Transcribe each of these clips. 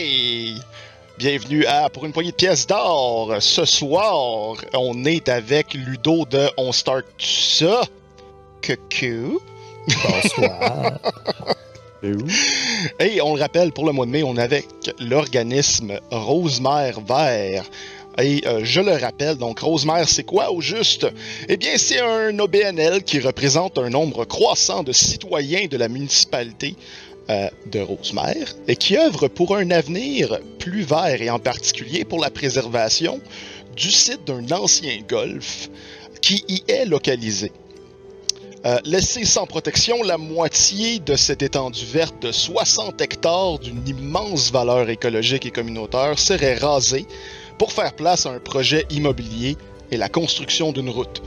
Hey! Bienvenue à Pour une poignée de pièces d'or. Ce soir, on est avec Ludo de On Start ça. Coucou. Bonsoir. Et on le rappelle, pour le mois de mai, on est avec l'organisme Rosemère Vert. Et euh, je le rappelle, donc Rosemère, c'est quoi au juste? Eh bien, c'est un OBNL qui représente un nombre croissant de citoyens de la municipalité euh, de Rosemère et qui œuvre pour un avenir plus vert et en particulier pour la préservation du site d'un ancien golf qui y est localisé. Euh, laisser sans protection la moitié de cette étendue verte de 60 hectares d'une immense valeur écologique et communautaire serait rasée pour faire place à un projet immobilier et la construction d'une route.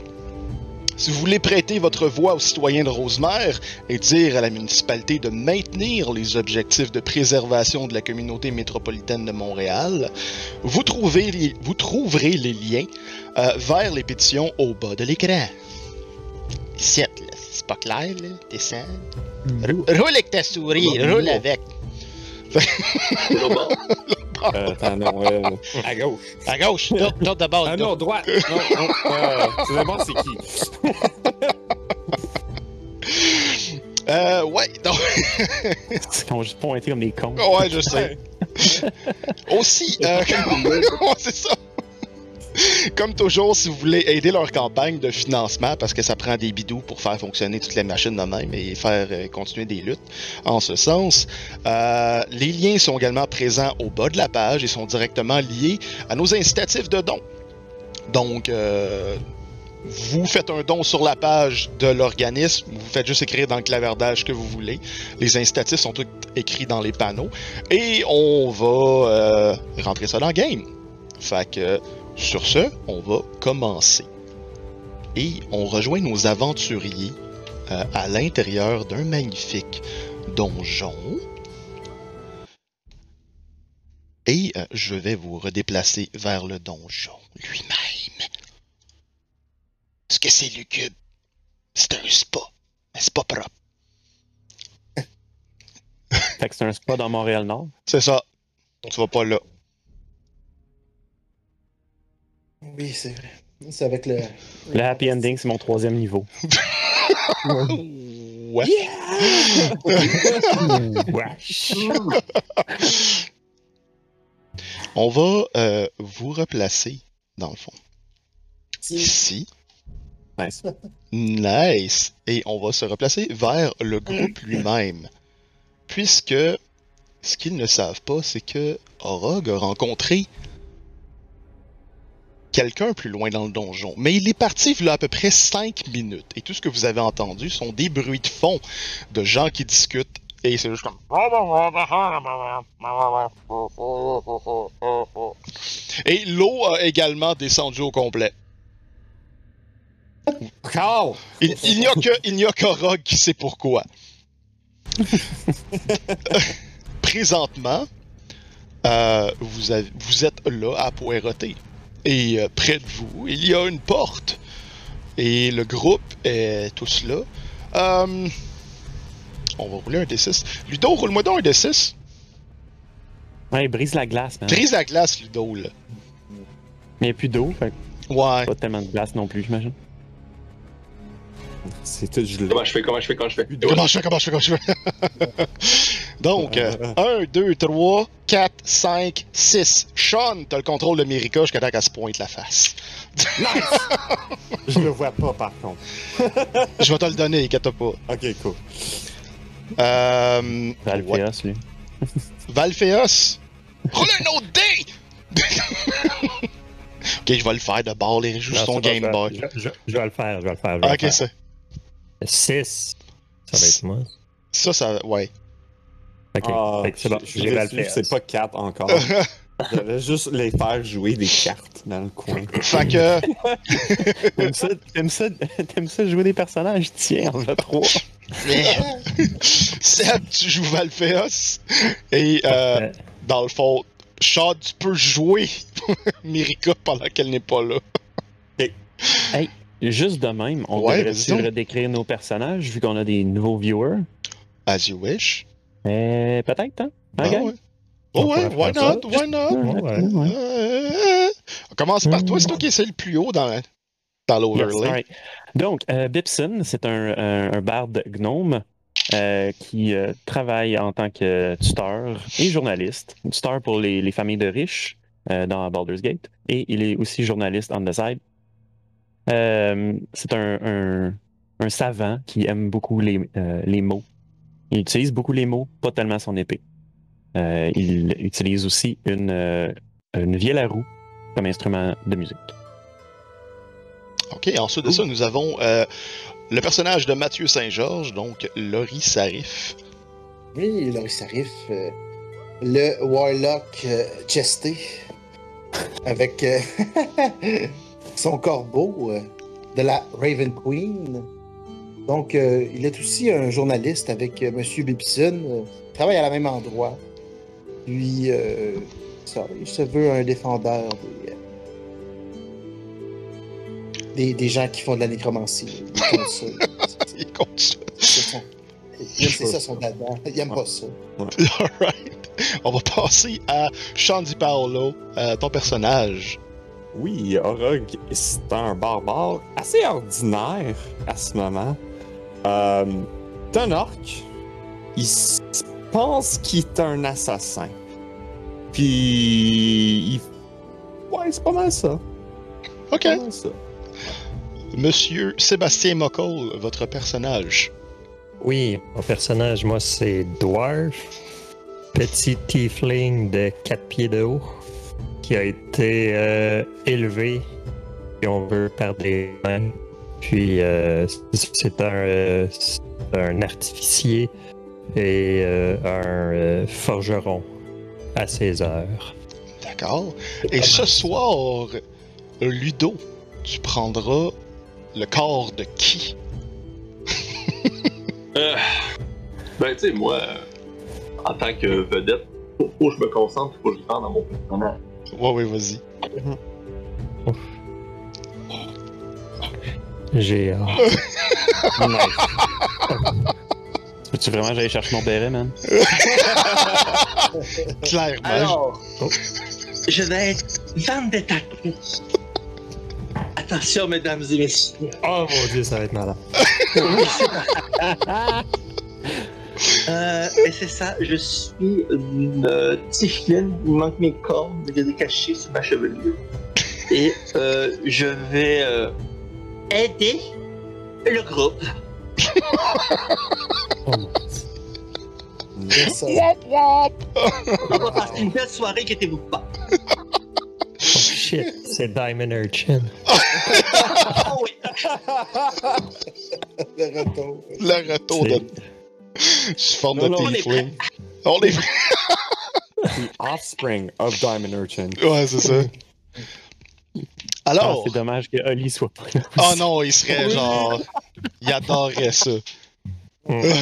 Si vous voulez prêter votre voix aux citoyens de Rosemère et dire à la municipalité de maintenir les objectifs de préservation de la communauté métropolitaine de Montréal, vous, trouvez les- vous trouverez les liens euh, vers les pétitions au bas de l'écran. Ici, c'est pas clair, là. Descends. Rou- Roule avec ta souris, roule avec. Euh, attends, non, euh, à gauche. À gauche, tourne tourne de bord. Ah non, droite. Non, non, euh, tu vas voir c'est qui? Euh, ouais, donc, Ils ont juste pointé comme des cons. ouais, je sais. Aussi, euh, ouais, c'est ça. Comme toujours, si vous voulez aider leur campagne de financement, parce que ça prend des bidous pour faire fonctionner toutes les machines de même et faire euh, continuer des luttes en ce sens, euh, les liens sont également présents au bas de la page et sont directement liés à nos incitatifs de dons. Donc, euh, vous faites un don sur la page de l'organisme, vous faites juste écrire dans le clavardage que vous voulez. Les incitatifs sont tous écrits dans les panneaux et on va rentrer ça dans le game. Fait que sur ce, on va commencer. Et on rejoint nos aventuriers euh, à l'intérieur d'un magnifique donjon. Et euh, je vais vous redéplacer vers le donjon lui-même. Est-ce que c'est lugubre? C'est un spa, mais c'est pas propre. Fait que c'est un spa dans Montréal-Nord. C'est ça. Tu vas pas là. Oui, c'est vrai. C'est avec le. Le happy ending, c'est mon troisième niveau. Ouais. On va euh, vous replacer, dans le fond, Si. ici. Nice. Nice. Et on va se replacer vers le groupe lui-même. Puisque ce qu'ils ne savent pas, c'est que Orog a rencontré quelqu'un plus loin dans le donjon. Mais il est parti il y a à peu près 5 minutes. Et tout ce que vous avez entendu sont des bruits de fond de gens qui discutent. Et c'est juste comme... Et l'eau a également descendu au complet. Il, il n'y a que, il n'y a qu'Orog qui sait pourquoi. Présentement, euh, vous, avez- vous êtes là à poireauter. Et euh, près de vous, il y a une porte. Et le groupe est tous là. Euh, on va rouler un D6. Ludo, roule-moi donc un D6. Ouais, brise la glace, man. Brise la glace, Ludo, là. Mais il n'y a plus d'eau, fait Ouais. pas tellement de glace non plus, j'imagine. C'est tout gelé. Comment je fais, comment je fais, comment je fais? Comment je fais, comment je fais, comment je fais? Donc, 1, 2, 3, 4, 5, 6. Sean, t'as le contrôle de Mérika jusqu'à temps qu'elle se pointe la face. Je le vois pas, par contre. Je vais te le donner, inquiète pas. Ok, cool. Euh, lui. Valphéos, roule un autre dé! ok, je vais le faire de bord, les juste ton va, Game je vais- Boy. Je, je- je vais le faire, je vais le faire. je vais ok, ça. 6. Ça va être moi. Ça, ça, ouais. Ok, Ah, Fait que c'est bon. déçu, Valphéos. C'est pas 4 encore. J'allais juste les faire jouer des cartes dans le coin. Fait que, T'aimes ça, t'aimes ça, t'aimes ça jouer des personnages? Tiens, on a trois. Seb, tu joues Valphéos. Et, euh, dans le fond, Sean, tu peux jouer Mérika pendant qu'elle n'est pas là. Juste de même, on Ouais, devrait vas-y donc. redécrire nos personnages vu qu'on a des nouveaux viewers? As you wish. Euh, peut-être, hein? Ah Ok. ouais. Oh ouais, On pourrait why not, why not? Ouais. Ouais. Euh, on commence par toi, c'est toi qui es le plus haut dans, dans Yes, l'overlay. Donc, euh, Bipson, c'est un, un, un barde gnome euh, qui euh, travaille en tant que tuteur et journaliste. Tuteur pour les, les familles de riches euh, dans Baldur's Gate. Et il est aussi journaliste on the side. Euh, c'est un, savant qui aime beaucoup les, euh, les mots. Il utilise beaucoup les mots, pas tellement son épée. Euh, il utilise aussi une, euh, une vielle à roue comme instrument de musique. Ok, ensuite de ça, nous avons euh, le personnage de Mathieu Saint-Georges, donc Laurie Sarif. Oui, Loris arrive. euh, le Warlock euh, chesté. Avec euh, son corbeau euh, de la Raven Queen. Donc, euh, il est aussi un journaliste avec euh, Monsieur Bibson. euh, il travaille à la même endroit. Lui, euh, ça, il se veut un défendeur des, euh, des, des gens qui font de la nécromancie. Il compte ça. Il compte ça. C'est son- ça son dada. Il aime pas ça. Alright. On va passer à Shandy Paolo, euh, ton personnage. Oui, Orog, c'est un barbare assez ordinaire à ce moment. Euh, c'est un orc. Il pense qu'il est un assassin. Puis. il- Ouais, c'est pas mal ça. Ok. Pas mal ça. Monsieur Sébastien Mockle, votre personnage. Oui, mon personnage, moi, c'est Dwarf, petit tiefling de 4 pieds de haut, qui a été euh, élevé, si on veut, par des mains. Puis, euh, c'est- un, euh, un artificier et euh, un euh, forgeron à ses heures. D'accord. Et ce soir, Ludo, tu prendras le corps de qui? Euh, ben, tu sais, moi, en tant que vedette, faut, faut que je me concentre, faut que je rentre dans mon personnage. Ouais, ouais, vas-y. J'ai hâte. Peux-tu vraiment que j'aille chercher mon béret, man? Clairement. Alors, Oh. je vais être Vendetta. Attention, mesdames et messieurs. Oh mon dieu, ça va être malade. Euh, et c'est ça, je suis une euh, il manque mes cornes, il y a des cachets sur ma chevelure. Et euh, je vais euh, aider le groupe. Oh mon dieu. C'est ça. On va passer une belle soirée, inquiétez-vous pas. Oh shit, c'est Diamond Urchin. Oh oui, Le retour. Le retour de. Sous forme de non, on est tiefling. On est The offspring of Diamond Urchin. Ouais, c'est ça. Ah, Alors, c'est dommage que Oli soit pas là. oh non, il serait genre. Il adorerait ça. Mm.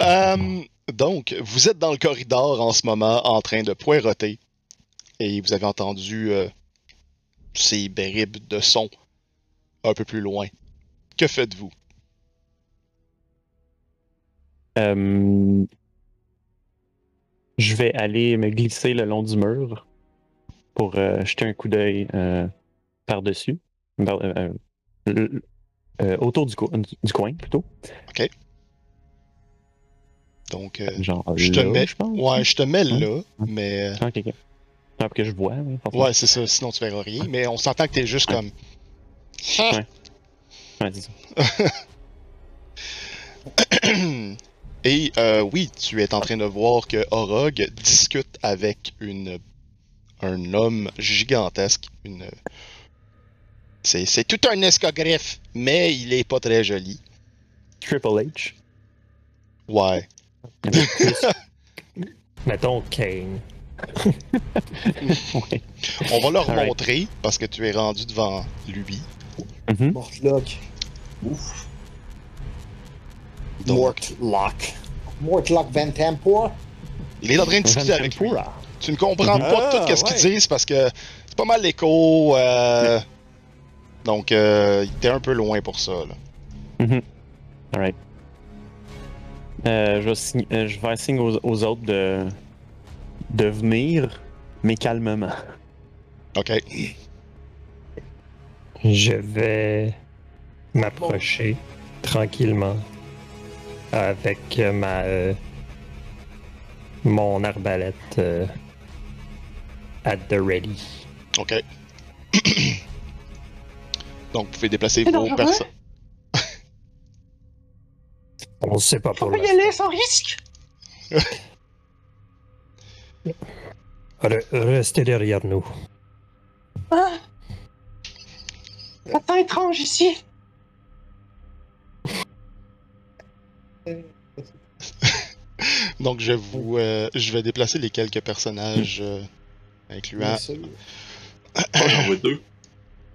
Euh, donc, vous êtes dans le corridor en ce moment en train de poireauter et vous avez entendu euh, ces bribes de son un peu plus loin. Que faites-vous? Euh, je vais aller me glisser le long du mur pour euh, jeter un coup d'œil euh, par-dessus. Par- euh, autour du, co- du coin, plutôt. Donc, euh, Genre, je te là, mets. je pense. Ouais, je te mets là, mais. Ah, ok, ok. Ah, que je vois. oui. Ouais, c'est ça, sinon tu verras rien. Mais on s'entend que t'es juste comme. Ouais, c'est ça. Et euh, oui, tu es en train de voir que Orog discute avec une un homme gigantesque. Une... C'est, c'est tout un escogriffe, mais il est pas très joli. Triple H. Ouais. Mettons Kane. Ouais. On va leur montrer parce que tu es rendu devant lui. Mhm. Mortlock. Donc, Mortlock. Mortlock Van il est en train de discuter avec lui. Tu ne comprends pas Ah, tout ce qu'ils disent parce que c'est pas mal l'écho. euh, Donc, euh, t'es un peu loin pour ça. Là. Alright. Euh, je, vais euh, je vais faire signe aux, aux autres de, de venir, mais calmement. Ok. Je vais m'approcher tranquillement avec ma euh, mon arbalète euh, at the ready. Ok. Donc, vous pouvez déplacer vos personnes. On sait pas On pour peut y aller sans risque. Re- Restez derrière nous. Ah. Pas tant étrange ici. Donc, je vous, euh, je vais déplacer les quelques personnages, euh, J'en vois deux.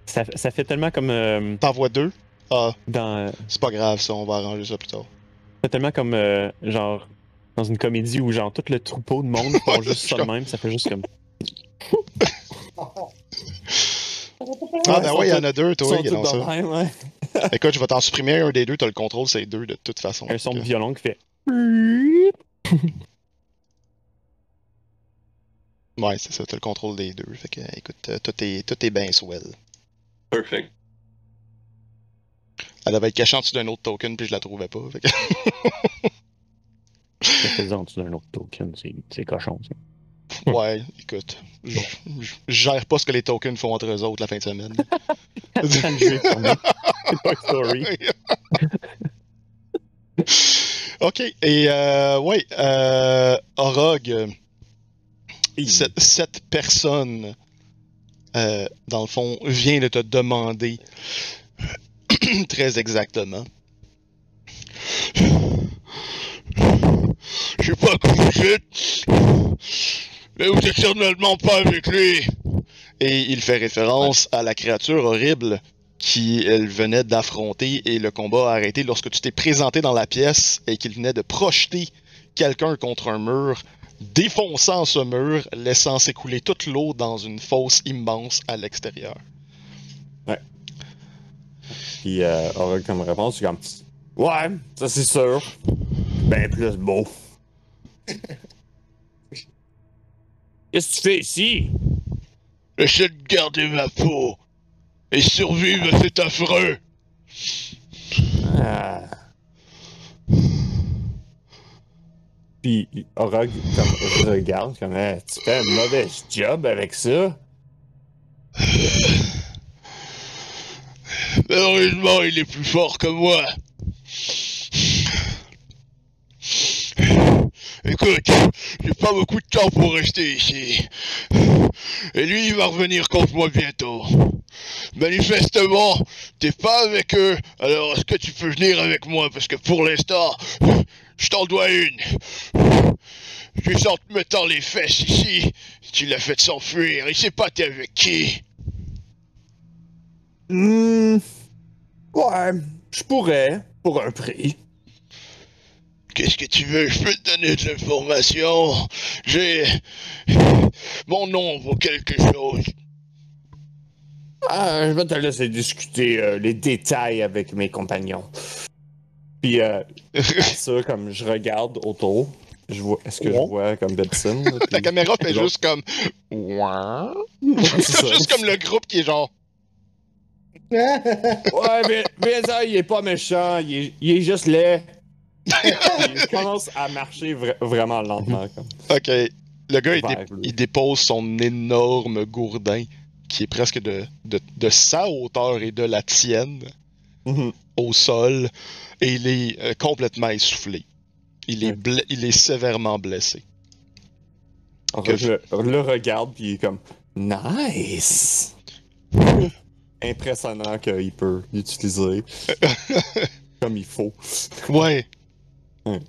Ça, ça fait tellement comme euh, T'envoies deux? Ah, dans. euh, c'est pas grave, ça, on va arranger ça plus tard. ça fait tellement comme euh, genre dans une comédie où genre tout le troupeau de monde font juste ça de même, ça fait juste comme. Ah, ben ouais, il y en a deux, toi, qui dans ça. même, ouais. Écoute, je vais t'en supprimer un des deux, t'as le contrôle, c'est deux de toute façon. Un son de violon qui fait. Ouais, c'est ça, t'as le contrôle des deux. Fait que, écoute, euh, tout est, tout est bien swell. Perfect. Elle devait être cachée en dessous d'un autre token, puis je la trouvais pas. Fait que... En dessous d'un autre token, c'est- c'est cochon ça. Ouais, écoute, je je- je gère pas ce que les tokens font entre eux autres la fin de semaine. Ok, et euh, ouais, euh, Orog, euh, cette, personne, euh, dans le fond, vient de te demander très exactement. Je sais pas êtes, mais vous êtes certainement pas avec lui. Et il fait référence à la créature horrible qui elle venait d'affronter et le combat a arrêté lorsque tu t'es présenté dans la pièce et qu'il venait de projeter quelqu'un contre un mur, défonçant ce mur, laissant s'écouler toute l'eau dans une fosse immense à l'extérieur. Puis euh, aura comme réponse, c'est comme Ouais, ça c'est sûr. Ben plus beau. Qu'est-ce que tu fais ici? J'essaie de garder ma peau et survivre à cet affreux. Ah. Puis Orog comme regarde comme tu fais un mauvais job avec ça. Heureusement, il est plus fort que moi. Écoute, j'ai pas beaucoup de temps pour rester ici. Et lui, il va revenir contre moi bientôt. Manifestement, t'es pas avec eux, alors est-ce que tu peux venir avec moi? Parce que pour l'instant, je t'en dois une. Juste en te mettant les fesses ici, tu l'as fait s'enfuir. Il sait pas t'es avec qui. Hmm. Ouais, je pourrais, pour un prix. Qu'est-ce que tu veux? Je peux te donner de l'information. J'ai. Mon nom vaut quelque chose. Ah, je vais te laisser discuter euh, les détails avec mes compagnons. Puis, euh, ça, comme je regarde autour, je vois, est-ce que je vois comme Bebson? là, La puis- caméra fait juste comme. Ouais. C'est juste comme le groupe qui est genre. Ouais, mais, mais ça, il est pas méchant, il est, il est juste laid. Puis je commence à marcher vra- vraiment lentement. Comme. Ok. Le gars, il, dé- Vers lui. il dépose son énorme gourdin, qui est presque de, de, de sa hauteur et de la tienne, Mhm. au sol, et il est euh, complètement essoufflé. Il est, ble- il est sévèrement blessé. Alors, je le, regarde, puis il est comme Nice! Impressionnant qu'il peut l'utiliser comme il faut. Ouais. Ouais.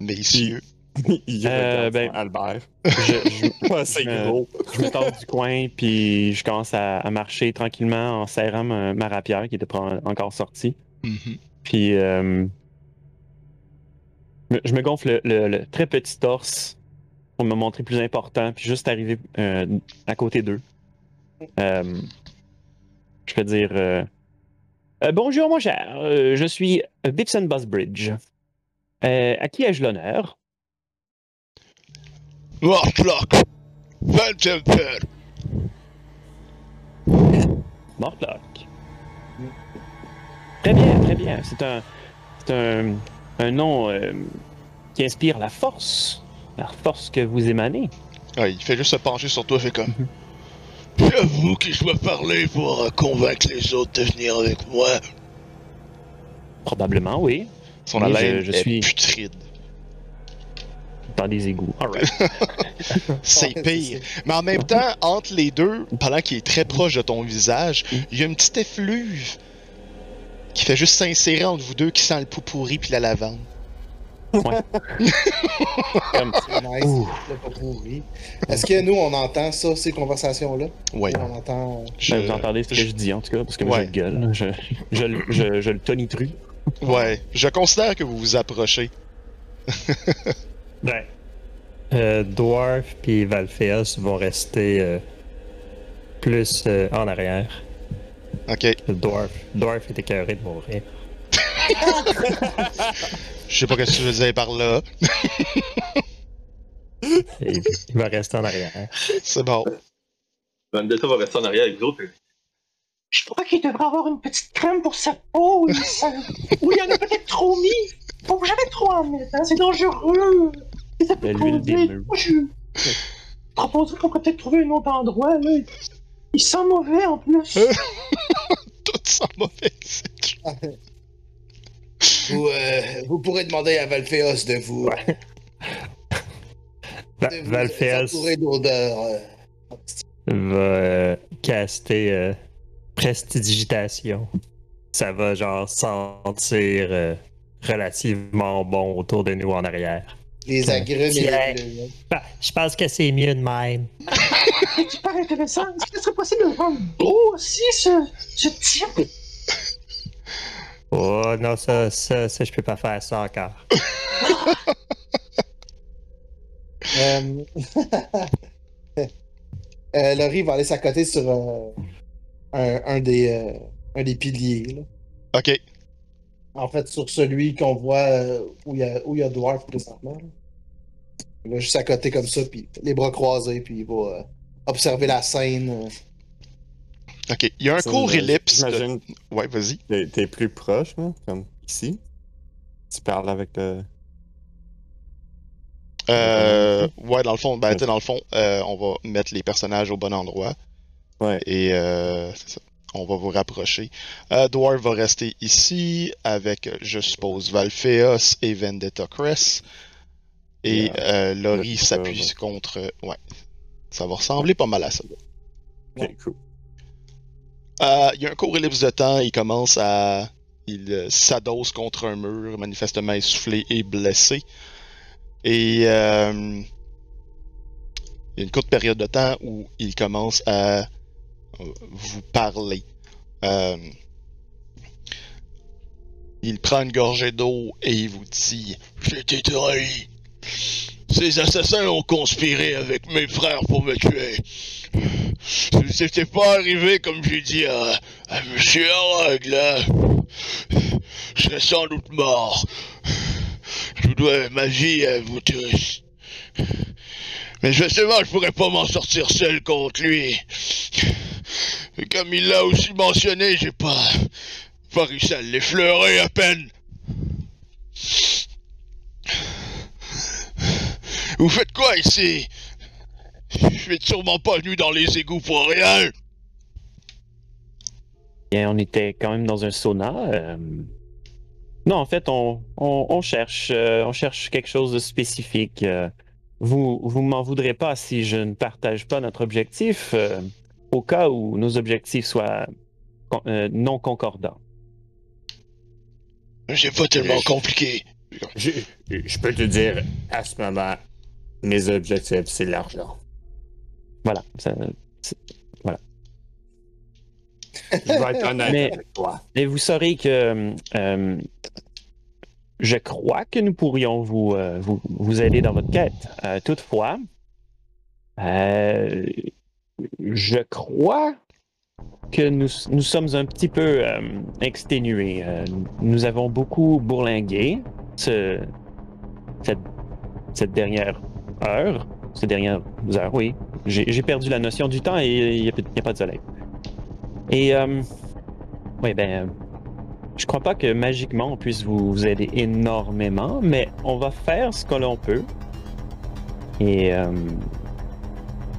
Messieurs. il Euh, ben- Albert. Je, je- c'est gros. je me tords du coin, puis je commence à, à marcher tranquillement en serrant ma, ma rapière qui était pas encore sortie. Mhm. Puis euh, me- je me gonfle le, le- le très petit torse pour me montrer plus important, puis juste arriver euh, à côté d'eux. Euh, je peux dire euh, Euh, Bonjour, mon cher. Euh, je suis Bibson Busbridge. Euh, à qui ai-je l'honneur? Mortlock! Vantemper! Mortlock. Très bien, très bien. C'est un, c'est un, un nom euh, qui inspire la force. La force que vous émanez. Ah, il fait juste se pencher sur toi, fait comme. Vous que je dois parler pour euh, convaincre les autres de venir avec moi. Probablement, oui. Son haleine je- je est suis- putride. Dans des égouts. Alright. C'est Ouais, pire. Mais en même temps, entre les deux, pendant qu'il est très proche de ton visage, Mm. il y a une petite effluve qui fait juste s'insérer entre vous deux qui sent le pou pourri puis la lavande. Comme- C'est nice. Le pourri. Est-ce que nous, on entend ça, ces conversations-là? Ouais. On entend. Je- Ben, vous entendez ce que je dis en tout cas, parce que moi Ouais. je gueule. Je, je, le- je, je le tonitru. Ouais. Je considère que vous vous approchez. Ben, euh, Dwarf puis Valpheus vont rester euh, plus euh, en arrière. Ok. Le Dwarf, Dwarf est écœuré de mourir. Je sais pas ce que tu veux dire par là. Il va rester en arrière. C'est bon. Vendetta va rester en arrière avec vous autres. Je crois qu'il devrait avoir une petite crème pour sa peau. Ou il y en a peut-être trop mis. Faut jamais trop en mettre, hein, c'est dangereux. Et ça peut De l'huile. Moi, je proposerais qu'on pourrait peut-être trouver un autre endroit. Là. Il sent mauvais en plus. Tout sent mauvais. Vous, euh, vous pourrez demander à Valphéos de vous. Va- de vous Valpheus entourer d'odeur. euh. va euh, caster euh, Prestidigitation. Ça va genre sentir euh, relativement bon autour de nous en arrière. Les agrumes et les. Bah, je pense que c'est mieux de même. C'est super intéressant. Est-ce que ce serait possible de rendre beau aussi, ce, ce type? Oh non, ça, ça, ça, je peux pas faire ça encore. Euh... euh, Laurie va aller s'accoter sur euh, un, un des, euh, un des piliers. là. Ok. En fait, sur celui qu'on voit euh, où il y a, où il y a Dwarf présentement. Il va juste à côté comme ça, puis les bras croisés, puis il va euh, observer la scène. euh. Ok. Il y a un court ellipse. de- Ouais, vas-y. t'es plus proche, là, comme ici? Tu parles avec le. Euh, ouais, dans le fond, ben, tu sais, dans le fond, euh, on va mettre les personnages au bon endroit. Ouais. Et euh, c'est ça. On va vous rapprocher. Euh, Dwarf va rester ici avec, euh, je suppose, Valpheus et Vendetta Crest. Et Yeah. euh, Laurie s'appuie ouais. contre. euh, Ouais. Ça va ressembler pas mal à ça. Ok, cool. Euh, il y a un court ellipse de temps, il commence à. Il euh, s'adosse contre un mur, manifestement essoufflé et blessé. Et euh, il y a une courte période de temps où il commence à vous parler. Euh, il prend une gorgée d'eau et il vous dit J'ai été trahi. Ces assassins ont conspiré avec mes frères pour me tuer. C'était pas arrivé comme j'ai dit à, Monsieur je serais sans doute mort. Je dois ma vie à vous tous. Mais justement, je pourrais pas m'en sortir seul contre lui. Et comme il l'a aussi mentionné, j'ai pas, pas réussi à l'effleurer à peine. Vous faites quoi ici? Je suis sûrement pas venu dans les égouts pour rien. Bien, on était quand même dans un sauna. euh, Non, en fait, on, on, cherche, euh, on cherche quelque chose de spécifique. euh, Vous, vous m'en voudrez pas si je ne partage pas notre objectif, euh, au cas où nos objectifs soient con- euh, non concordants. C'est pas tellement compliqué. Je, je peux te dire, à ce moment, mes objectifs, c'est l'argent. Voilà. ça- Je vais être honnête Mais- avec toi. Et vous saurez que euh, je crois que nous pourrions vous, euh, vous, vous aider dans votre quête. Euh, toutefois, euh, je crois que nous, nous sommes un petit peu exténués. Nous avons beaucoup bourlingué ce- cette, cette dernière heure. ces dernières heures, oui. J'ai perdu la notion du temps et il n'y a, a pas de soleil. Et, oui, ben, je crois pas que magiquement on puisse vous, aider énormément, mais on va faire ce que l'on peut. Et euh,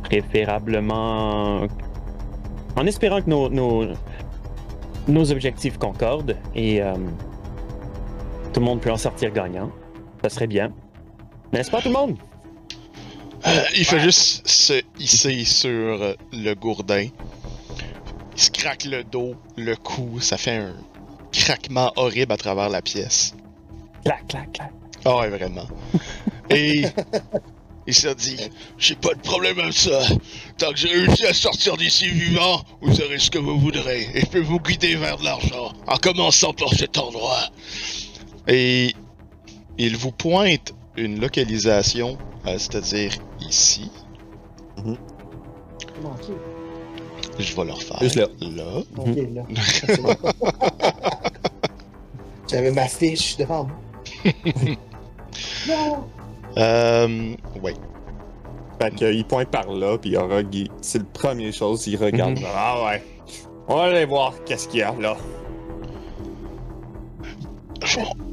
préférablement en espérant que nos, nos, objectifs concordent et euh, tout le monde peut en sortir gagnant. Ça serait bien. N'est-ce pas tout le monde? Euh, il fait juste se hisser sur le gourdin. Il se craque le dos, le cou, ça fait un craquement horrible à travers la pièce. Clac, clac, clac. Ah ouais, vraiment. Et il se dit J'ai pas de problème avec ça. Tant que j'ai réussi à sortir d'ici vivant, vous aurez ce que vous voudrez. Et je peux vous guider vers de l'argent, en commençant par cet endroit. Et il vous pointe une localisation, euh, c'est-à-dire ici. Manqué. Je vais le refaire. Juste là. Là. Là. Bon. J'avais ma fiche devant moi. non! Euh, ouais. Fait qu'il pointe par là, puis il- c'est la première chose, il regarde. Mhm. Ah ouais. On va aller voir qu'est-ce qu'il y a là.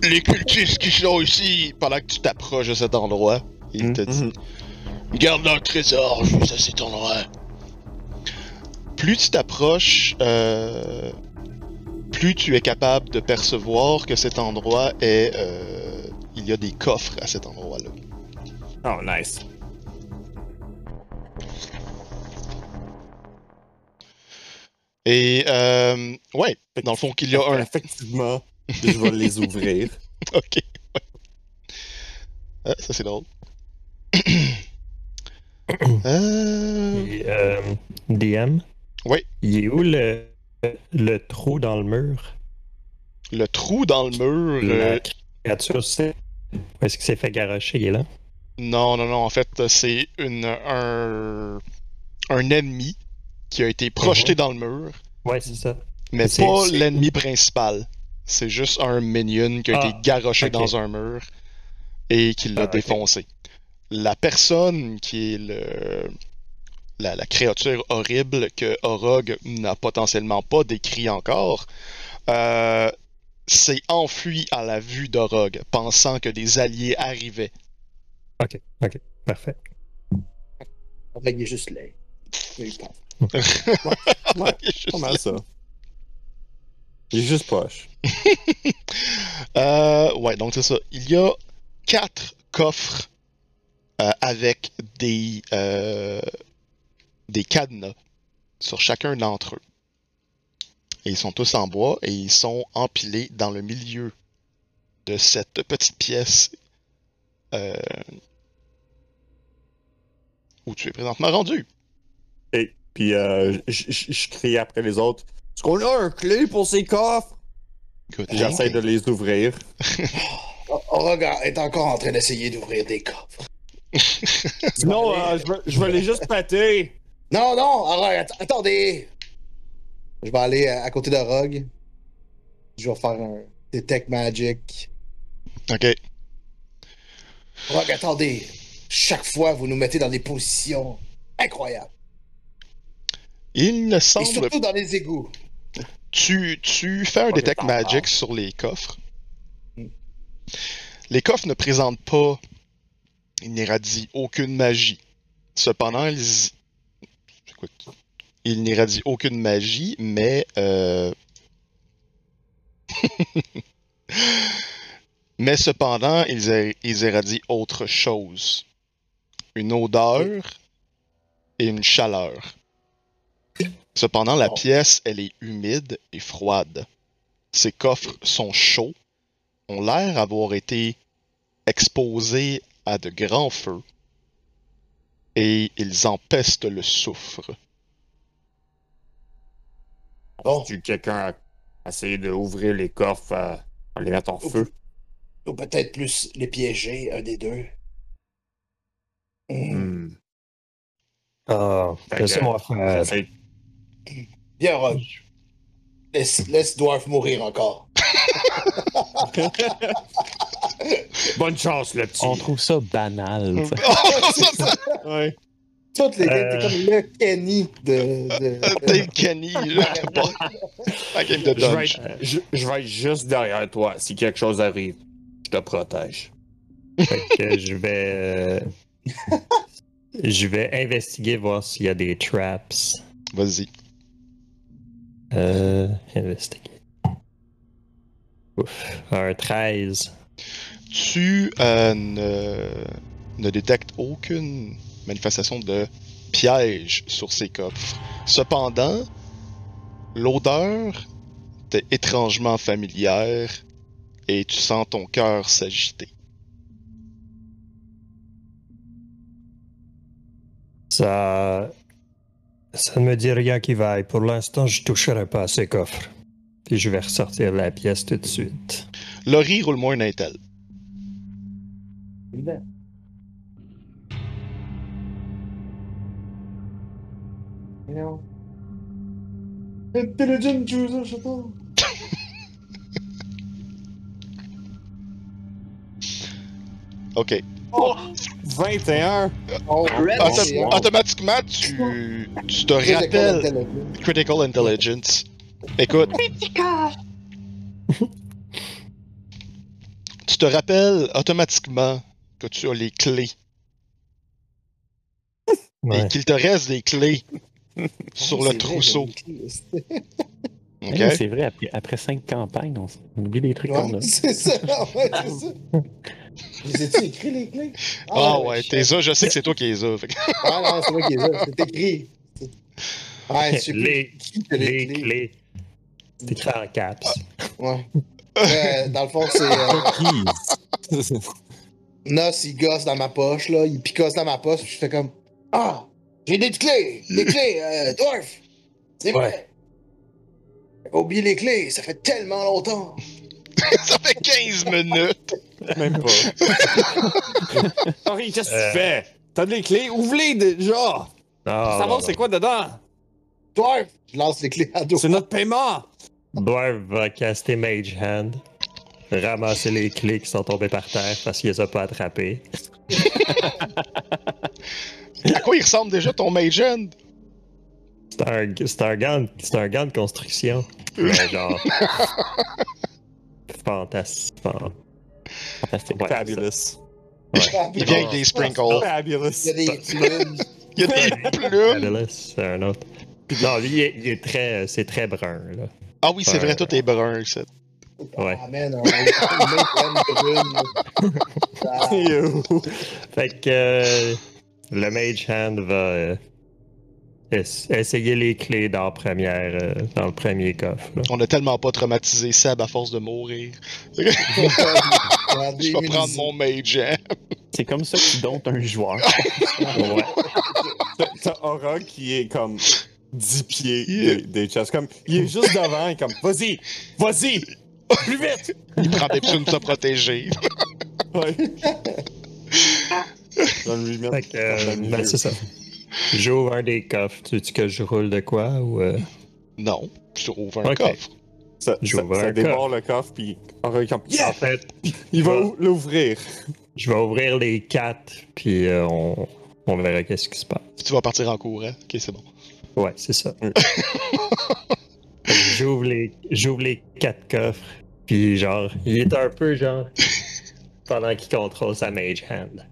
Les cultistes qui sont ici, pendant que tu t'approches de cet endroit, il te dit Mhm. Garde leur trésor juste à cet endroit. Plus tu t'approches, euh, plus tu es capable de percevoir que cet endroit est. euh, il y a des coffres à cet endroit-là. Oh, nice. Et, euh, ouais, dans le fond, qu'il y a un. Effectivement, je vais les ouvrir. Ok. ouais. Ah, ça, c'est drôle. euh... Et, euh, DM? Oui. Il est où le, le trou dans le mur? Le trou dans le mur. euh, La créature, c'est. Où est-ce qu'il s'est fait garocher? Il est là? Non, non, non. En fait, c'est une un un ennemi qui a été projeté dans le mur, Ouais, c'est ça. mais C'est- pas c'est- l'ennemi principal. C'est juste un minion qui a Ah, été garoché ok. dans un mur et qui l'a Ah, défoncé. La personne qui est le la, la créature horrible que Orog n'a potentiellement pas décrit encore, euh, s'est enfui à la vue d'Orog, pensant que des alliés arrivaient. Ok, ok, parfait. Il est juste laid. Il est Ouais, juste pas mal ça. Il est juste poche. Euh, ouais, donc c'est ça. Il y a quatre coffres euh, avec des, euh, des cadenas sur chacun d'entre eux. Et ils sont tous en bois et ils sont empilés dans le milieu de cette petite pièce euh, où tu es présentement rendu. Et puis, euh, je- crie après les autres. Est-ce qu'on a un clé pour ces coffres? J'essaie de les ouvrir. Orog est encore en train d'essayer d'ouvrir des coffres. Sinon, euh, je, vais, je vais les juste péter. Non, non, attendez! Je vais aller à, à côté d'Orog. Je vais faire un Detect Magic. Ok. Orog, attendez! Chaque fois, vous nous mettez dans des positions incroyables. Il ne Et semble surtout dans les égouts. Tu, tu fais un Detect de Magic sur les coffres. Mm. Les coffres ne présentent pas, ils n'irradient aucune magie. Cependant, ils, écoute, ils n'irradient aucune magie, mais euh, mais cependant, ils, ils irradient autre chose. Une odeur et une chaleur. Cependant, la pièce, elle est humide et froide. Ces coffres sont chauds, ont l'air avoir été exposés à de grands feux, et ils empestent le soufre. Bon, Tu quelqu'un a essayé d'ouvrir les coffres euh, en les mettant en feu. ou peut-être plus les piéger, un des deux. Hmm. Ah, laissez-moi faire. Viens, Orog. Laisse, laisse Dwarf mourir encore. Bonne chance, le petit. On trouve ça banal. Ouais. Toutes les Euh. T'es comme le Kenny de. de... Dave Kenny, là, pas- la game de Je vais, Dodge. être, je, je vais être juste derrière toi. Si quelque chose arrive, je te protège. Fait que je vais. euh, je vais investiguer, voir s'il y a des traps. Vas-y. Euh. Investiguer. Ouf. Un 13. Tu euh, ne, détectes aucune manifestation de piège sur ces coffres. Cependant, l'odeur t'est étrangement familière et tu sens ton cœur s'agiter. Ça. Ça ne me dit rien qui vaille. Pour l'instant, je toucherai pas à ces coffres. Puis je vais ressortir la pièce tout de suite. Laurie, roule-moi un intel. Non. Intelligent user, je sais pas. Ok. 21. Oh, Red, Auto- c'est- automatiquement, tu, tu te Critical rappelles intelligence. Critical Intelligence. Écoute. tu te rappelles automatiquement que tu as les clés Ouais. et qu'il te reste des clés sur le vrai, trousseau. Hey, C'est vrai, après, après cinq campagnes, on, oublie des trucs qu'on a. Ouais, c'est ça, ouais, c'est ça. Les as-tu écrit les clés? Ah ouais, je- t'es ça, je sais que c'est toi qui les as. Ah non, c'est moi qui les ai. C'est écrit. Ouais, je sais les clés. C'est écrit en caps. Ouais. Euh, dans le fond, c'est. Euh, Nos, il gosse dans ma poche, là. Il picosse dans ma poche. puis Je fais comme. Ah! J'ai des clés! Des clés, euh, Dwarf! C'est vrai! J'ai pas oublié les clés, ça fait tellement longtemps! ça fait 15 minutes. Même pas. Henri, qu'est-ce que Euh. tu fais? T'as des clés? Ouvre-les déjà! Ah, Savoir c'est quoi dedans? Dwarf! Je lance les clés à dos. C'est notre paiement! Dwarf va caster Mage Hand, ramasser les clés qui sont tombées par terre parce qu'il les a pas attrapées. À quoi il ressemble déjà ton Mage Hand? C'est un, c'est un, gant, c'est un gant de construction. Mais genre. fantastique. fan- Fantastique. Ouais, Fabulous. Il vient avec des sprinkles. Fabulous. Il y a des plumes. Il y a des plumes. Fabulous, c'est un autre. Non, lui, il est, il est très, c'est très brun, là. Ah oui, c'est vrai, tout est brun. ça. Ouais. Ah, man, on. Ah, You. Fait que euh, le Mage Hand va euh, es- essayer les clés dans, la première, euh, dans le premier coffre. là. On a tellement pas traumatisé Seb à force de mourir. Je vais prendre mon Mage Hand. C'est comme ça que tu un joueur. Ouais. T'as- T'as Aura qui est comme 10 pieds Yeah. des, des chests. Comme, il est juste devant, il est comme, vas-y, vas-y, plus vite! Il prend des de se protéger. Ouais. Je vais lui mettre Fait que, euh, ben, c'est ça. J'ouvre un des coffres. Tu veux que je roule de quoi ou. euh, Non, je trouve un coffre. Ça, ça, J'ouvre ça un le coffre, puis En fait, Il va Ouais. l'ouvrir. je vais ouvrir les quatre, puis euh, on, on verra qu'est-ce qui se passe. Tu vas partir en courant. Ok, c'est bon. Ouais, c'est ça. Mm. J'ouvre les, j'ouvre les quatre coffres, puis genre, il est un peu genre. pendant qu'il contrôle sa Mage Hand.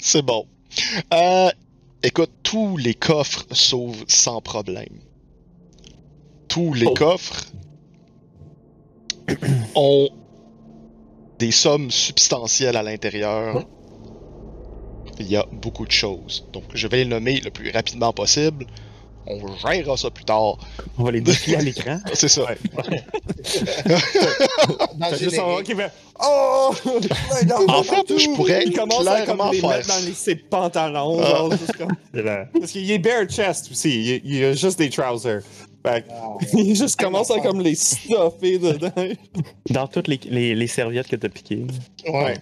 C'est bon. Euh, écoute, tous les coffres s'ouvrent sans problème. Tous les Oh. coffres ont des sommes substantielles à l'intérieur. Il y a beaucoup de choses. Donc, je vais les nommer le plus rapidement possible. On gérera ça plus tard. On va les défier à l'écran. C'est ça. T'as juste qui fait, oh! d'argent En fait, je pourrais Il commence à comme les faire mettre dans les- ses pantalons. Ah. genre, comme- Parce qu'il est bare chest aussi, il, est- il a juste des trousers. Fait Ah, il juste commence à comme les stuffer dedans. Dans toutes les, les, les serviettes que t'as piquées. Ouais.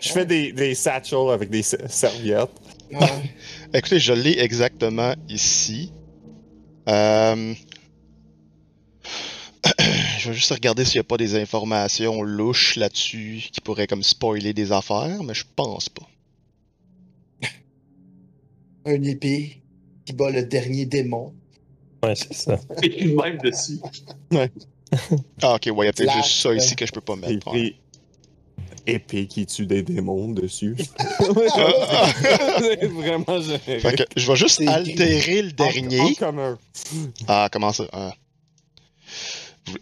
Je fais des, des satchels avec des serviettes. Ouais. Écoutez, je l'ai exactement ici. Euh, Je vais juste regarder s'il n'y a pas des informations louches là-dessus qui pourraient comme spoiler des affaires, mais je pense pas. Un épée qui bat le dernier démon. Ouais, c'est ça. Écrit même dessus. Ah, ok, ouais, il y a peut-être juste ça ouais. ici que je peux pas mettre. ouais. Épée qui tue des démons dessus. Ah, C'est vraiment généreux. Fait que je vais juste altérer le En- En dernier. commun. Ah, comment ça? Ah.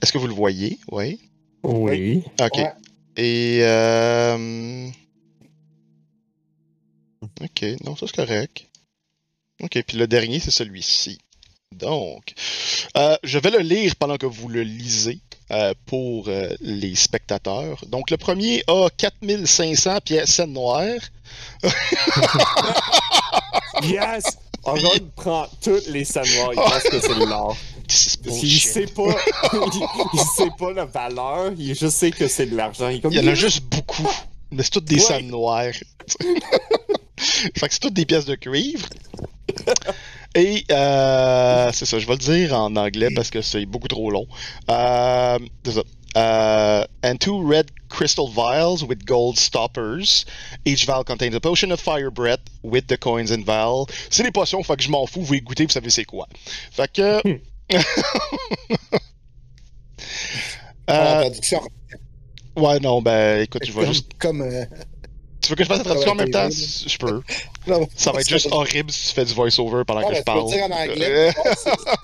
Est-ce que vous le voyez? Oui. Oui. Ok. Ouais. Et. Euh... Ok, non, ça c'est correct. Ok, puis le dernier, c'est celui-ci. Donc, euh, je vais le lire pendant que vous le lisez euh, pour euh, les spectateurs. Donc, le premier a 4500 pièces noires. Yes! Orog prend toutes les scènes noires, il pense que c'est de l'or. Bullshit. sait pas, il, il sait pas la valeur, il juste sait que c'est de l'argent. Il, Il y en a juste beaucoup. Mais c'est toutes des Ouais. scènes noires. fait que c'est toutes des pièces de cuivre. Et euh, c'est ça, je vais le dire en anglais parce que c'est beaucoup trop long. Euh, c'est ça. Euh, and two red crystal vials with gold stoppers. Each vial contains a potion of fire breath with the coins in vial. C'est des potions, fait que je m'en fous, vous goûtez, vous savez c'est quoi. Fait que. En Euh, ouais, non, ben écoute, je vais juste comme euh, Tu veux que je fasse la traduction en même temps? Je peux. non, Ça va être juste horrible si tu fais du voice-over pendant Ah, que ben, je peux parle. dire en anglais. Euh,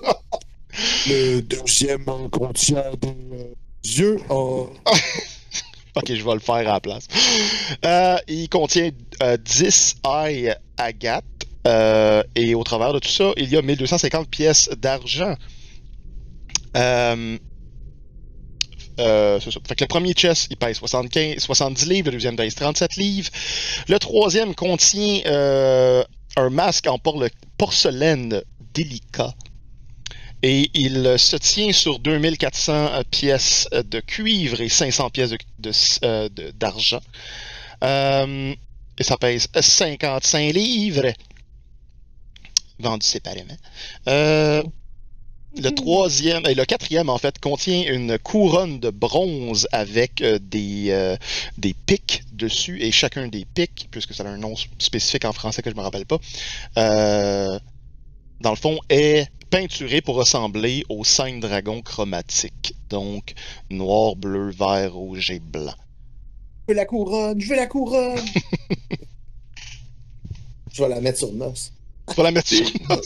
Le deuxième contient des euh, yeux en. ok, je vais le faire à la place. Euh, il contient euh, 10 ailes agates. euh, et au travers de tout ça, il y a 1250 pièces d'argent. Euh, euh. Fait le premier chest, il pèse 75, 70 livres, le deuxième pèse 37 livres. Le troisième contient euh, un masque en por- porcelaine délicat. Et il se tient sur 2400 pièces de cuivre et 500 pièces euh, d'argent. Euh, et ça pèse 55 livres. Vendu séparément. Euh, le troisième, et le quatrième en fait, contient une couronne de bronze avec euh, des, euh, des pics dessus, et chacun des pics, puisque ça a un nom spécifique en français que je me rappelle pas, euh, dans le fond, est peinturé pour ressembler aux cinq dragons chromatiques. Donc, noir, bleu, vert, rouge et blanc. Je veux la couronne, je veux la couronne. je vais la mettre sur Nos. Tu vas la mettre sur nos.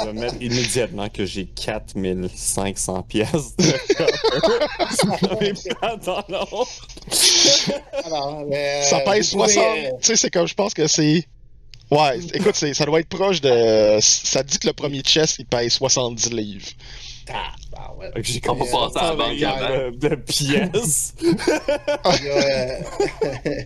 Je vais mettre immédiatement que j'ai 4500 pièces de. Alors, mais, Ça euh, pèse vous pouvez, 60. euh, Tu sais, c'est comme, je pense que c'est. Ouais, écoute, ça doit être proche de. Ça dit que le premier chest, il pèse 70 livres. ah, bah ouais. Fait que J'ai commencé passer à la banque avant. de, de pièces. Il y a, euh,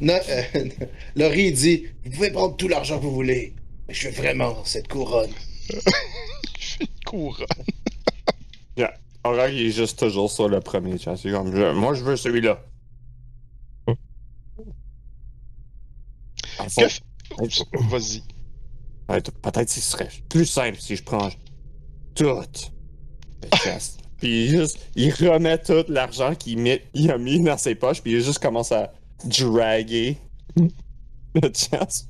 No- euh, Laurie dit Vous pouvez prendre tout l'argent que vous voulez, je veux vraiment cette couronne. Couronne. Aurore, il est juste toujours sur le premier chat. C'est comme, je- moi, je veux celui-là. F- Oups, Vas-y. peut-être ce serait plus simple si je prends tout puis il, juste, il remet tout l'argent qu'il met- il a mis dans ses poches, puis il juste commence à draguer le chest.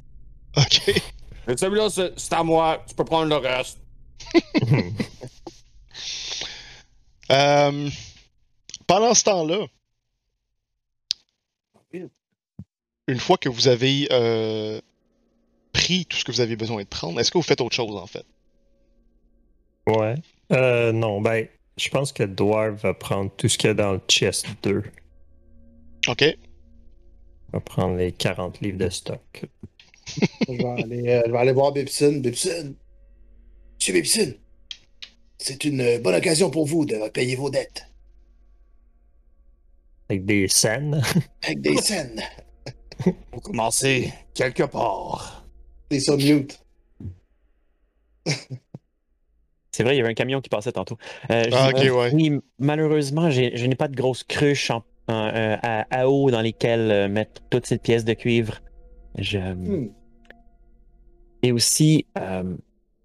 Ok. Mais celui-là, c'est à moi, tu peux prendre le reste. Euh, pendant ce temps-là, une fois que vous avez euh, pris tout ce que vous avez besoin de prendre, est-ce que vous faites autre chose en fait? Ouais. Euh, non, ben, je pense que Dwarf va prendre tout ce qu'il y a dans le chest 2. Ok. Il va prendre les 40 livres de stock. Je vais aller, euh, je vais aller voir Bibson. Bibson Monsieur Bibson C'est une euh, bonne occasion pour vous de payer vos dettes. Avec des scènes. Avec des scènes. Faut commencer quelque part. T'es sur mute. C'est vrai, il y avait un camion qui passait tantôt. Euh, Ah, ok, ouais. Oui, malheureusement, je n'ai pas de grosses cruches en- en- euh, à, à eau dans lesquelles euh, mettre toutes ces pièces de cuivre. Je... Hmm. Et aussi, euh,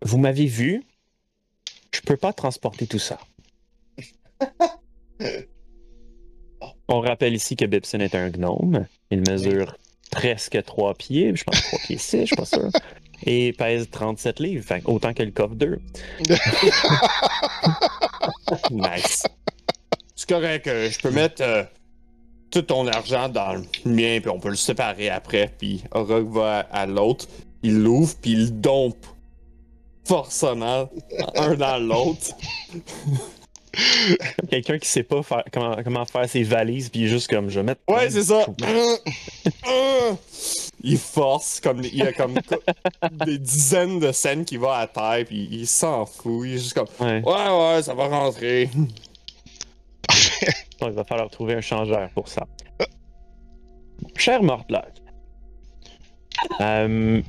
vous m'avez vu, je peux pas transporter tout ça. On rappelle ici que Bibson est un gnome. Il mesure presque 3 pieds, je pense 3 pieds 6, je suis pas sûr. Et pèse 37 livres, fait autant que le coffre 2. Nice. C'est correct, euh, je peux mettre euh, tout ton argent dans le mien, puis on peut le séparer après. Puis Orog va à, à l'autre, il l'ouvre, puis il le dompe forcément un dans l'autre. Quelqu'un qui sait pas faire- comment, comment faire ses valises, puis il est juste comme je vais mettre. Ouais, c'est ça. il force, comme il y a comme co- des dizaines de scènes qui vont à terre, puis il s'en fout. Il est juste comme Ouais. Ouais, ouais, ça va rentrer. Il va falloir trouver un changeur pour ça. Cher Mortlock. Euh,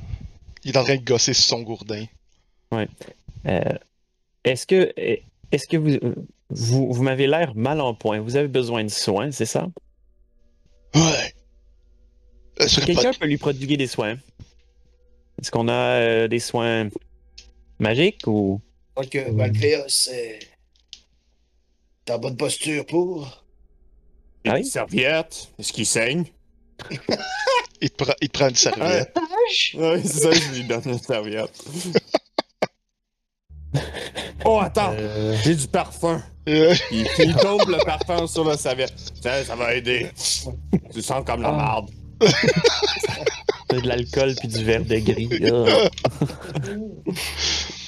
Il est en train de gosser sur son gourdin. euh, est-ce que est-ce que vous vous, vous m'avez l'air mal en point? Vous avez besoin de soins, c'est ça? Ouais. Euh, ce serait pas- Quelqu'un peut lui prodiguer des soins. Est-ce qu'on a euh, des soins magiques ou? Donc, euh, Valpheus, euh, t'es en bonne posture pour. Ah oui? Une serviette. Est-ce qu'il saigne? Il, te prend, il te prend une serviette. Ouais, c'est ça, je lui donne une serviette. oh, attends, Euh, j'ai du parfum. Euh, Il, il tombe le parfum sur la serviette. Ça, ça va aider. Tu sens comme la Ah. marde. de l'alcool puis du verre de gris?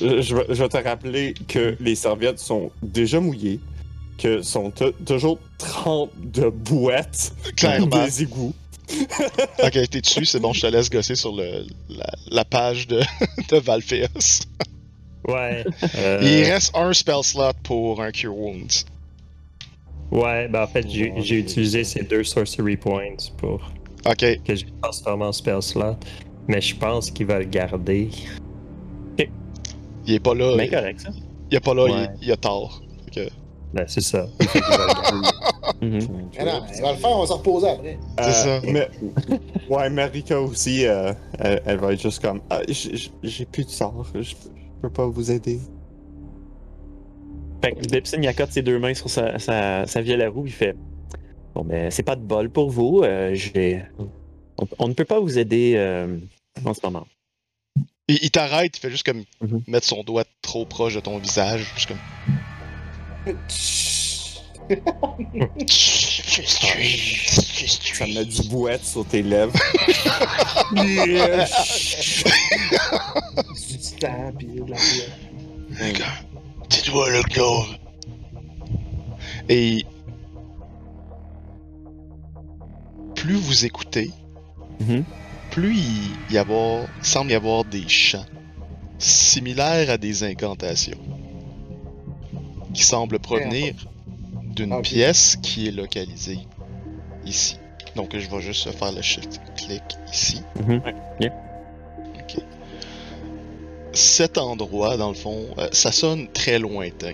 Je, je vais te rappeler que les serviettes sont déjà mouillées, que sont t- toujours trempes de boîtes Clairement. des égouts. ok, t'es dessus, c'est bon, je te laisse gosser sur le, la, la page de, de Valpheus. ouais. euh, Il reste un spell slot pour un Cure Wounds. Ouais, ben en fait, j'ai j'ai utilisé ces deux sorcery points pour Ok, que j'ai transformé en spell slot. Mais je pense qu'il va le garder. il est pas là. Il, correct, ça. il est pas là, Ouais. il, il a tort. Ben, c'est ça. Il fait qu'il va le garder. Mais non, il va le faire, on va s'en reposer après. C'est ça. Mais, ouais, Marika aussi, euh, elle, elle va être juste comme ah, J'ai plus de sort, je, peux pas vous aider. Fait que Dipson, il accote ses deux mains sur sa, sa, sa vielle à roue, il fait Bon, ben, c'est pas de bol pour vous. euh, j'ai... On, on ne peut pas vous aider euh, en ce moment. Il, il t'arrête, il fait juste comme Mhm. mettre son doigt trop proche de ton visage. Juste comme. Ça met du bouette sur tes lèvres. Du titan, puis de la pierre. Dis-toi le gnome. Et. Plus vous écoutez, Mhm. plus il, y avoir, semble y avoir des chants similaires à des incantations qui semblent provenir d'une Ok. pièce qui est localisée ici. Donc je vais juste faire le shift clic ici. Yeah. Ok. Cet endroit, dans le fond, euh, ça sonne très lointain.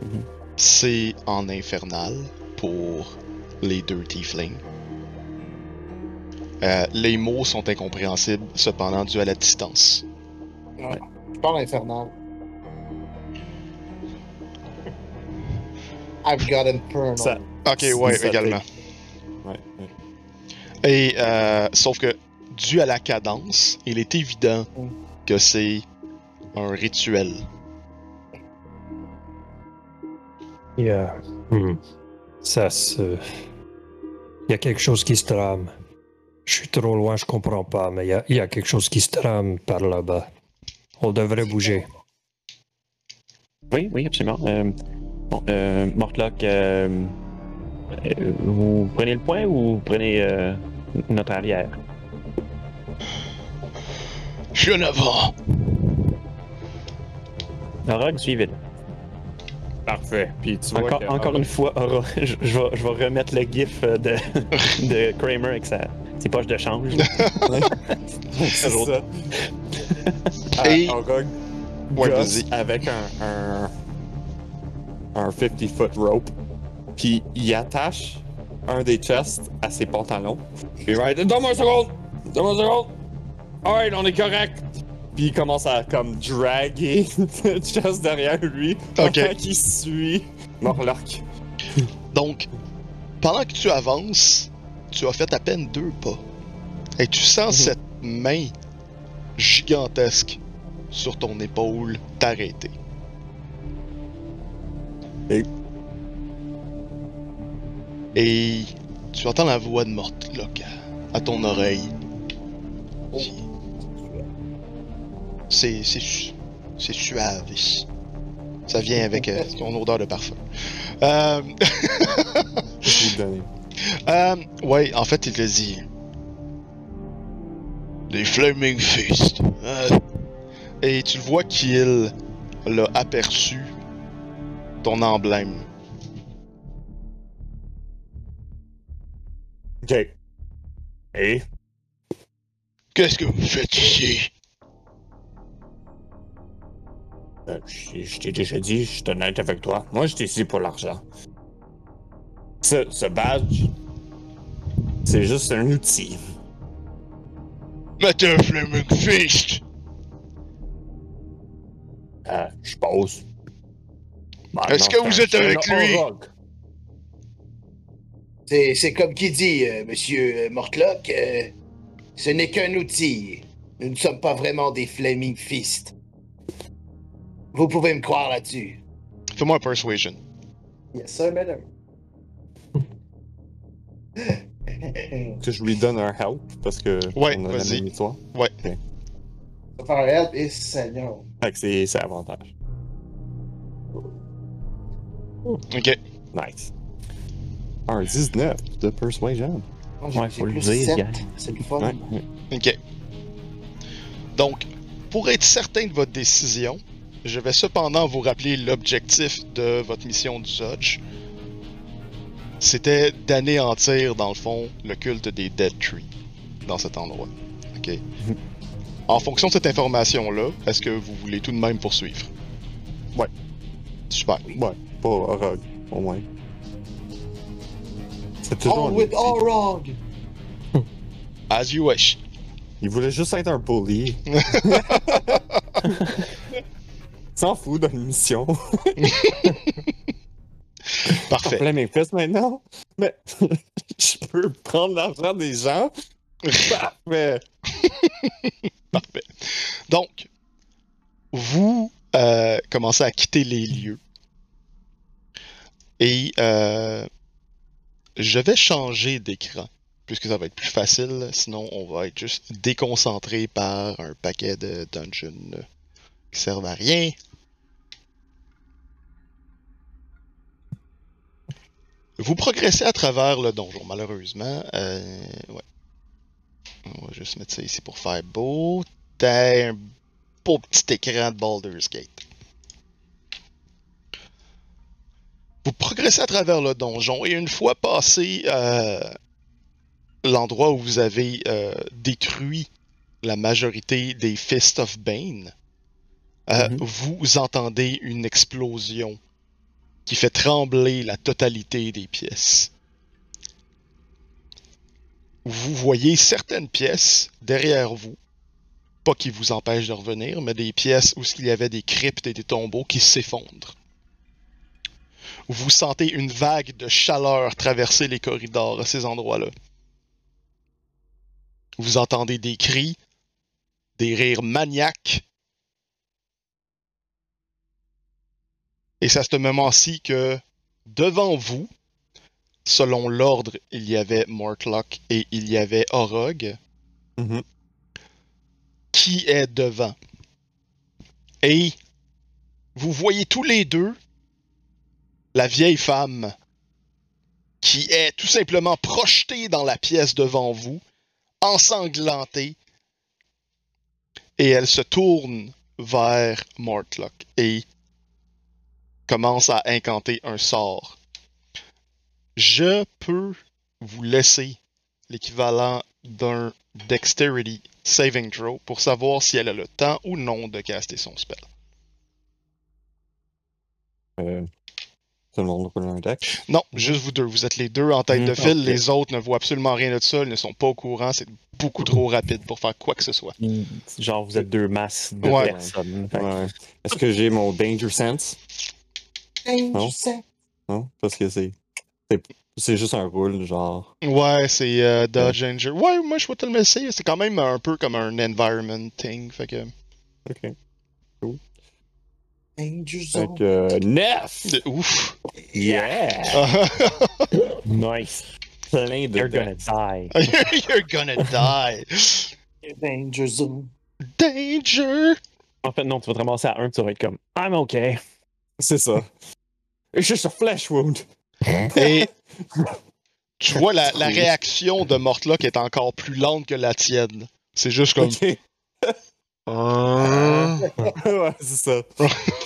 Mhm. C'est en infernal pour les deux tieflings. Euh, les mots sont incompréhensibles, cependant, dû à la distance. Je parle infernal. I've got infernal. Ça- Ok, ouais, Ça également. Ouais, ouais. Et euh, sauf que dû à la cadence, il est évident Mm. que c'est un rituel. Il y a. Hmm. Ça se. Il y a quelque chose qui se trame. Je suis trop loin, je comprends pas, mais il y y a quelque chose qui se trame par là-bas. On devrait bouger. Oui, oui, absolument. Euh, bon, euh, Mortlock, euh, vous prenez le point ou vous prenez euh, notre arrière? Je suis en avant. Orog, suivez-le. Parfait. Puis tu vois Encore, que- encore une fois, Aura, je, je vais, je vais remettre le gif euh, de, de Kramer avec sa, ses poches de change. C'est ça. Et- Ah, Orog Ouais, avec un, un, un 50 foot rope. Puis il attache un des chests à ses pantalons. Puis il va être Donne-moi une seconde! Donne-moi une seconde! Alright, on est correct! Puis il commence à comme draguer le chest derrière lui Ok. qu'il suit Morlock. Donc, pendant que tu avances, tu as fait à peine deux pas. Et tu sens Mhm. cette main gigantesque sur ton épaule t'arrêter. Et- Et tu entends la voix de Mortlock à ton oreille. Qui- C'est c'est su- c'est suave. Ça vient avec euh, ton odeur de parfum. Euh, euh, ouais, en fait, il te dit. Des Flaming Fist. hein? Et tu le vois qu'il l'a aperçu ton emblème. Ok. Et? Qu'est-ce que vous faites ici? euh, je je t'ai déjà dit, je suis honnête avec toi. Moi, j'étais ici pour l'argent. Ce, ce badge, c'est juste un outil. Mais t'es un Flaming Fist! Euh, je pose. Bah, Est-ce que vous êtes avec lui? C'est, comme qui dit, euh, monsieur euh, Mortlock, euh, ce n'est qu'un outil. Nous ne sommes pas vraiment des Flaming Fist. Vous pouvez me croire là-dessus. Fais-moi un persuasion. Yes, sir, madame. Que je lui donne un help parce que Ouais, on a la vas-y. même histoire. Ça un help et Seigneur. Fait que c'est avantage. Ok. Nice. Un 19 de persuasion. Ouais, faut le plus dire, gars. C'est le fun. Ouais. Ok. Donc, pour être certain de votre décision, je vais cependant vous rappeler l'objectif de votre mission du Zodge. C'était d'anéantir, dans le fond, le culte des Dead Tree dans cet endroit. Ok. En fonction de cette information-là, est-ce que vous voulez tout de même poursuivre? Ouais. Super. Ouais, pas Rogue, au moins. C'est toujours. With wrong. As you wish. Il voulait juste être un bully. S'en fout d'une mission. Parfait. Plein mes fesses maintenant. Mais je peux prendre l'argent des gens. Parfait. Parfait. Donc, vous euh, commencez à quitter les lieux. Et euh, je vais changer d'écran, puisque ça va être plus facile. Sinon, on va être juste déconcentré par un paquet de dungeons qui servent à rien. Vous progressez à travers le donjon, malheureusement. Euh, ouais. On va juste mettre ça ici pour faire beau. T'as un beau petit écran de Baldur's Gate. Vous progressez à travers le donjon et une fois passé euh, l'endroit où vous avez euh, détruit la majorité des Fist of Bane, euh, Mhm. vous entendez une explosion qui fait trembler la totalité des pièces. Vous voyez certaines pièces derrière vous, pas qui vous empêchent de revenir, mais des pièces où il y avait des cryptes et des tombeaux qui s'effondrent. Vous sentez une vague de chaleur traverser les corridors à ces endroits-là. Vous entendez des cris, des rires maniaques. Et c'est à ce moment-ci que, devant vous, selon l'ordre, il y avait Mortlock et il y avait Orog. Mhm. Qui est devant? Et vous voyez tous les deux la vieille femme qui est tout simplement projetée dans la pièce devant vous, ensanglantée, et elle se tourne vers Mortlock et commence à incanter un sort. Je peux vous laisser l'équivalent d'un Dexterity Saving Throw pour savoir si elle a le temps ou non de caster son spell. Euh, tout le monde roule un deck? Non, juste vous deux. Vous êtes les deux en tête de Mm, file. Les autres ne voient absolument rien de ça. Ils ne sont pas au courant. C'est beaucoup trop rapide pour faire quoi que ce soit. Genre, vous êtes deux masses de Ouais. personnes. Ouais. Est-ce que j'ai mon Danger Sense? Non? je sais. Non? Parce que c'est. c'est- juste un rôle, genre. Ouais, c'est euh, Dodge Danger. Ouais, moi je vais te le laisser. C'est quand même un peu comme un environment thing. Fait que. Ok. Danger Fait Zone. que. euh, Neuf! Ouf! Yeah! Nice. Plein de. You're gonna die. You're gonna die! Danger Zone. Danger! En fait, non, tu vas te ramasser à un, tu vas être comme I'm okay. C'est ça. It's just a flesh wound. Et tu vois la, la réaction de Mortlock est encore plus lente que la tienne. C'est juste comme. Ah. ouais, c'est ça.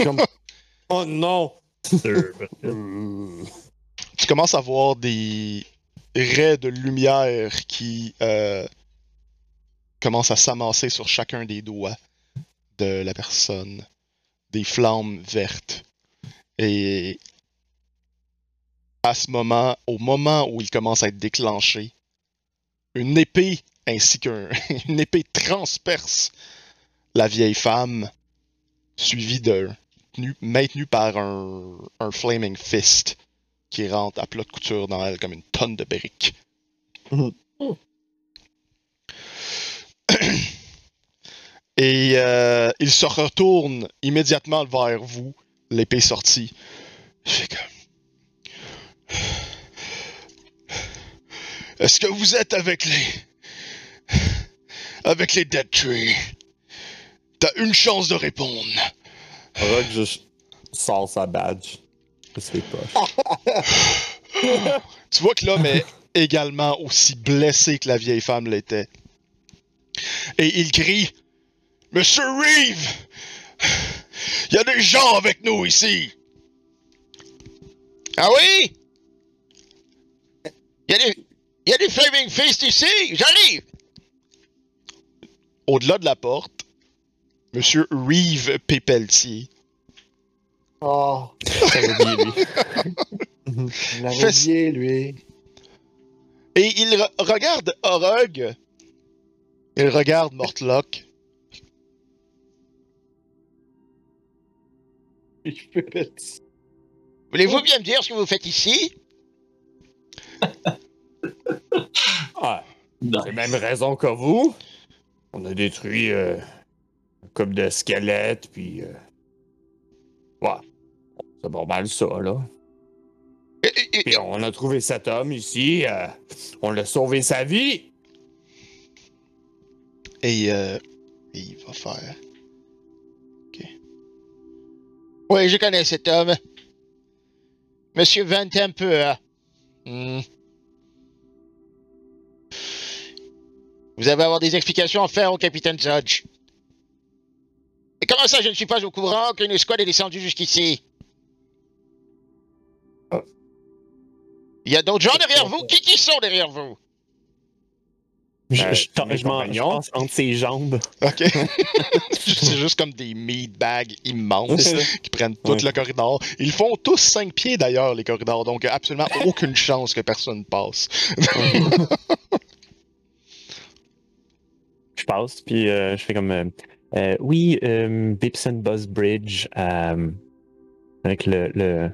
Comme... Oh non! Tu commences à voir des raies de lumière qui euh, commencent à s'amasser sur chacun des doigts de la personne. Des flammes vertes. Et à ce moment, au moment où il commence à être déclenché, une épée ainsi qu'une épée transperce la vieille femme, suivie tenu- maintenue par un, un flaming fist qui rentre à plat de couture dans elle comme une tonne de briques. Mhm. Et euh, il se retourne immédiatement vers vous, l'épée sortie. Est-ce que vous êtes avec les... Avec les Dead Tree? T'as une chance de répondre. Rock juste sort sa badge de ses poches. Tu vois que l'homme est également aussi blessé que la vieille femme l'était. Et il crie Monsieur Reeve Il y a des gens avec nous ici Ah oui? Il y a des. Il y a des Flaming Fist ici J'arrive Au-delà de la porte, Monsieur Reeve Pépeltier Oh, lui. il oublié, lui. Et il re- regarde Orog. Il regarde Mortlock. Voulez-vous bien me dire ce que vous faites ici? Ah, Non. c'est même raison que vous. On a détruit euh, couple de squelettes, puis. Euh... Ouais. C'est normal, ça, là. Puis on a trouvé cet homme ici. euh, on l'a sauvé sa vie. Et euh, il va faire. Ok. Oui, je connais cet homme. Monsieur Van Temper. Hmm. Vous allez avoir des explications à faire au capitaine Judge. Et comment ça, je ne suis pas au courant qu'une escouade est descendue jusqu'ici? Il y a d'autres gens derrière vous? Qui qui sont derrière vous? Je, Euh, je, je m'en- entre ses jambes. Ok. c'est juste comme des meat bags immenses qui prennent tout Ouais. le corridor. Ils font tous 5 pieds d'ailleurs, les corridors, donc absolument aucune chance que personne passe. Je passe, puis euh, je fais comme. euh, euh, oui, euh, Bipson Buzz Bridge, euh, avec le. le...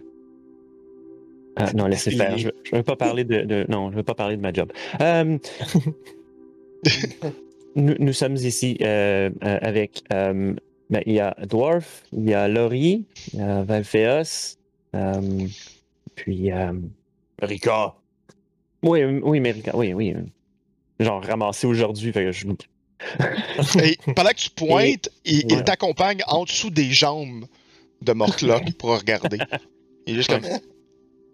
Ah, non, laissez faire. Je ne veux pas parler de, de- Non, je veux pas parler de ma job. Euh, nous, nous sommes ici avec. ben, il y a Dwarf, il y a Laurie, il y a Valfeos, puis. Rika. oui, oui, mais oui, oui. euh, Genre ramassé aujourd'hui, fait que je. Et pendant que tu pointes, il, il Ouais. t'accompagne en dessous des jambes de Mortlock pour regarder. Il est juste comme.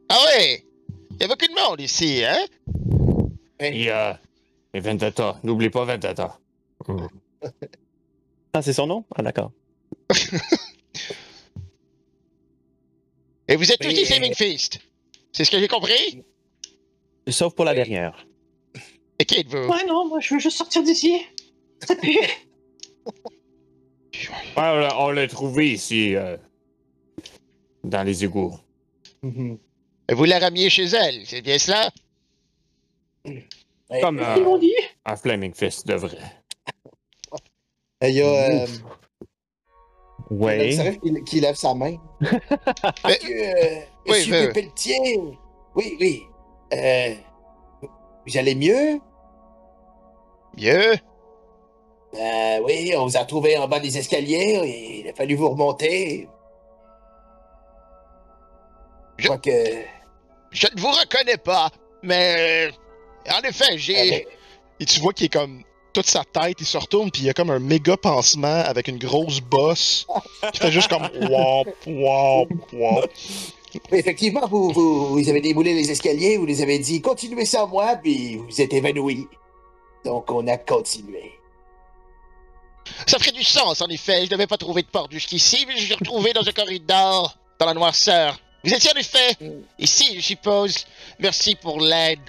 Ah ouais! Il y a beaucoup de monde ici, hein? Et, euh, et Vendetta. N'oublie pas Vendetta. Ah, c'est son nom? Ah, d'accord. Et vous êtes tous des Flaming Fist. C'est ce que j'ai compris? Sauf pour la dernière. Et qui êtes-vous? Ouais, non, moi je veux juste sortir d'ici. Ça pue. Ouais, on l'a- trouvé ici. euh, dans les égouts. Mhm. Vous la ramiez chez elle, c'est bien cela? Hey, Comme Ils m'ont euh, dit. un Flaming Fist devrait. Il y a. Euh, Ouais. Qu'il qu'il lève sa main. Monsieur, euh, Oui, Monsieur mais- Pépeltier. Oui, oui. Euh, vous allez mieux? Mieux? Ben oui, on vous a trouvé en bas des escaliers. et il a fallu vous remonter. Je que. Je ne vous reconnais pas, mais euh, en effet, j'ai. avec- Et tu vois qu'il est comme toute sa tête, il se retourne puis il y a comme un méga pansement avec une grosse bosse qui fait juste comme wop wop wop. Oui, effectivement, vous, vous, vous avez déboulé les escaliers, vous les avez dit continuez sans moi, puis vous êtes évanoui. Donc on a continué. Ça ferait du sens en effet. Je devais pas trouver de porte jusqu'ici, mais je suis retrouvé dans un corridor dans la noirceur. Vous étiez en effet ici, je suppose. Merci pour l'aide.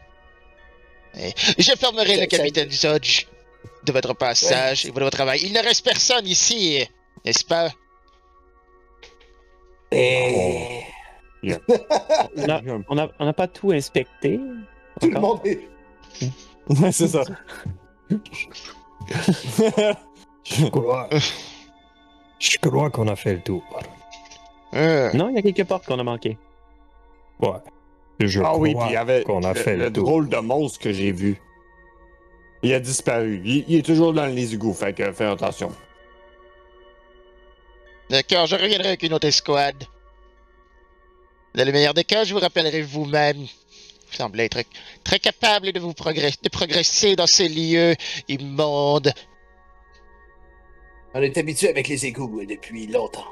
J'informerai le capitaine Zodge de votre passage et de votre travail. Il ne reste personne ici, n'est-ce pas? Et On n'a on pas tout inspecté. tout le monde est. Ouais, c'est ça. Je crois. Je crois qu'on a fait le tour. Euh, Non, il y a quelques portes qu'on a manquées. Ouais. Je ah crois oui, puis il y avait qu'on a le, fait le, le tour. drôle de monstre que j'ai vu. Il a disparu. Il, il est toujours dans les égouts, fait que fais attention. D'accord, je reviendrai avec une autre escouade. Dans le meilleur des cas, je vous rappellerai vous-même. Vous semblez être très capable de vous progresser, de progresser dans ces lieux immondes. On est habitué avec les égouts depuis longtemps.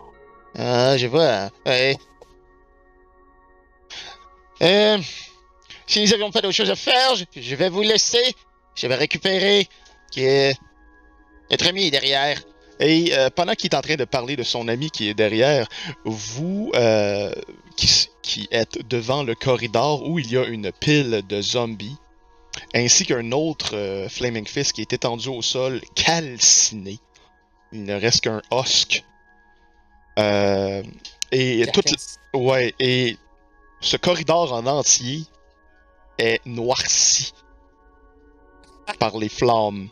Ah, je vois. Ouais. Euh, si nous n'avions pas d'autre chose à faire, je, vais vous laisser. Je vais récupérer qui est notre ami derrière. Et euh, pendant qu'il est en train de parler de son ami qui est derrière, vous euh, qui, êtes devant le corridor où il y a une pile de zombies, ainsi qu'un autre Flaming Fist qui est étendu au sol, calciné. Il ne reste qu'un osque. Euh, et toute. Ouais, et ce corridor en entier est noirci par les flammes.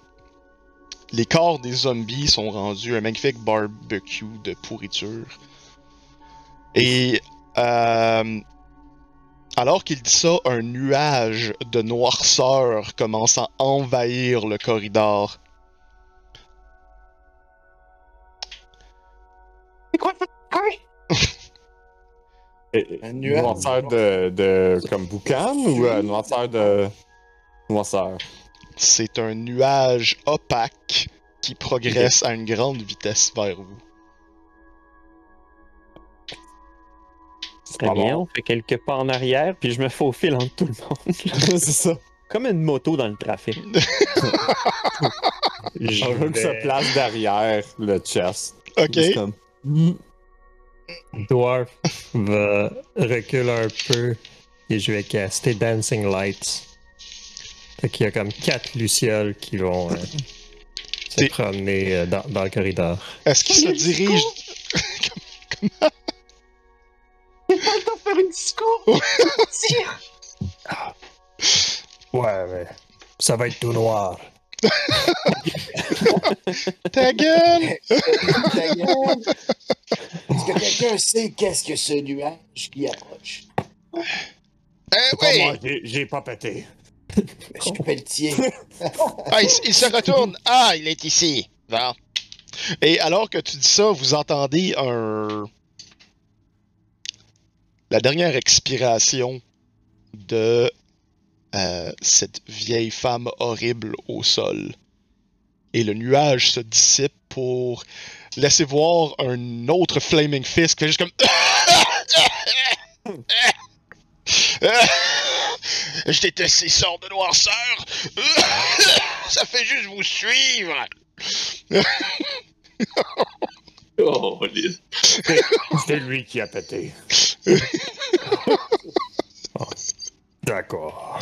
Les corps des zombies sont rendus un magnifique barbecue de pourriture. Et euh, alors qu'il dit ça, un nuage de noirceur commence à envahir le corridor. Et- Un nuage. Noirceur de, de. comme boucan ou euh, noirceur de. Noirceur? C'est un nuage opaque qui progresse à une grande vitesse vers vous. C'est Très bien, on fait quelques pas en arrière, puis je me faufile entre tout le monde. c'est ça. Comme une moto dans le trafic. Je On veut que se place derrière le chest. Ok. C'est comme- Dwarf va reculer un peu et je vais caster Dancing Lights. Fait qu'il y a comme quatre lucioles qui vont euh, se promener euh, dans, dans le corridor. Est-ce qu'il se dirige? Faire une disco! Tire! Ouais, mais ça va être tout noir. Ta gueule? Ta gueule. Est-ce que quelqu'un sait qu'est-ce que ce nuage qui approche? Eh oui! moi, j'ai- j'ai pas pété. Je suis pelletier. Ah, il, il se retourne. Ah, il est ici. Bon. Et alors que tu dis ça, vous entendez un. La dernière expiration de euh, cette vieille femme horrible au sol. Et le nuage se dissipe pour laisser voir un autre Flaming Fist qui fait juste comme. Je déteste ces sorts de noirceur. Ça fait juste vous suivre. Oh. C'est lui qui a pété. D'accord.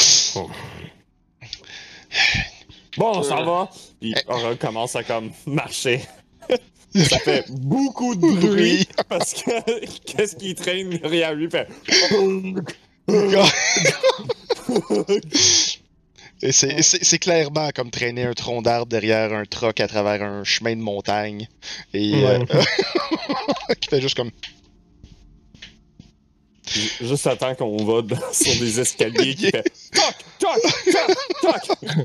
Bon, on s'en va. Puis on recommence à comme marcher. Ça fait beaucoup de bruit parce que qu'est-ce qui traîne derrière lui fait. Et c'est- clairement comme traîner un tronc d'arbre derrière un troc à travers un chemin de montagne. Et euh, qui fait juste comme. Ju- Juste temps qu'on va dans- sur des escaliers qui fait toc, toc, toc, toc.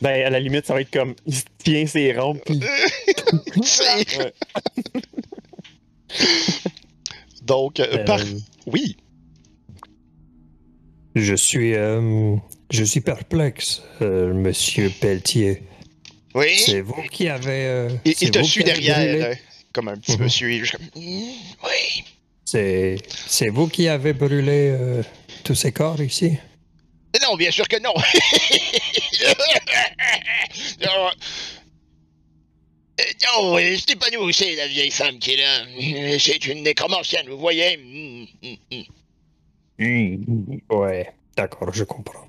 Ben, à la limite, ça va être comme il tient ses rampes, puis. Donc, euh, Euh, par... oui. Je suis, euh, je suis perplexe, euh, Monsieur Pelletier. Oui. C'est vous qui avez. euh, Il, te suit derrière, euh, comme un petit Mhm. monsieur. il est juste comme, Mm, oui. C'est, vous qui avez brûlé euh, tous ces corps ici? Non, bien sûr que non. non, Euh, non, euh, c'est pas nous, c'est la vieille femme qui est là. Euh, C'est une nécromancienne, vous voyez. Mm, mm, mm. Ouais, d'accord, je comprends.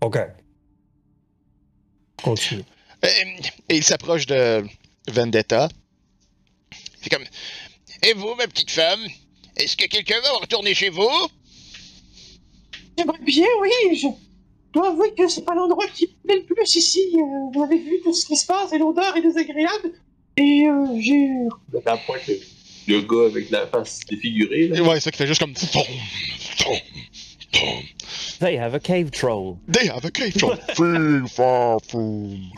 Ok. Continue. Euh, Et il s'approche de Vendetta. C'est comme. Et vous, ma petite femme Est-ce que quelqu'un va retourner chez vous? J'aimerais bien, oui. Je dois avouer que c'est pas l'endroit qui me plaît le plus ici. Euh, vous avez vu tout ce qui se passe et l'odeur est désagréable. Et euh, j'ai. À la point que le gars avec la face défigurée, là. Ouais, ça qui fait juste comme. Tom, tom, tom. they have a cave troll. They have a cave troll. Fee, fa, foum.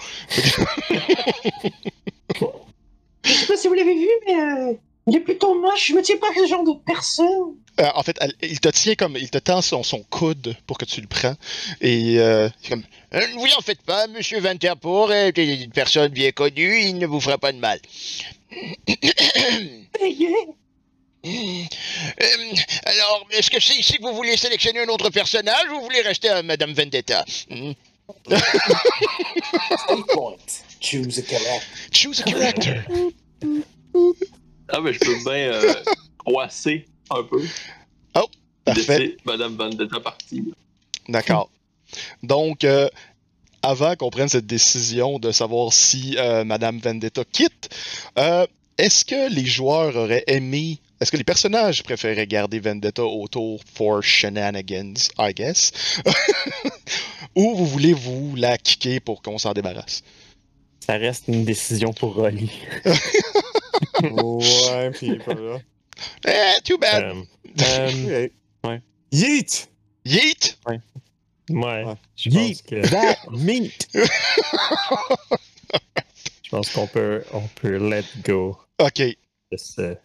Je sais pas si vous l'avez vu, mais euh, il est plutôt moche. Je me tiens pas à ce genre de personne. Euh, en fait, elle- il te tient comme. Il te tend son, son coude pour que tu le prends. Et. Euh, c'est comme. Euh, Ne vous en faites pas, monsieur Vanterpour est une personne bien connue, il ne vous fera pas de mal. Euh, alors, est-ce que c'est ici que vous voulez sélectionner un autre personnage ou vous voulez rester à Madame Vendetta? Hmm? Choose a character. Choose a character. Ah, mais je peux bien euh, croisser un peu. Parfait. Laisser Madame Vendetta partir. D'accord. Donc, euh, avant qu'on prenne cette décision de savoir si euh, Madame Vendetta quitte, euh, est-ce que les joueurs auraient aimé. Est-ce que les personnages préféraient garder Vendetta autour for shenanigans, I guess? Ou vous voulez vous la kicker pour qu'on s'en débarrasse? Ça reste une décision pour Rolly. Ouais, pis voilà. Eh, too bad. Euh, Euh, Ok. ouais. Yeet! Yeet! ouais, Ouais. je pense que that meat! je pense qu'on peut on peut let go Ok. de ce.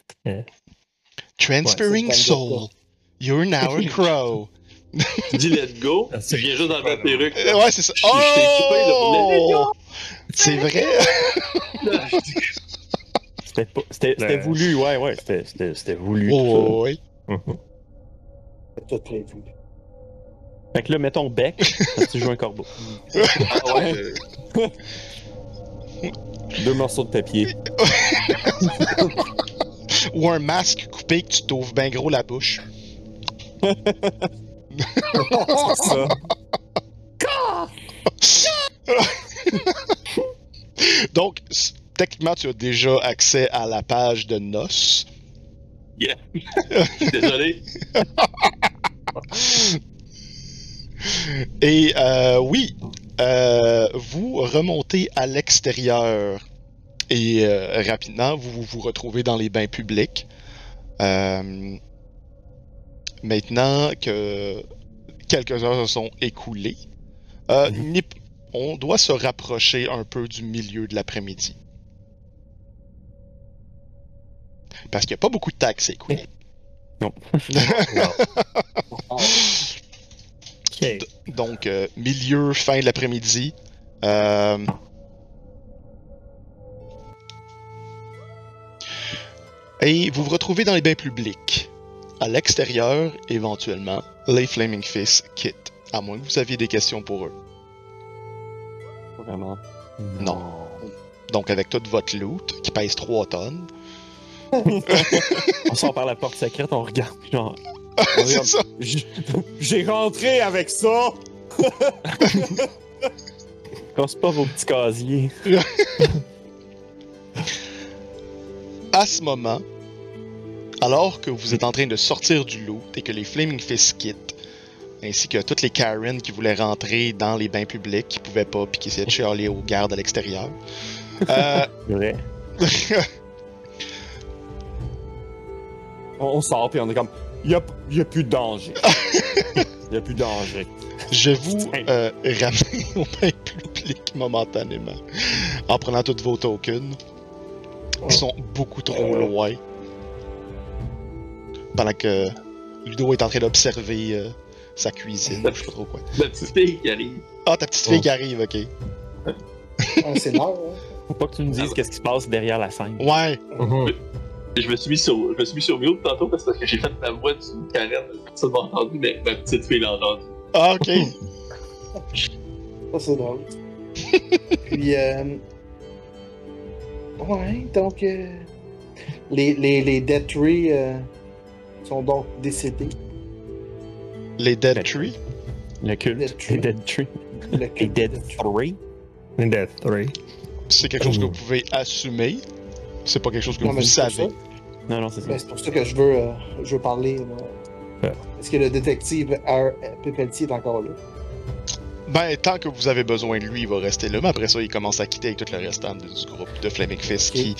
Transferring Ouais, c'est soul. You're now a crow. Tu dis let go, Ah, tu c'est- viens juste dans la perruque. Euh, ouais, c'est ça. Je- je t'ai équipé, là, pour Let Oh! go. C'est vrai? C'était pas- C'était c'était Le- voulu, ouais, ouais. C'était- C'était c'était voulu. tout Oh, oui. Mhm. C'est tout prévu. Fait que là, mets ton bec, tu joues un corbeau. Ah ouais. Deux morceaux de papier. Ou un masque coupé que tu t'ouvres bien gros la bouche. C'est ça. Donc, techniquement, tu as déjà accès à la page de Nos. Désolé. Et euh, oui, euh, vous remontez à l'extérieur et euh, rapidement, vous vous retrouvez dans les bains publics. Maintenant que quelques heures se sont écoulées, n'est- on doit se rapprocher un peu du milieu de l'après-midi. Parce qu'il n'y a pas beaucoup de qui s'est écoulé. Non. Ok. Donc, euh, milieu, fin de l'après-midi. Euh, Et vous vous retrouvez dans les bains publics. À l'extérieur, éventuellement, les Flaming Fists quittent. À moins que vous aviez des questions pour eux. Vraiment? Non. Donc, avec toute votre loot, qui pèse 3 tonnes. On sort par la porte secrète, on regarde, genre. J'ai rentré avec ça! Casse pas vos petits casiers. À ce moment, alors que vous êtes en train de sortir du loot et que les Flaming Fists quittent, ainsi que toutes les Karen qui voulaient rentrer dans les bains publics, qui pouvaient pas, puis qui essayaient de chialer aux gardes à l'extérieur, euh, On, sort, puis on est comme. Il y a, y a plus de danger. Il y a plus de danger. Je vous euh, ramène au bain public momentanément en prenant tous vos tokens. Ils sont beaucoup trop loin. Pendant que Ludo est en train d'observer euh, sa cuisine, je sais pas trop quoi. La petite fille qui arrive. Ah, ta petite fille qui arrive, ok. Ah, c'est l'heure, hein? Faut pas que tu nous dises qu'est-ce qui se passe derrière la scène. Ouais. Je me suis mis sur, je me suis mis sur mute tantôt parce que j'ai fait la voix d'une Karen. Personne m'a entendu, mais ma petite fille l'a entendu. ah, ok. Ça, c'est drôle. Puis, euh... Ouais, donc... euh, Les, les, les Dead Tree euh, sont donc décédés. Les Dead Tree? Le culte Dead Tree. des Dead Tree. Le Les Dead Tree. Three. Death 3. C'est quelque chose que vous pouvez assumer. C'est pas quelque chose que Non, vous savez. Non, non, c'est ça. Ben, c'est pour ça que je veux, euh, je veux parler. Ouais. Est-ce que le détective R. Est encore là? Ben, tant que vous avez besoin de lui, il va rester là. Mais après ça, il commence à quitter avec tout le restant du groupe de Flaming Fist qui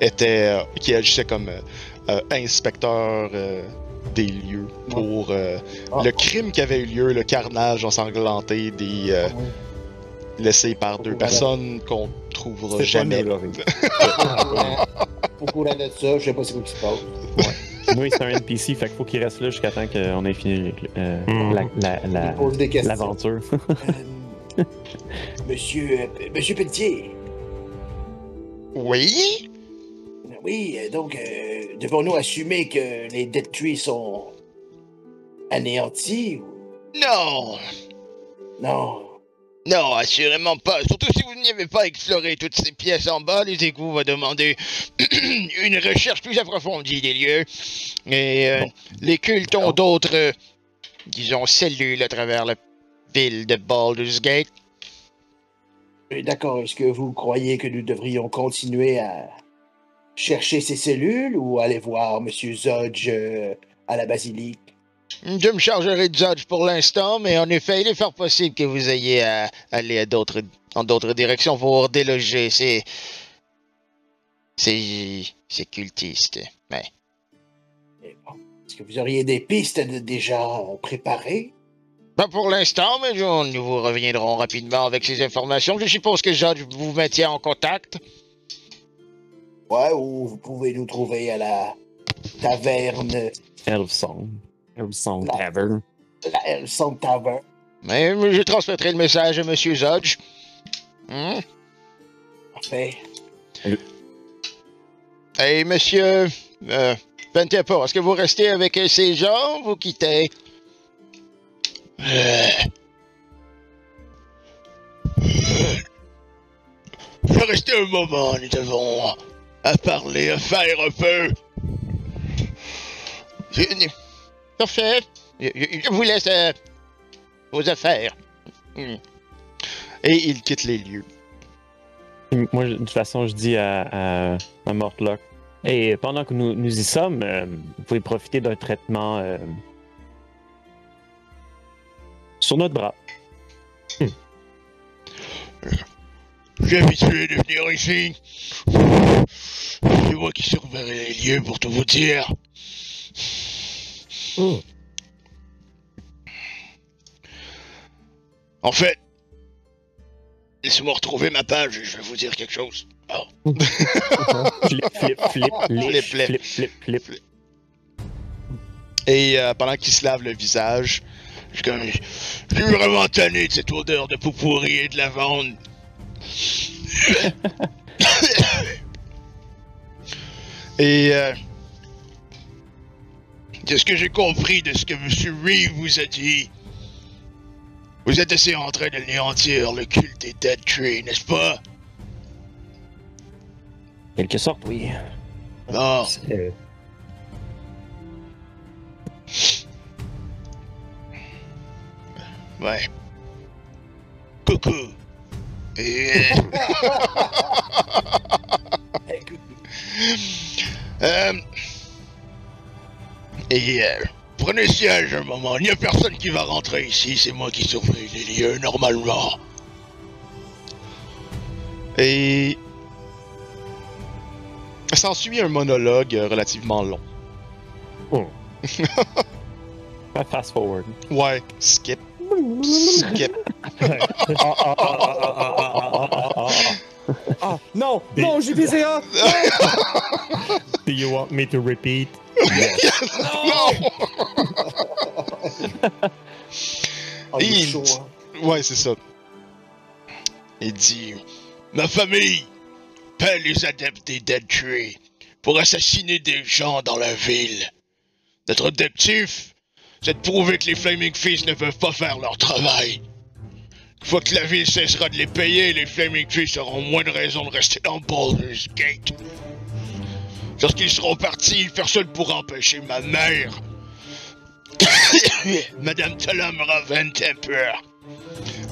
était, euh, qui agissait comme euh, euh, inspecteur euh, des lieux pour euh, Ah. le crime qui avait eu lieu, le carnage ensanglanté des euh, Ouais. Laissé par deux personnes qu'on trouvera C'est jamais. Au courant de ça, je sais pas ce qui se passe. Oui, c'est un NPC, fait qu'il faut qu'il reste là jusqu'à temps qu'on ait fini euh, Mhm. questions. l'aventure. Euh, monsieur, euh, Monsieur Pelletier. Oui? Oui, donc, euh, devons-nous assumer que les Dead Trees sont anéantis ou... Non! Non. Non, assurément pas. Surtout si vous n'y avez pas exploré toutes ces pièces en bas, les égouts vont demander une recherche plus approfondie des lieux. Et euh, les cultes ont d'autres, euh, disons, cellules à travers la ville de Baldur's Gate. D'accord, est-ce que vous croyez que nous devrions continuer à chercher ces cellules ou aller voir Monsieur Zodge euh, à la basilique? Je me chargerai de Judge pour l'instant, mais en effet, il est fort possible que vous ayez à aller à d'autres, en d'autres directions pour déloger ces, ces, ces cultistes. Bon, Est-ce que vous auriez des pistes de- déjà préparées? Pas pour l'instant, mais nous vous reviendrons rapidement avec ces informations. Je suppose que Judge vous maintient en contact. Ouais, ou vous pouvez nous trouver à la taverne, Elf Song. Son La- tavern. la Elson Tavern. Mais je transmettrai le message à Monsieur Judge. Hmm? Parfait. Et Monsieur euh, Pentepor, est-ce que vous restez avec euh, ces gens ou vous quittez? Euh. Je vais rester un moment, nous avons à parler, à faire un peu. Parfait. Je, vous laisse euh, vos affaires. Hmm. Et il quitte les lieux. Moi, de toute façon, je dis à, à, à Mortlock. Et pendant que nous, nous y sommes, euh, vous pouvez profiter d'un traitement euh, sur notre bras. J'ai habitué de venir ici. C'est moi qui surveillerai les lieux pour tout vous dire. Hmm. En fait, laissez-moi retrouver ma page et je vais vous dire quelque chose. Flip, flip, flip, lich, Flip, flip, flip. flip, flip. Et euh, pendant qu'il se lave le visage, je suis comme. Je suis vraiment tanné de cette odeur de pourri et de lavande. et. Euh, de ce que j'ai compris de ce que M. Reeve vous a dit, vous êtes assez en train d'anéantir le culte des Dead Tree, n'est-ce pas? Quelque sorte, oui. Bon. Euh, Ouais. Coucou. Et... Euh, Et euh, prenez siège un moment. Il n'y a personne qui va rentrer ici. C'est moi qui surveille les lieux normalement. Et s'ensuit un monologue euh, relativement long. Oh. Fast forward. Ouais, skip. Skip. Oh, non, Did... non, JPCA! Non! Do you want me to repeat? Yes. non! non! Ouais, c'est ça. Il dit Ma famille peut les adeptes d'être tués pour assassiner des gens dans la ville. Notre objectif, c'est de prouver que les Flaming Fists ne peuvent pas faire leur travail. Une fois que la ville cessera de les payer, les Flaming Fists auront moins de raisons de rester dans Baldur's Gate. Lorsqu'ils seront partis, personne ne pourra empêcher ma mère. Madame Talamra Van Temper.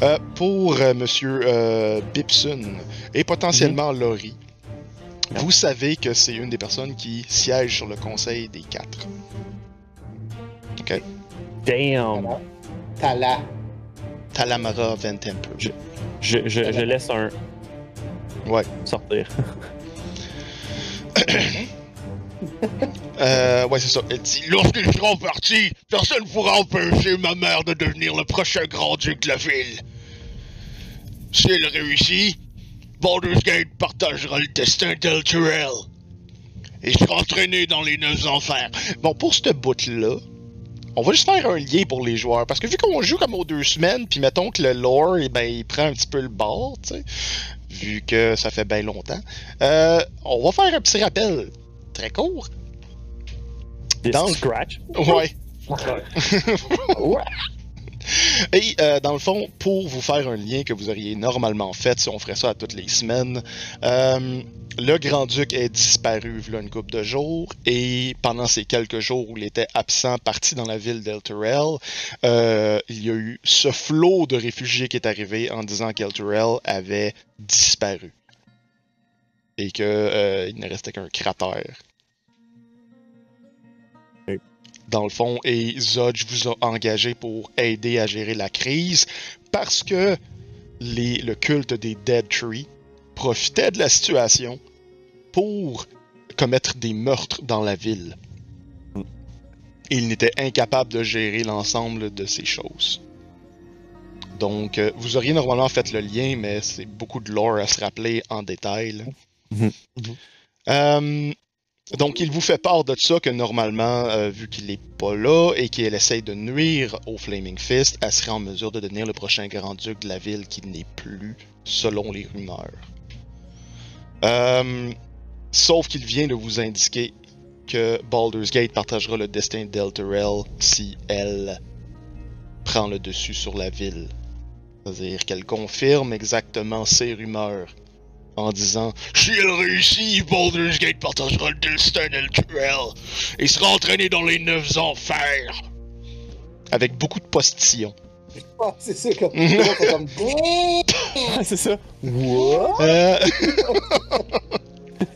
Euh, pour euh, Monsieur euh, Bipson et potentiellement Laurie, vous savez que c'est une des personnes qui siège sur le conseil des quatre. Damn! Tala. Talamara Van Temper. Je, je, je laisse un. Ouais. Sortir. Euh, ouais, c'est ça. Elle dit Lorsqu'ils seront partis, personne ne pourra empêcher ma mère de devenir le prochain grand-duc de la ville. Si elle réussit, Baldur's Gate partagera le destin d'Elturel. Et sera entraîné dans les neuf enfers. Bon, pour ce bout-là, on va juste faire un lien pour les joueurs. Parce que vu qu'on joue comme aux deux semaines, puis mettons que le lore, eh ben, il prend un petit peu le bord, tu sais, vu que ça fait bien longtemps, euh, on va faire un petit rappel très court. Dans le- scratch. Ouais. Et euh, dans le fond, pour vous faire un lien que vous auriez normalement fait si on ferait ça à toutes les semaines, euh, le grand-duc est disparu il une couple de jours et pendant ces quelques jours où il était absent, parti dans la ville d'Elturel, euh, il y a eu ce flot de réfugiés qui est arrivé en disant qu'Elturel avait disparu et que euh, ne restait qu'un cratère dans le fond, et Zodge vous a engagé pour aider à gérer la crise parce que les, le culte des Dead Tree profitait de la situation pour commettre des meurtres dans la ville. Il n'était incapable de gérer l'ensemble de ces choses. Donc, euh, vous auriez normalement fait le lien, mais c'est beaucoup de lore à se rappeler en détail. Euh, donc, il vous fait part de ça que normalement, euh, vu qu'il est pas là et qu'il essaye de nuire au Flaming Fist, elle serait en mesure de devenir le prochain grand-duc de la ville qui n'est plus, selon les rumeurs. Euh, sauf qu'il vient de vous indiquer que Baldur's Gate partagera le destin d'Elturel si elle prend le dessus sur la ville. C'est-à-dire qu'elle confirme exactement ces rumeurs en disant Si elle réussit, Baldur's Gate partagera le destin d'Elturel et sera entraîné dans les neuf enfers. Avec beaucoup de postillons. Ah, c'est ça, comme. c'est comme. Ah, c'est ça. What? Euh,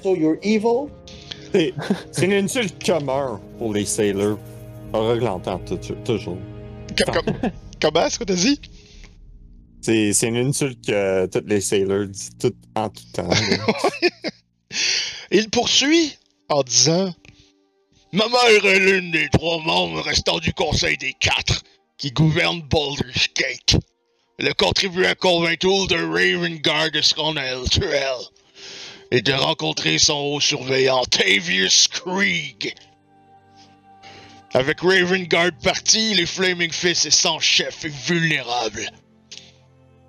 So you're evil? C'est une insulte commune pour les sailors. L'entend tou- toujours. com- com- comment est-ce que t'as dit? C'est une insulte que tous les sailors disent en tout temps. Il poursuit en disant Ma mère est l'une des trois membres restants du Conseil des Quatre qui gouverne Baldur's Gate. Elle a contribué à convaincre de Ravengard de se rendre à et de rencontrer son haut surveillant Tavius Krieg. Avec Ravengard parti, les Flaming Fists est sans chef et vulnérable.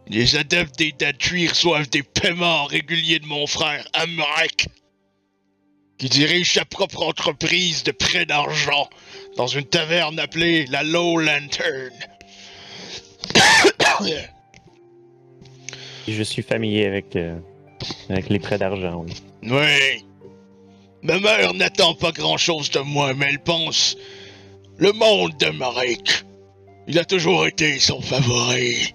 Les adeptes des Dead Tree reçoivent des paiements réguliers de mon frère Amrak, qui dirige sa propre entreprise de prêt d'argent dans une taverne appelée la Low Lantern. Je suis familier avec, euh, avec les prêts d'argent. oui. oui. Ma mère n'attend pas grand-chose de moi, mais elle pense le monde de Marek. Il a toujours été son favori.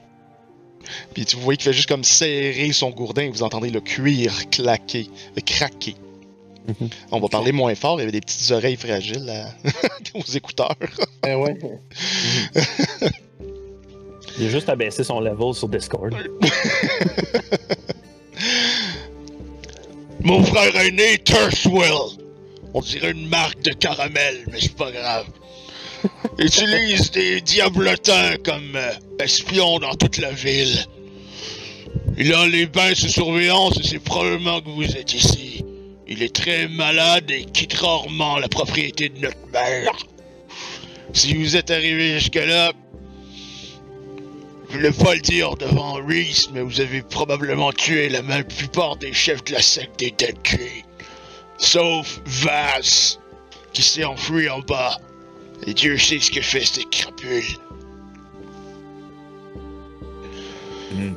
Puis tu vois qu'il fait juste comme serrer son gourdin et vous entendez le cuir claquer, euh, craquer. Mhm. On va parler moins fort, il y avait des petites oreilles fragiles à- aux écouteurs. Ben ouais. Il a juste à baisser son level sur Discord. Mon frère aîné, Turswell. On dirait une marque de caramel, mais c'est pas grave. utilise des diablotins comme euh, espions dans toute la ville. Il a les bains sous surveillance et c'est probablement que vous êtes ici. Il est très malade et quitte rarement la propriété de notre mère. Si vous êtes arrivé jusque-là, je voulais pas le dire devant Reese, mais vous avez probablement tué la ma- plupart des chefs de la secte des Dead. Sauf Vaz, qui s'est enfui en bas. Et Dieu sait ce que fait cette crapule. Hmm.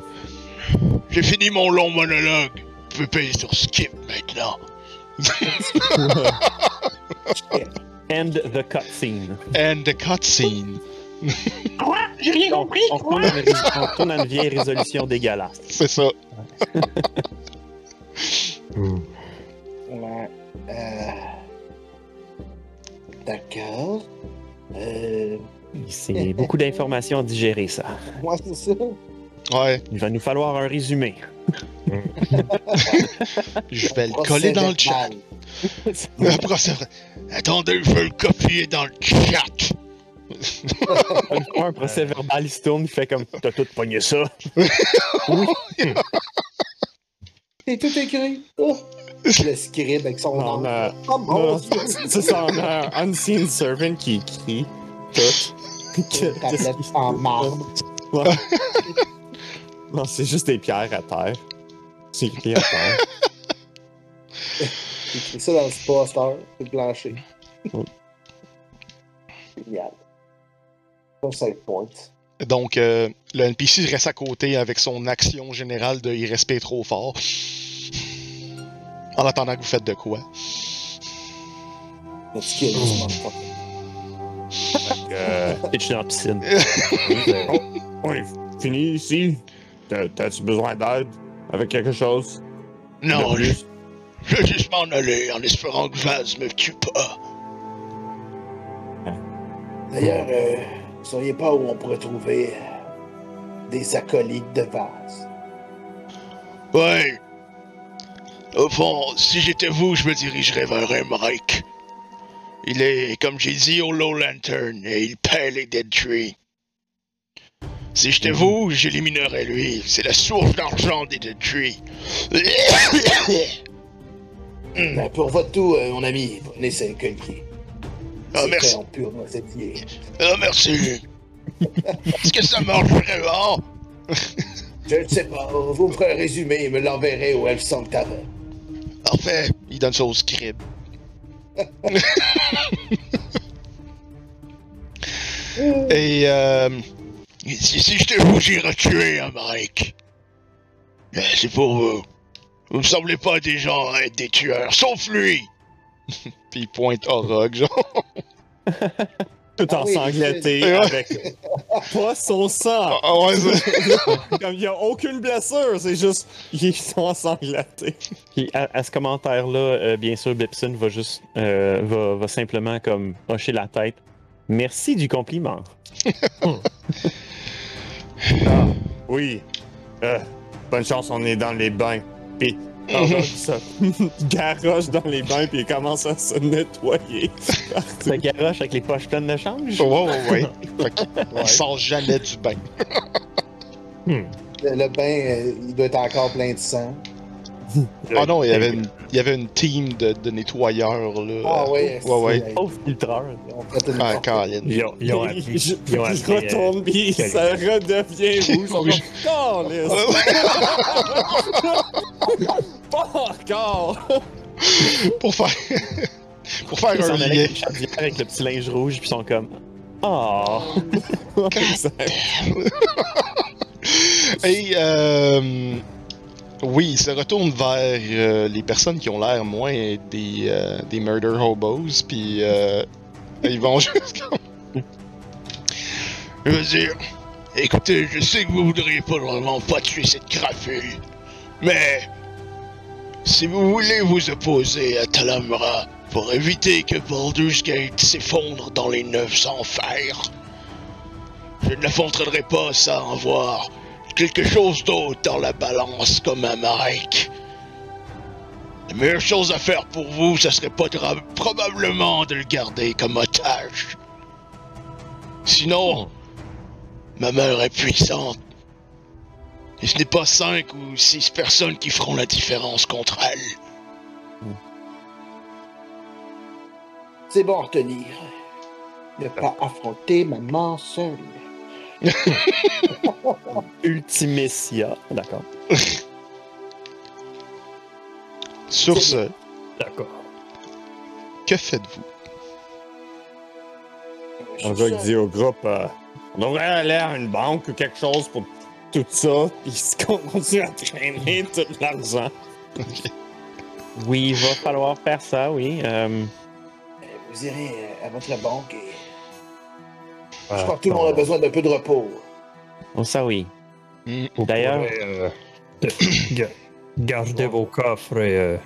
J'ai fini mon long monologue. Vous pouvez payer sur Skip maintenant. End the cutscene. And the cutscene. Quoi? J'ai rien compris. On Quoi retourne à une, rés- on retourne à une vieille résolution dégueulasse. C'est ça. Hmm. Ouais. Euh... D'accord. Euh... C'est beaucoup d'informations à digérer, ça. Moi, c'est ça. Ouais, Il va nous falloir un résumé. je vais le coller dans le chat. Attendez, je vais le copier dans le chat. Une fois un procès verbal, il se tourne, il fait comme T'as tout pogné ça. C'est tout écrit. Oh. Le scribe avec son nom. mais- Oh mon dieu! c'est ça, on a un unseen servant qui écrit tout. Que- Tablette en marbre. Ouais. non, c'est juste des pierres à terre. C'est écrit à terre. J'ai écrit ça dans le poster, c'est le plancher. Génial. Save point. Donc, euh, le NPC reste à côté avec son action générale de il respire trop fort. En attendant que vous faites de quoi. Let's kill this motherfucker. Euh, Pitch dans la piscine. on est fini ici. T'as- T'as-tu besoin d'aide avec quelque chose? Non, je, je vais juste m'en aller en espérant que Vaz me tue pas. D'ailleurs, euh, vous sauriez pas où on pourrait trouver des acolytes de vase? Ouais. Au fond, si j'étais vous, je me dirigerais vers Emmerich. Il est, comme j'ai dit, au Low Lantern et il paie les Dead Tree. Si j'étais vous, j'éliminerais lui. C'est la source d'argent des Dead Tree. Ben, pour votre tout, euh, mon ami, prenez. Ah, C'est merci. fait en pur. Ah, merci. Est-ce que ça marche vraiment? Je ne sais pas, vous me ferez un résumé et me l'enverrez au Elf Song Tavern. Parfait. Il donne ça au scribe. Et euh, si, si j'étais vous, j'irais tuer un Mike. C'est pour vous. Vous me semblez pas des gens à être des tueurs, sauf lui. Puis il pointe Orog, genre. Tout Ah oui, ensanglanté avec pas son sang. Ah ouais, ça- Comme il y a aucune blessure, c'est juste ils sont ensanglantés. Puis à, à ce commentaire-là, euh, bien sûr, Bipson va juste euh, va, va simplement comme hocher la tête. Merci du compliment. Ah, oui. Euh, bonne chance, on est dans les bains. Puis, Se garoche dans les bains, puis il commence à se nettoyer. Ça garoche avec les poches pleines de change? Ouais, ouais, ouais. Il sort jamais du bain. Hmm. Le, le bain, euh, il doit être encore plein de sang. Ah non, il y avait une, il y avait une team de, de nettoyeurs, là. Ah ouais, Ouais, ouais. Pauvre filtreur. Ah. Colin. Ils ont, ils ont appris. Je- Ils ont il appris, euh, retourne, puis quel- ça redevient rouge. Comme, Calisse. Pas encore! Pour faire. Pour faire Ils un lien. avec avec le petit linge rouge, puis ils sont comme Ah! Exact. Et euh, oui, il se retourne vers euh, les personnes qui ont l'air moins des, euh, des murder hobos, puis euh, ils vont juste comme... Je veux dire, écoutez, je sais que vous voudriez pas pas tuer cette crapule, mais si vous voulez vous opposer à Talamra pour éviter que Baldur's Gate s'effondre dans les neuf enfers, je ne l'affronterai pas sans avoir quelque chose d'autre dans la balance comme un Mike. La meilleure chose à faire pour vous, ça serait probablement de le garder comme otage. Sinon, ma mère est puissante. Et ce n'est pas cinq ou six personnes qui feront la différence contre elle. C'est bon à retenir. Ne pas affronter maman seule. Ultimecia. D'accord. Sur ce, D'accord. que faites-vous? On va dit au groupe, euh, on devrait aller à une banque ou quelque chose pour tout ça, puis se continue à traîner tout l'argent. Oui, il va falloir faire ça, oui. Euh, Vous irez euh, à votre banque et je crois que tout le monde a besoin d'un peu de repos. oh, ça, oui. Vous D'ailleurs- euh, ga- gardez vos coffres et euh,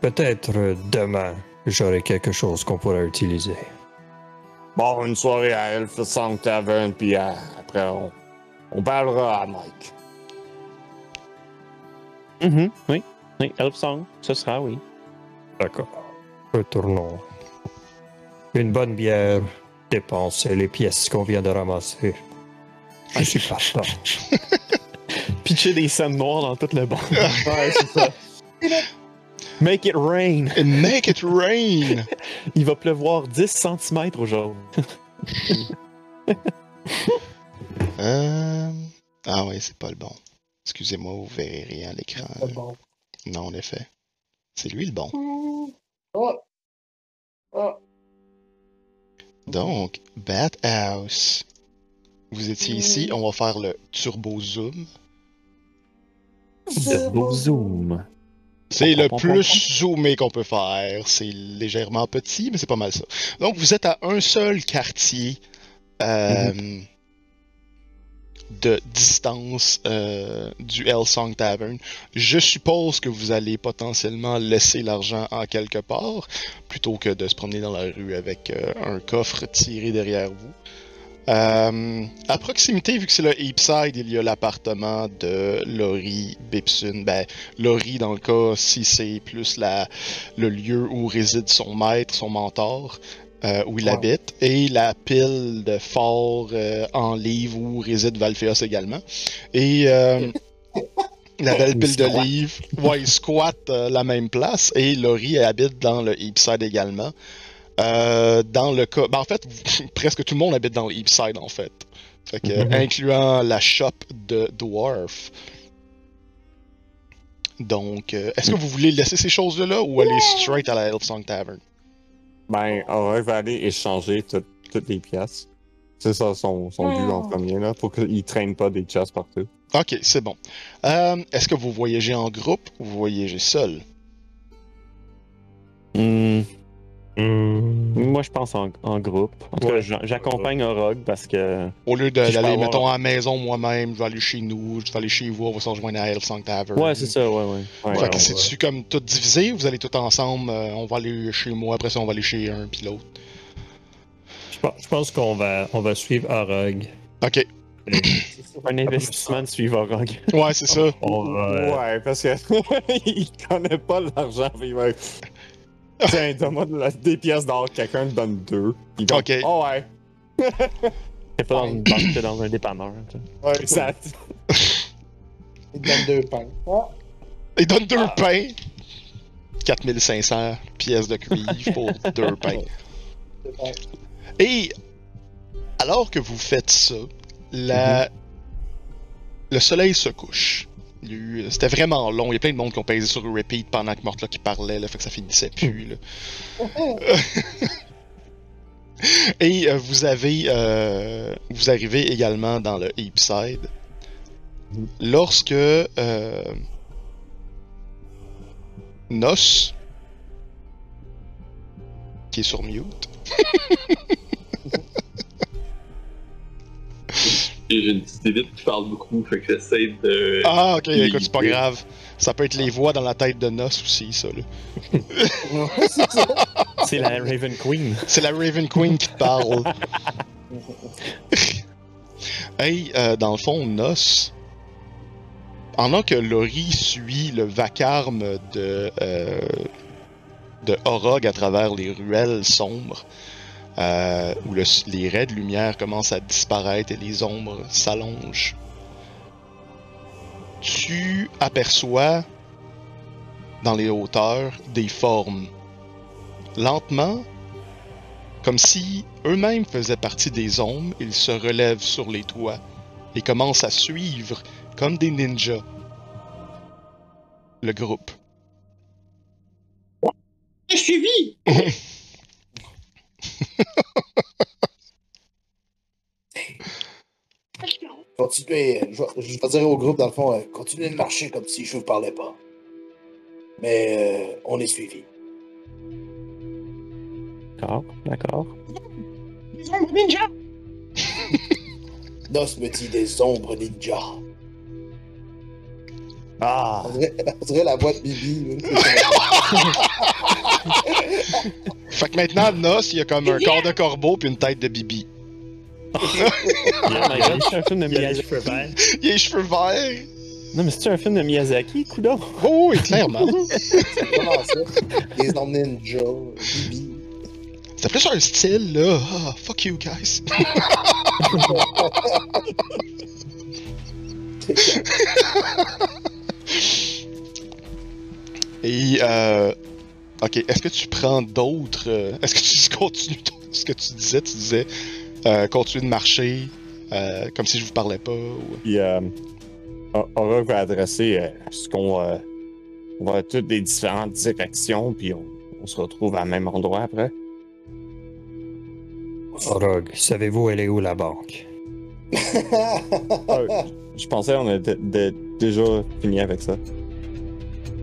peut-être euh, demain, j'aurai quelque chose qu'on pourra utiliser. Bon, une soirée à Elf Song Tavern, puis euh, après, on, on parlera à Mike. Mhm, Oui. Oui, Elf Song, ce sera, oui. D'accord. Retournons. Une bonne bière, dépenser les pièces qu'on vient de ramasser. Je suis partant. Pitcher des scènes noires dans tout le banc. ouais, c'est ça. Make it rain. And make it rain! Il va pleuvoir 10 cm aujourd'hui. Euh, Ah ouais, c'est pas le bon. Excusez-moi, vous verrez rien à l'écran. Bon. Non, en effet. C'est lui le bon. Oh. Oh. Donc, House. Vous étiez ici, on va faire le turbo zoom. Beau zoom. C'est le plus zoomé qu'on peut faire. C'est légèrement petit, mais c'est pas mal ça. Donc, vous êtes à un seul quartier euh, de distance euh, du Hellsong Tavern. Je suppose que vous allez potentiellement laisser l'argent en quelque part, plutôt que de se promener dans la rue avec euh, un coffre tiré derrière vous. Euh, à proximité, vu que c'est le Heapside, il y a l'appartement de Laurie Bipsun. Ben, Laurie, dans le cas, si c'est plus la, le lieu où réside son maître, son mentor, euh, où il habite, et la pile de fort euh, en livre où réside Valphéos également. Et euh, la belle Il pile de livres, ouais, il squatte la même place, et Laurie habite dans le Heapside également. Dans le cas, ben en fait, presque tout le monde habite dans le Heapside en fait. Fait que, Mhm. incluant la shop de Dwarf. Donc, est-ce que vous voulez laisser ces choses-là là ou aller straight à la Hellsong Tavern? Ben, Aurore va aller échanger tout- toutes les pièces. C'est ça son, son but en premier, là, pour qu'il traîne pas des chests partout. Ok, c'est bon. Euh, est-ce que vous voyagez en groupe ou vous voyagez seul? Hmm, Hmm, moi, je pense en, en groupe. En tout cas, Ouais. j'accompagne Orog parce que. Au lieu d'aller, avoir- mettons, à la maison moi-même, je vais aller chez nous, je vais aller chez vous, on va se rejoindre à Hellsong Tavern. Ouais, c'est ça, ouais, ouais. ouais. Fait que c'est-tu comme tout divisé? Vous allez tout ensemble, euh, on va aller chez moi, après ça on va aller chez un puis l'autre? je pense- qu'on va, on va suivre Arog. Ok, Un investissement de suivre Orog. ouais, c'est ça. On va, Ouais, parce que il connaît pas l'argent. Il va. Tiens, donne-moi de la- des pièces d'or, quelqu'un te donne deux. Il va. Ok. Oh ouais. C'est pas dans une banque, c'est dans un dépanneur. tu sais. Ouais, exact. Il donne deux pains. Ah. Il donne deux pains? 4500 pièces de cuivre pour deux pains. deux pains. Et alors que vous faites ça, la... le soleil se couche. Eu- C'était vraiment long. Il y a plein de monde qui ont pesé sur repeat pendant que Mortlock qui parlait, là, fait que ça finissait plus. Là. Et euh, vous avez, euh, vous arrivez également dans le Heapside. Lorsque euh, Nos, qui est sur mute, J'ai une petite élite qui parle beaucoup, fait que j'essaie de. Ah, ok, écoute, c'est pas grave. Ça peut être les voix dans la tête de Nos aussi, ça. là. C'est la Raven Queen. C'est la Raven Queen qui te parle. hey, euh, dans le fond, Nos, pendant que Laurie suit le vacarme de, euh, de Orog à travers les ruelles sombres, euh, où le- les raies de lumière commencent à disparaître et les ombres s'allongent. Tu aperçois dans les hauteurs des formes. Lentement, comme si eux-mêmes faisaient partie des ombres, ils se relèvent sur les toits et commencent à suivre, comme des ninjas, le groupe. Continuez, je vais, je vais dire au groupe, dans le fond, euh, continuez de marcher comme si je vous parlais pas. Mais euh, on est suivi. D'accord, d'accord. Ninja! Nos me dit des ombres ninja. Ah! On dirait, on dirait la voix de Bibi. Fait que maintenant, Nos, il y a comme un corps de corbeau puis une tête de bibi. Oh my god, c'est un film de Il a les Miyazaki. cheveux verts. Il a les cheveux verts. Non, mais c'est un film de Miyazaki, coudon? Oh, oui, clairement. C'est vraiment ça. Des ombres ninja, Bibi. C'est plus un style, là. Ah, fuck you, guys. Et, euh. Ok, est-ce que tu prends d'autres. euh, Est-ce que tu continues ce que tu disais? Tu disais. Euh, continue de marcher. euh, comme si je vous parlais pas. ou- Puis, euh, Aura va adresser euh, ce qu'on euh, on va toutes des différentes directions, puis on, on se retrouve à même endroit après. Orog, savez-vous elle est où la banque? Je pensais qu'on était déjà fini avec ça.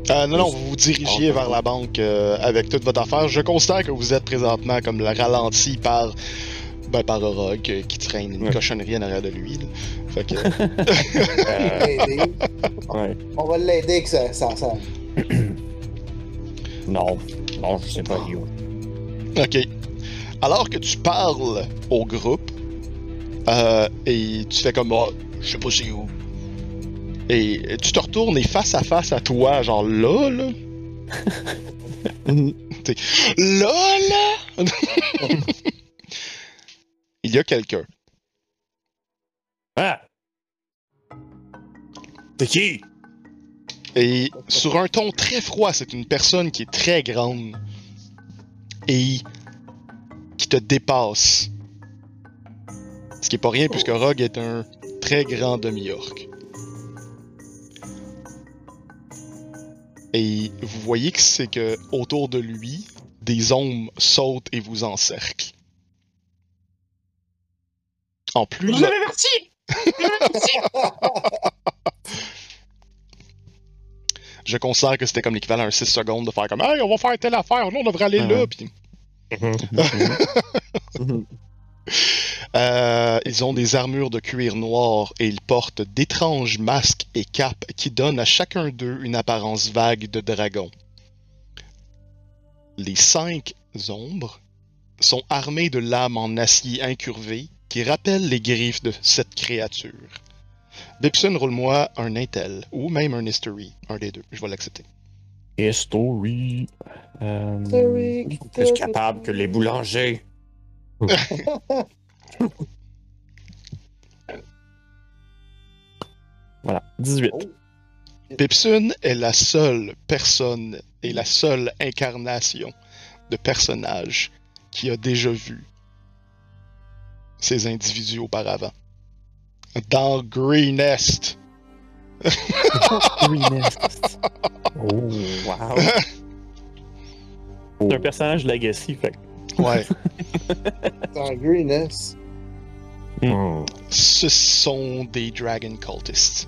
Euh, non, non, vous vous dirigiez vers la banque euh, avec toute votre affaire. Je constate que vous êtes présentement comme le ralenti par. Ben, par Orog euh, qui traîne une Ouais. cochonnerie en arrière de lui. là. Fait que. Euh, L'aider. ouais. On va l'aider que ça, ça, ça. Non, non, je sais pas, yo. Ok. Alors que tu parles au groupe, euh, et tu fais comme, oh, je sais pas c'est où. Et tu te retournes et face à face à toi, genre là, là. T'sais, là, là! Il y a quelqu'un. Ah! T'es qui? Et sur un ton très froid, c'est une personne qui est très grande et qui te dépasse. Ce qui est pas rien puisque Rogue est un très grand demi-orc. Et vous voyez que c'est que autour de lui, des ombres sautent et vous encerclent. En plus, Vous avez averti! Vous avez averti! je considère que c'était comme l'équivalent d'un 6 secondes de faire comme Hey, on va faire telle affaire, nous on devrait aller Ah là. Puis, Mhm. euh, ils ont des armures de cuir noir et ils portent d'étranges masques et capes qui donnent à chacun d'eux une apparence vague de dragon. Les cinq ombres sont armés de lames en acier incurvé qui rappellent les griffes de cette créature. Bipson, roule-moi un Intel ou même un History, un des deux, je vais l'accepter. History. Euh, Plus capable que les boulangers. Voilà, 18. Oh. Pipsun est la seule personne et la seule incarnation de personnage qui a déjà vu ces individus auparavant. Dans Greenest. Greenest. Oh, wow. C'est un personnage Legacy, fait que- Ouais. Dans Greenest. Hmm. Ce sont des Dragon Cultists.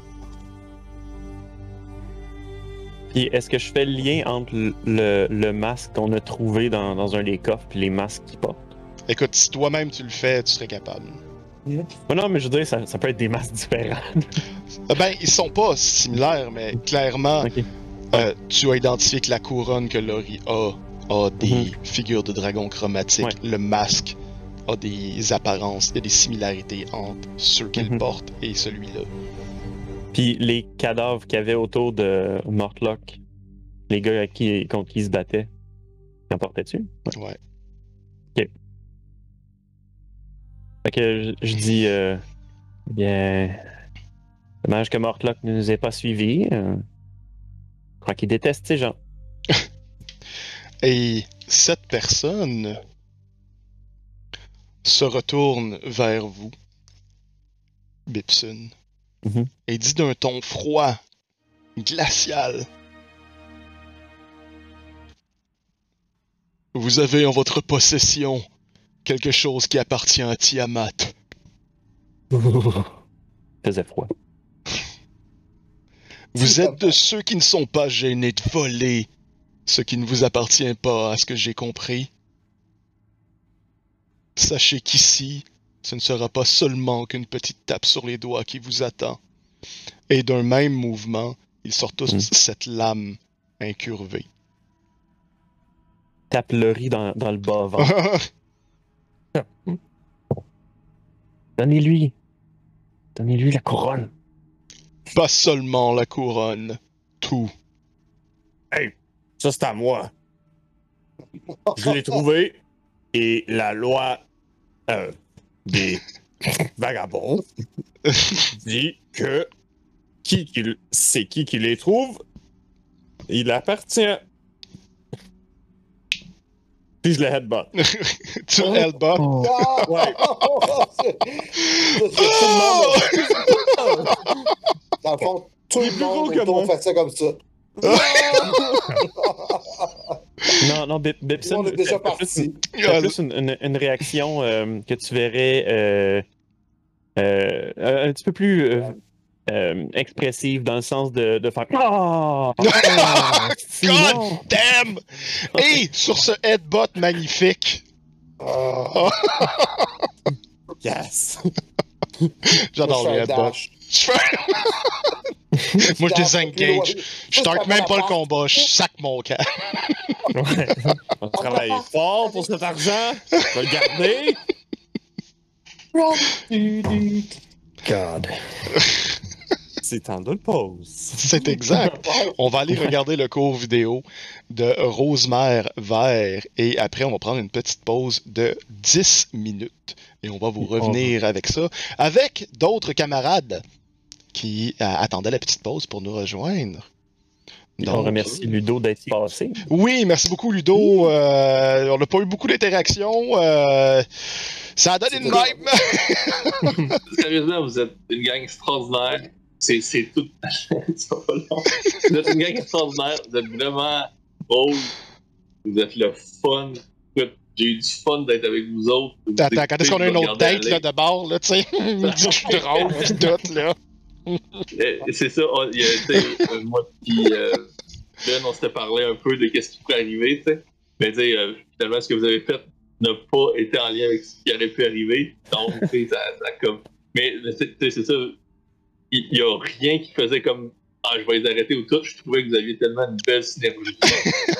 Puis est-ce que je fais le lien entre le, le- le masque qu'on a trouvé dans, dans un des coffres puis les masques qu'il porte? Écoute, si toi-même tu le fais, tu serais capable. Oh non, mais je veux dire, ça, ça peut être des masques différents. Euh, Ben, ils sont pas similaires, mais clairement, euh, tu as identifié que la couronne que Laurie a a des figures de dragon chromatiques. Ouais. Le masque a des apparences, il y a des similarités entre ceux qu'il Mhm. porte et celui-là. Puis les cadavres qu'il y avait autour de Mortlock, les gars qui, contre qui ils se battaient, ils en portaient-tu? Ouais. Fait que je, je dis, euh, eh bien, dommage que Mortlock ne nous ait pas suivis. euh. je crois qu'il déteste ces gens. Et cette personne se retourne vers vous, Bipsun, Mhm. et dit d'un ton froid, glacial. Vous avez en votre possession quelque chose qui appartient à Tiamat. faisait froid. Vous êtes de ceux qui ne sont pas gênés de voler ce qui ne vous appartient pas, à ce que j'ai compris. Sachez qu'ici, ce ne sera pas seulement qu'une petite tape sur les doigts qui vous attend. Et d'un même mouvement, ils sortent tous Mm. cette lame incurvée. Tape le riz dans, dans le bas. Donnez-lui. Donnez-lui la couronne. pas seulement la couronne, tout. Ça, c'est à moi. Je l'ai trouvé. Et la loi euh, des vagabonds dit que qui qu'il- c'est qui qui les trouve, il appartient. Puis je le headbutt. tu Elba. Ah! Ouais. C'est- c'est- tout le monde- Dans le fond, tout le plus monde fait ça comme ça. Non, non, Bip- Tout le Bipson, monde est déjà t'as plus parti. une- t'as plus une, une- une réaction euh, que tu verrais euh, euh, un petit peu plus euh, euh, expressive dans le sens de, de faire Ah! Ah! Simon! Damn! Et sur ce headbutt magnifique, Yes! j'adore je fais Moi, je désengage. Je Juste start avant même pas le combat, je sac mon camp. Ouais. On travaille fort pour cet argent. On va le garder. God. C'est temps de le pause. C'est exact. On va aller regarder le cours vidéo de Rosemère Vert et après, on va prendre une petite pause de 10 minutes et on va vous revenir avec ça, avec d'autres camarades qui euh, attendaient la petite pause pour nous rejoindre. on remercie Ludo d'être passé. oui, merci beaucoup Ludo. Euh, on n'a pas eu beaucoup d'interactions. euh, ça a donné une vibe. Sérieusement, vous êtes une gang extraordinaire. C'est, tout. Vous êtes une gang extraordinaire. Vous êtes vraiment drôle. Vous êtes le fun. J'ai eu du fun d'être avec vous autres. Attends, quand est-ce qu'on a une autre date là, de bord, là, tu sais? Drôle, tout, là. C'est ça, on- il y a, euh, moi puis euh, Ben, on s'était parlé un peu de qu'est-ce qui pourrait arriver, tu sais. Mais tu sais, euh, finalement, ce que vous avez fait n'a pas été en lien avec ce qui aurait pu arriver? Donc, tu sais, ça, ça comme. Mais c'est ça, il n'y a rien qui faisait comme. Ah, je vais les arrêter ou tout. Je trouvais que vous aviez tellement une belle synergie.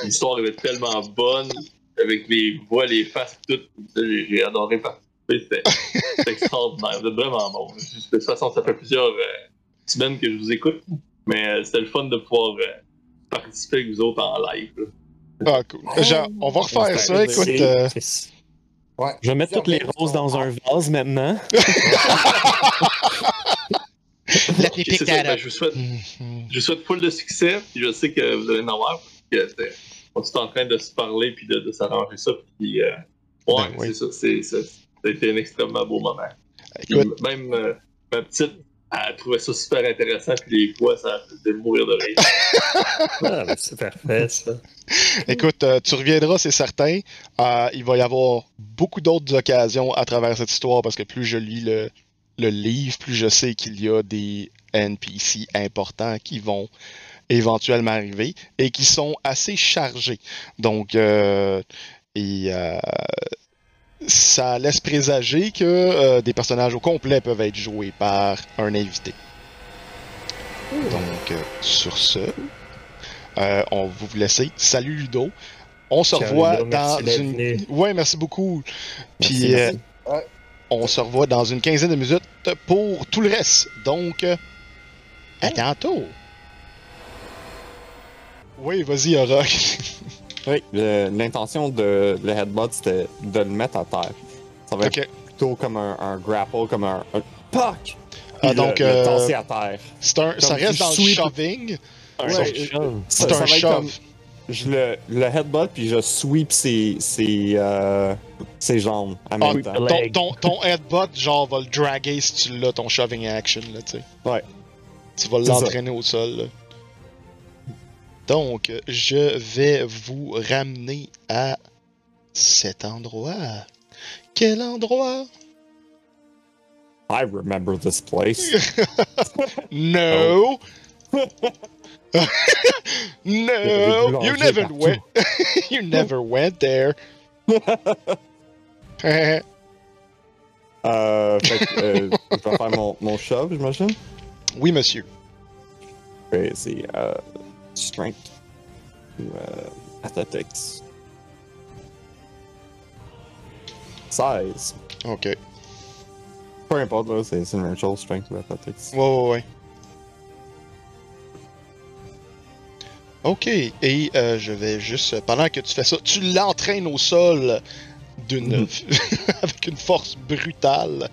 L'histoire était tellement bonne, avec les voix, les faces, tout. J'ai adoré participer. C'était extraordinaire. Vous êtes vraiment bon. De toute façon, ça fait plusieurs euh, semaines que je vous écoute. Mais euh, c'était le fun de pouvoir euh, participer avec vous autres en live. là. Ah, cool. Genre, on va refaire ça, écoute. Euh, Ouais. Je vais mettre toutes les roses dans un vase maintenant. Ben, je vous souhaite Mhm. je vous souhaite full de succès. Puis je sais que vous allez en avoir. Parce que on est en train de se parler puis de, de s'arranger ça. Puis, euh, ouais, Ben oui. c'est ça. C'est, ça. Ça a été un extrêmement beau moment. Écoute, même euh, ma petite, elle trouvait ça super intéressant. Puis les voix, ça faisait mourir de rire. Ah, ben, c'est parfait, ça. écoute, euh, tu reviendras, c'est certain. Euh, il va y avoir beaucoup d'autres occasions à travers cette histoire parce que plus je lis le, le livre, plus je sais qu'il y a des NPC importants qui vont éventuellement arriver et qui sont assez chargés. Donc, euh, et, euh, ça laisse présager que euh, des personnages au complet peuvent être joués par un invité. Donc, euh, sur ce, euh, on va vous laisser. Salut Ludo. On se revoit dans une. Ouais, merci beaucoup. Puis, Merci, euh, merci. on se revoit dans une quinzaine de minutes pour tout le reste. Donc, euh, à tantôt. Oui, vas-y, Oroch. Oui, le- l'intention de le headbutt, c'était de le mettre à terre. Ça va être plutôt comme un, un grapple, comme un, un puck. Ah, donc, le, euh, à terre. C'est un, ça reste dans le shoving. Ouais, euh, C'est un va être shove. comme- je le, le headbutt puis je sweep ses, ses, euh, ses jambes en Ah, même temps. ton, Leg. ton, ton headbutt, genre, va le draguer si tu l'as, ton shoving action, là, tu sais. Ouais. Tu vas l'entraîner au sol, là. Donc, je vais vous ramener à cet endroit. Quel endroit? I remember this place. No! no! boulanger You never went. you never went there. Euh, fait euh, je vais faire mon, mon shove, j'imagine? oui, monsieur. C'est euh, strength ou euh, athletics. 16. Ok. Ouais, Peu importe, là, c'est une même chose, strength ou athletics. ouais, ouais. Ok, et euh, je vais juste, pendant que tu fais ça, tu l'entraînes au sol d'une, avec une force brutale.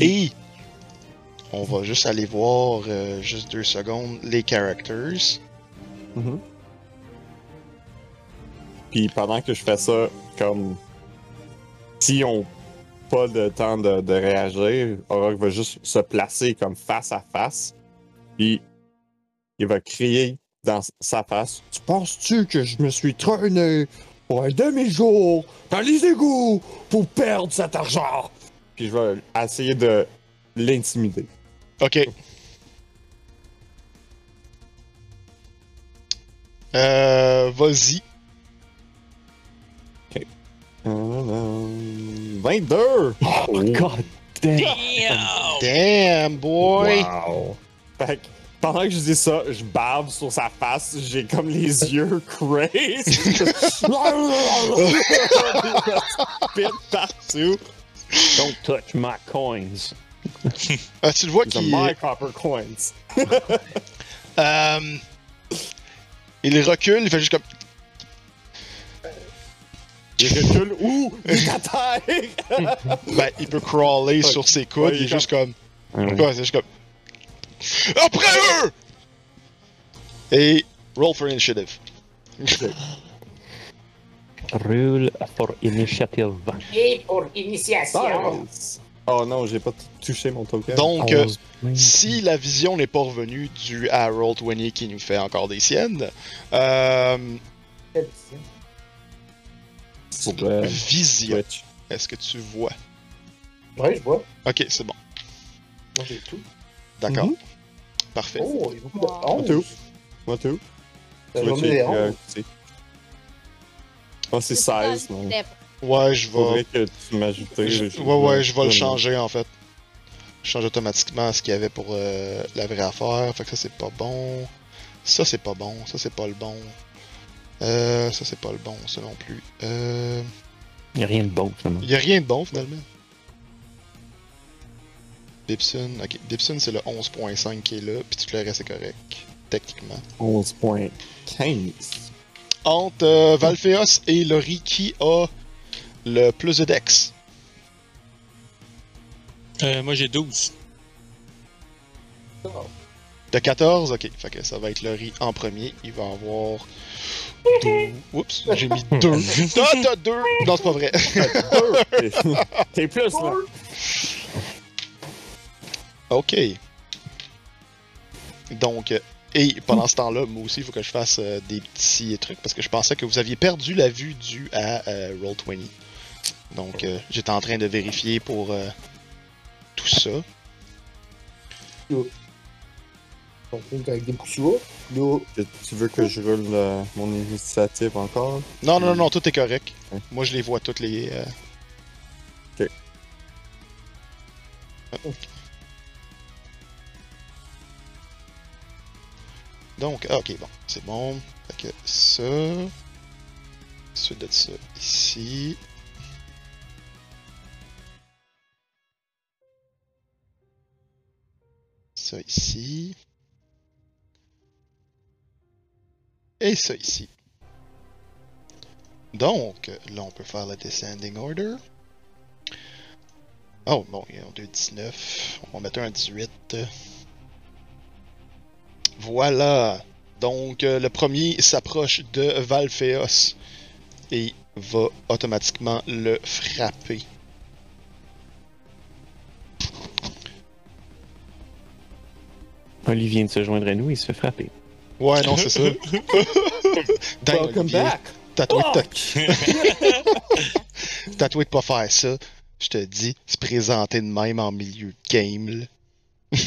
Et on va juste aller voir, euh, juste deux secondes, les characters. Mhm. Puis pendant que je fais ça, comme si on pas de temps de, réagir, Aurok va juste se placer comme face à face. Puis il va crier dans sa face Tu penses-tu que je me suis traîné pour un demi-jour dans les égouts pour perdre cet argent Puis je vais essayer de l'intimider. Ok. Euh, vas-y. Euh, 22 Oh, God damn! Damn, boy! Wow. Fait que pendant que je dis ça, je bave sur sa face, j'ai comme les yeux crazy. Spit partout. Don't touch my coins. Ah, tu le vois qu'il my copper coins. euh, il recule, il fait juste comme. Il recule où? Il est à terre! Ben, il peut crawler Ouais. sur ses coudes, Ouais, il est il est juste comme. Ouais. Ouais, c'est juste comme. Après eux! Et roll for initiative. Rule for initiative. Et pour initiation, Nice. Oh non, j'ai pas touché mon token. Donc, euh, 11. si la vision n'est pas revenue due à Roll20 qui nous fait encore des siennes, euh, vision, est-ce que tu vois? Ouais, je vois. Ok, c'est bon. Moi, j'ai tout. D'accord. Mhm. Parfait. Oh, il y a beaucoup de Wow. 11. Tout. Moi tout. Ça Twitch va me les est, 11. euh, c'est- Oh, c'est 16. Ouais, je vais. Faudrait que tu m'ajoutes. Je- ouais, ouais, je vais le changer en fait. Je change automatiquement ce qu'il y avait pour euh, la vraie affaire. Fait que ça, c'est pas bon. Ça, c'est pas bon. Ça, c'est pas le bon. Euh, ça, c'est pas le bon, ça non plus. Euh. Il n'y a rien de bon, finalement. Y a rien de bon finalement. Dipson, ok. Dipson, c'est le 11.5 qui est là, puis tout le reste est correct. Techniquement. 11.15. Entre euh, Valfeos et Lori, qui a le plus de dex Euh, moi j'ai 12. De 14, ok. Fait que ça va être Lori en premier. Il va avoir. Deux. Oups, j'ai mis 2. Ah, t'as 2 Non, c'est pas vrai. T'es plus là. ok. Donc, euh, et pendant ce temps-là, moi aussi, il faut que je fasse euh, des petits trucs parce que je pensais que vous aviez perdu la vue due à euh, Roll20. Donc, euh, j'étais en train de vérifier pour euh, tout ça. Donc, avec des Tu- Tu veux que je roule euh, mon initiative encore? Non, non, non, non, tout est correct. Ouais. Moi, je les vois toutes les. euh, Ok. Donc, ah, ok, bon, c'est bon. Fait que ça. Suite de ça ici. Ça ici. Et ça ici. Donc, là, on peut faire la descending order. Oh, bon, ils ont deux 19. On va mettre un 18. Voilà. Donc, euh, le premier s'approche de Valphéos et va automatiquement le frapper. Olivier vient de se joindre à nous, il se fait frapper. Ouais, non, c'est ça. Dang, Welcome Olivier, back! Tatoué de, Fuck! tatoué de pas faire ça. Je te dis, se présenter de même en milieu de game, là.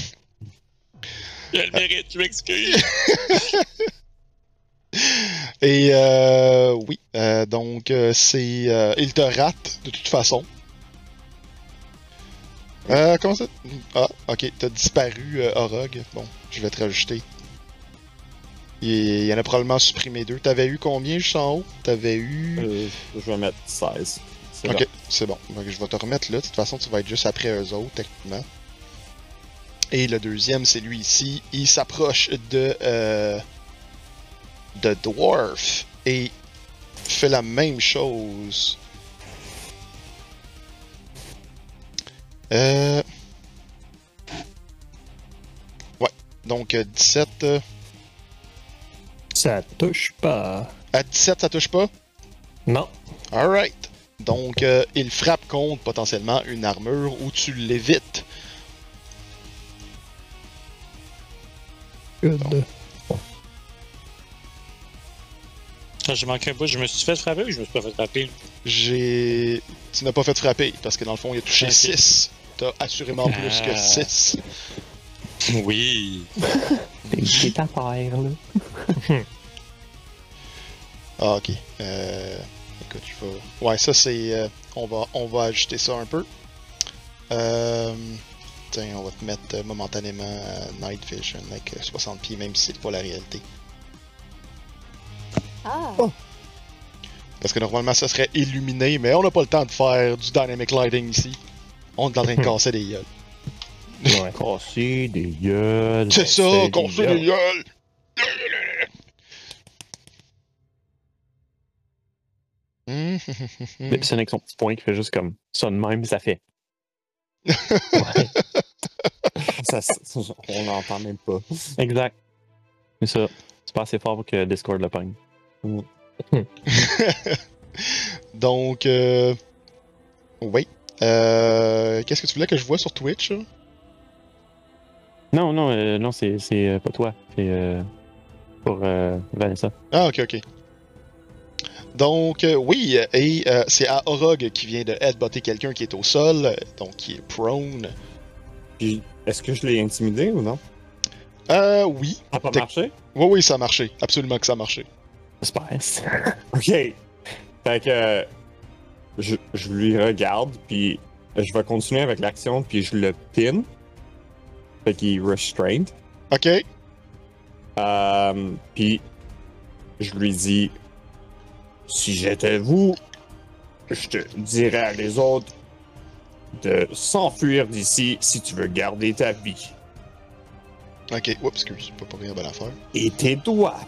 Je le mérite, je m'excuse. Et euh, oui, euh, donc euh, c'est. euh, il te rate de toute façon. Euh, comment ça? Ah, ok, t'as disparu, euh, Orog. Bon, je vais te rajouter. Il, y en a probablement supprimé deux. T'avais eu combien juste en haut? T'avais eu. Euh, je vais mettre 16. C'est Ok, c'est bon. Donc, je vais te remettre là. De toute façon, tu vas être juste après eux autres, techniquement. Et le deuxième, c'est lui ici. Il s'approche de. Euh, de Dwarf. Et fait la même chose. Euh. Ouais. Donc, euh, 17. euh, Ça touche pas. À 17, ça touche pas? Non. Alright. Donc, euh, il frappe contre potentiellement une armure où tu l'évites. Good. J'ai manqué un bout, je me suis fait frapper ou je me suis pas fait frapper? J'ai. Tu n'as pas fait frapper parce que dans le fond, il a touché Ok. 6. T'as assurément plus que Ah. 6. Oui. C'est à faire, là. Ah, ok. Euh, écoute, je vais. Ouais, ça c'est. euh, on, va, on va ajuster ça un peu. Euh, tiens, on va te mettre euh, momentanément euh, Night Vision avec euh, 60 pieds, même si c'est pas la réalité. Ah, Parce que normalement, ça serait illuminé, mais on n'a pas le temps de faire du Dynamic Lighting ici. On est en train de casser des gueules. Ouais. Casser des gueules. C'est ça, casser casser des gueules! Puis c'est avec son petit point qui fait juste comme ça de même, ça fait. Ça, ça- on n'entend même pas. Exact. C'est ça. C'est pas assez fort pour que Discord le pogne. Donc, euh... oui. Euh... Qu'est-ce que tu voulais que je vois sur Twitch? Non, non, euh, non, c'est c'est, euh, pas toi. C'est euh, pour euh, Vanessa. Ah, ok, ok. Donc, euh, oui, et euh, c'est à Orog qui vient de headbutter quelqu'un qui est au sol, donc qui est prone. Puis, est-ce que je l'ai intimidé ou non? Euh, oui. Ça a pas T'es- marché? Oui, oui, ça a marché. Absolument que ça a marché. J'espère. Ok. Fait que euh, je, je lui regarde, puis je vais continuer avec l'action, puis je le pin. Fait qu'il est restrained. Ok. Euh, puis je lui dis si j'étais vous, je te dirais à les autres de s'enfuir d'ici si tu veux garder ta vie. Ok. Oups, excuse. Pas pour rien bonne affaire. Et tes doigts.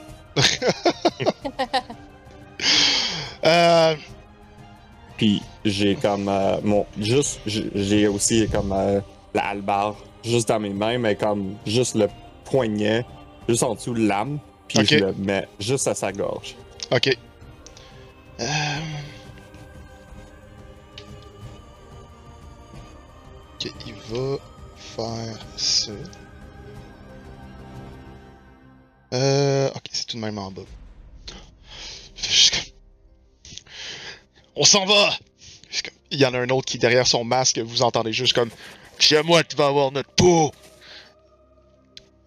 Euh. Puis j'ai comme euh, mon juste j'ai aussi comme euh, la hallebarde juste dans mes mains mais comme juste le poignet juste en dessous de l'âme puis je le mets juste à sa gorge. Ok. Euh... Ok, il va faire ça. Euh... Ok, c'est tout de même en bas. Juste comme- On s'en va! Il y en a un autre qui, derrière son masque, vous entendez juste comme Chez moi, tu vas avoir notre peau!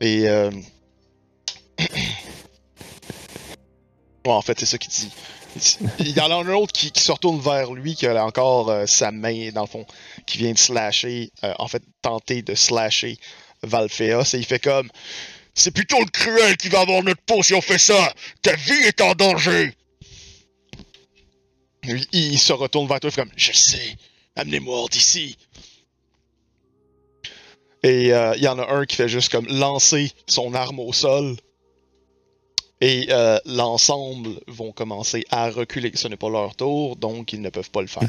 Et euh... En fait, c'est ça qu'il dit. Il y en a un autre qui, se retourne vers lui, qui a encore euh, sa main, dans le fond, qui vient de slasher, euh, en fait, tenter de slasher Valphéos, et il fait comme C'est plutôt le cruel qui va avoir notre peau si on fait ça Ta vie est en danger Il se retourne vers toi, comme Je sais, amenez-moi hors d'ici. Et euh, il y en a un qui fait juste comme lancer son arme au sol. Et euh, l'ensemble vont commencer à reculer. Ce n'est pas leur tour, donc ils ne peuvent pas le faire.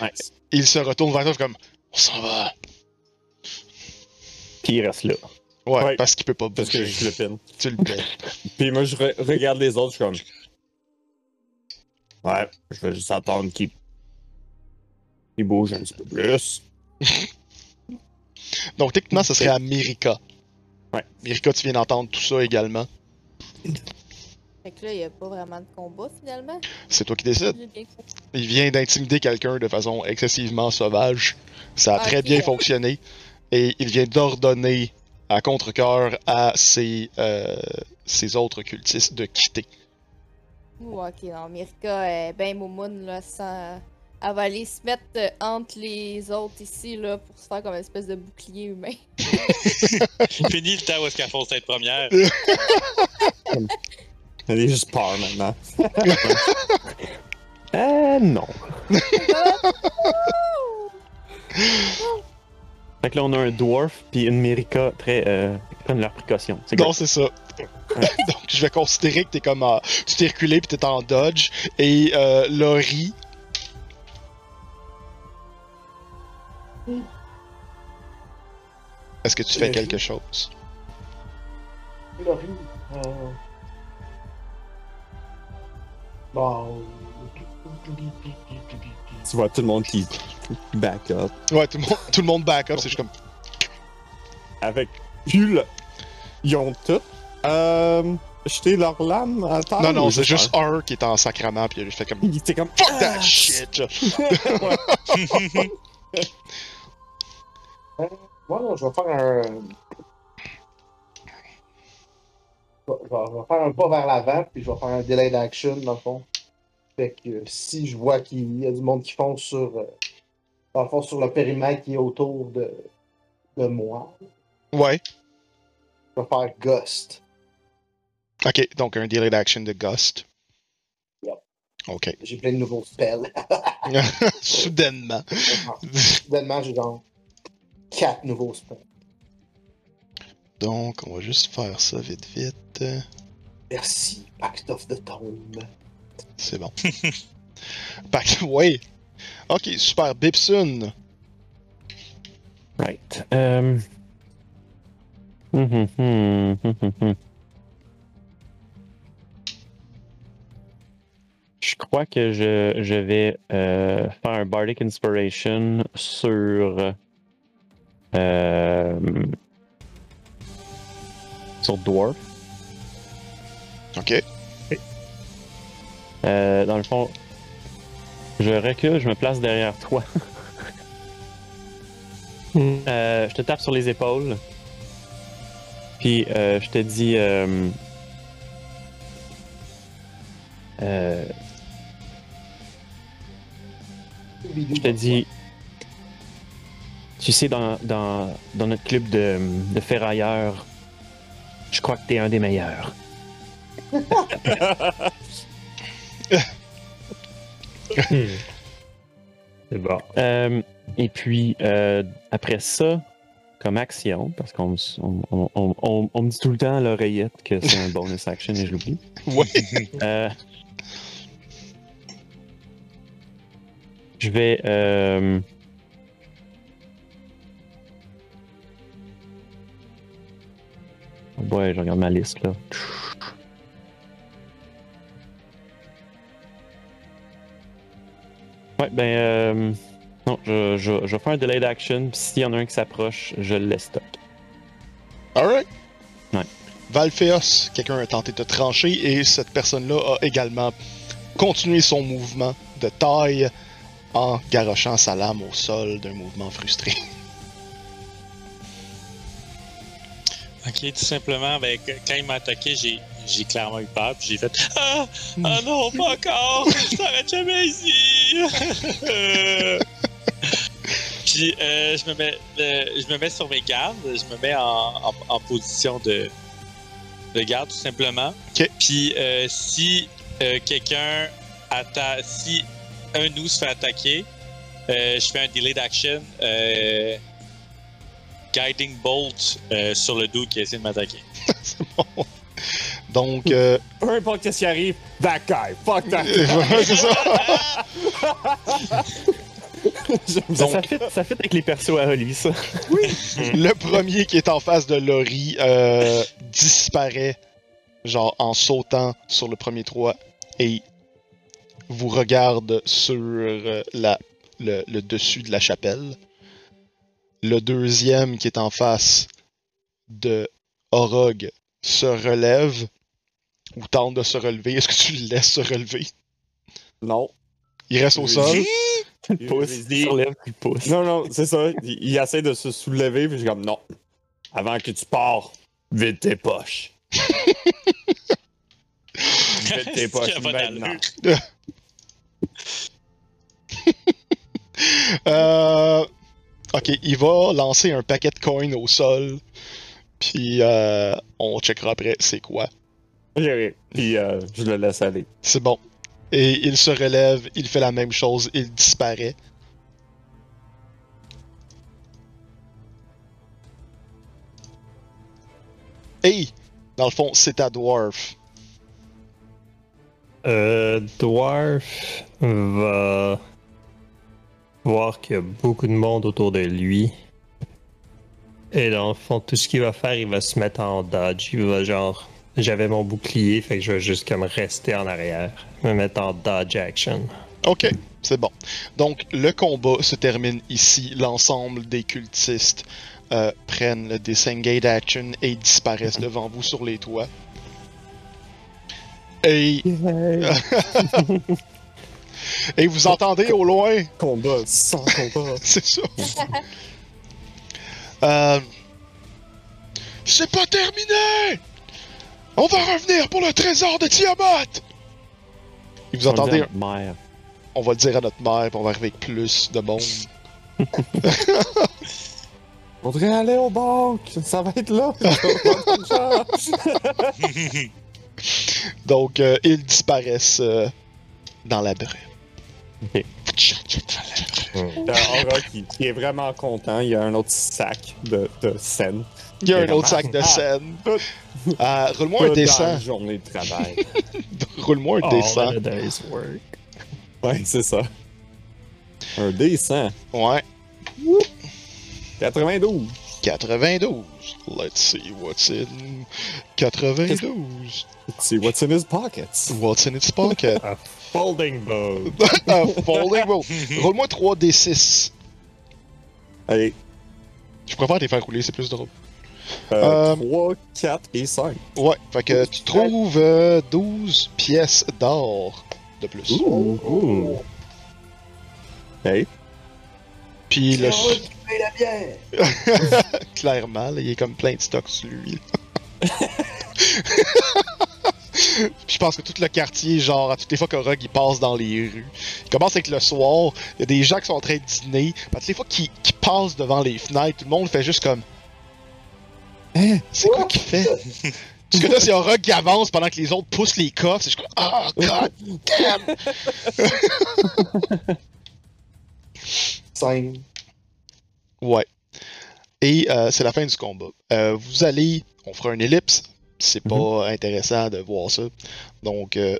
Ouais. Il se retourne vers toi comme On s'en va. Puis il reste là. Ouais, Ouais. parce qu'il peut pas Parce que bouger. je le pine. Tu le paies. Puis moi, je re- regarde les autres, je suis comme. Ouais, je vais juste attendre qu'ils bougent un petit peu plus. Donc, techniquement, ce serait à Mérika. Ouais. Tu viens d'entendre tout ça également. Fait que là, il n'y a pas vraiment de combat finalement. C'est toi qui décides. Il vient d'intimider quelqu'un de façon excessivement sauvage. Ça a très bien fonctionné. Et il vient d'ordonner à contre-cœur à ses, euh, ses autres cultistes de quitter. Ouh, ok, non, Mirka est ben moumoune, là, sans... Elle va aller se mettre euh, entre les autres ici, là, pour se faire comme une espèce de bouclier humain. Fini le temps où est-ce qu'elle fonce tête première. Elle est juste peur maintenant. Euh, non. Fait que là, on a un dwarf puis une Mérika très. Euh, qui prennent leurs précautions. C'est Non, c'est ça. Donc, je vais considérer que t'es comme en- Tu t'es reculé puis t'es en dodge. Et euh, Laurie. Est-ce que tu fais Laurie. quelque chose? Laurie, euh... Bon... Tu vois tout le monde qui back up. Ouais, tout le monde, tout le monde back up. C'est juste comme. Avec Hul. Ils ont tout. Euh. Jeter leur lame à terre. non, non, c'est juste un? qui est en sacrament. Puis il a juste fait comme. Il était comme. Fuck that Ah! shit! Moi, je vais faire un... Je vais, je vais- je vais faire un pas vers l'avant, puis je vais faire un delay d'action, dans le fond. Fait que euh, si je vois qu'il y a du monde qui fonce sur... euh, dans le fond, sur le périmètre qui est autour de, de moi, Ouais. je vais faire Ghost. Ok, donc un delay d'action de Ghost. Yep. Ok. J'ai plein de nouveaux spells. Soudainement. Soudainement, j'ai genre 4 nouveaux spells. Donc, on va juste faire ça vite, vite. Merci, Pact of the Tomb. C'est bon. Pac- ouais. Ok, super. Bipsun. Right. Euh... hum, hum, hum, hum, crois que je, je vais euh, faire un Bardic Inspiration sur. euh, sur Dwarf. Ok. Euh, dans le fond, je recule, je me place derrière toi. Euh, je te tape sur les épaules. Puis euh, je te dis. Je te dis. Tu sais, dans, dans, dans notre club de, de ferrailleurs, je crois que t'es un des meilleurs. C'est bon. Euh, et puis, euh, après ça, comme action, parce qu'on me- on, on- on- on- on me dit tout le temps à l'oreillette que c'est un bonus action et je l'oublie. Ouais. Euh, je vais. euh, Ouais, je regarde ma liste là. Ouais, ben. euh, Non, je, je, je vais faire un delay d'action, s'il y en a un qui s'approche, je le laisse stop. Alright. Ouais. Valphéos, quelqu'un a tenté de trancher et cette personne-là a également continué son mouvement de taille en garochant sa lame au sol d'un mouvement frustré. Ok, tout simplement, ben, quand il m'a attaqué, j'ai, j'ai clairement eu peur, puis j'ai fait Ah, ah non, pas encore, ça s'arrête jamais ici. puis euh, je me mets, euh, je me mets sur mes gardes, je me mets en, en- en position de, de garde tout simplement. Ok. Puis euh, si euh, quelqu'un attaque, si un de nous se fait attaquer, euh, je fais un delay d'action. euh, Guiding Bolt euh, sur le dude qui essaie de m'attaquer. Donc, euh, Peu importe ce qui arrive, that guy, fuck that guy. C'est ça. Ça, ça fit, ça fit avec les persos à Oli, ça. Le premier qui est en face de Laurie euh, disparaît, genre en sautant sur le premier toit et vous regarde sur euh, la, le, le dessus de la chapelle. Le deuxième qui est en face de Orog se relève ou tente de se relever. Est-ce que tu le laisses se relever? Non. Il reste au sol? Il pousse, il se relève, il pousse. Non, non, c'est ça. Il, il essaie de se soulever, puis je suis comme non. Avant que tu pars, vide tes poches. tes poches maintenant. d'allure. Euh, ok, il va lancer un paquet de coins au sol. Puis euh, on checkera après c'est quoi. Ok, ok. Puis euh, je le laisse aller. C'est bon. Et il se relève, il fait la même chose, il disparaît. Hey! Dans le fond, c'est ta dwarf. Euh, Dwarf va voir qu'il y a beaucoup de monde autour de lui. Et dans le fond, tout ce qu'il va faire, il va se mettre en dodge. Il va genre. J'avais mon bouclier, fait que je vais juste comme rester en arrière. Me mettre en dodge action. Ok, c'est bon. Donc, le combat se termine ici. L'ensemble des cultistes euh, prennent le disengage action et disparaissent devant vous sur les toits. Et. et vous entendez au loin? Combat sans combat. C'est ça. Euh, C'est pas terminé! On va revenir pour le trésor de Tiamat! Et vous entendez, un- Mère. on va le dire à notre mère, puis on va arriver avec plus de monde. On devrait aller aux banques. Ça va être là. Donc, euh, ils disparaissent euh, dans la brume. Ok. Il y a Aura qui, qui est vraiment content. Il y a un autre sac de, de scène. Il y a un autre sac de scène. Euh, Roule-moi un dessin. journée de travail. Roule-moi un All dessin. the day's work. ouais, c'est ça. Un D100. Ouais. 92. 92. Let's see what's in 92. See what's in his pockets. What's in its pocket? A folding bow. Un folding bow. Roule-moi 3d6. Allez. Je préfère les faire rouler, c'est plus drôle. Euh, Euh, 3, 4 et 5. Ouais, fait que tu trouves euh, 12 pièces d'or de plus. Ouh. Hey. Puis le. Oh, la bière! Clairement, là, il est comme plein de stocks sur lui. Puis je pense que tout le quartier, genre, à toutes les fois qu'Orog il passe dans les rues, il commence avec le soir, il y a des gens qui sont en train de dîner, puis à toutes les fois qu'il qu'il passe devant les fenêtres, tout le monde fait juste comme. Hein, c'est quoi qu'il fait? Parce que là, c'est Orog qui avance pendant que les autres poussent les coffres, c'est comme. Ah, god damn! 5. Ouais. Et euh, c'est la fin du combat. Euh, vous allez, on fera une ellipse. C'est pas intéressant de voir ça. Donc, euh,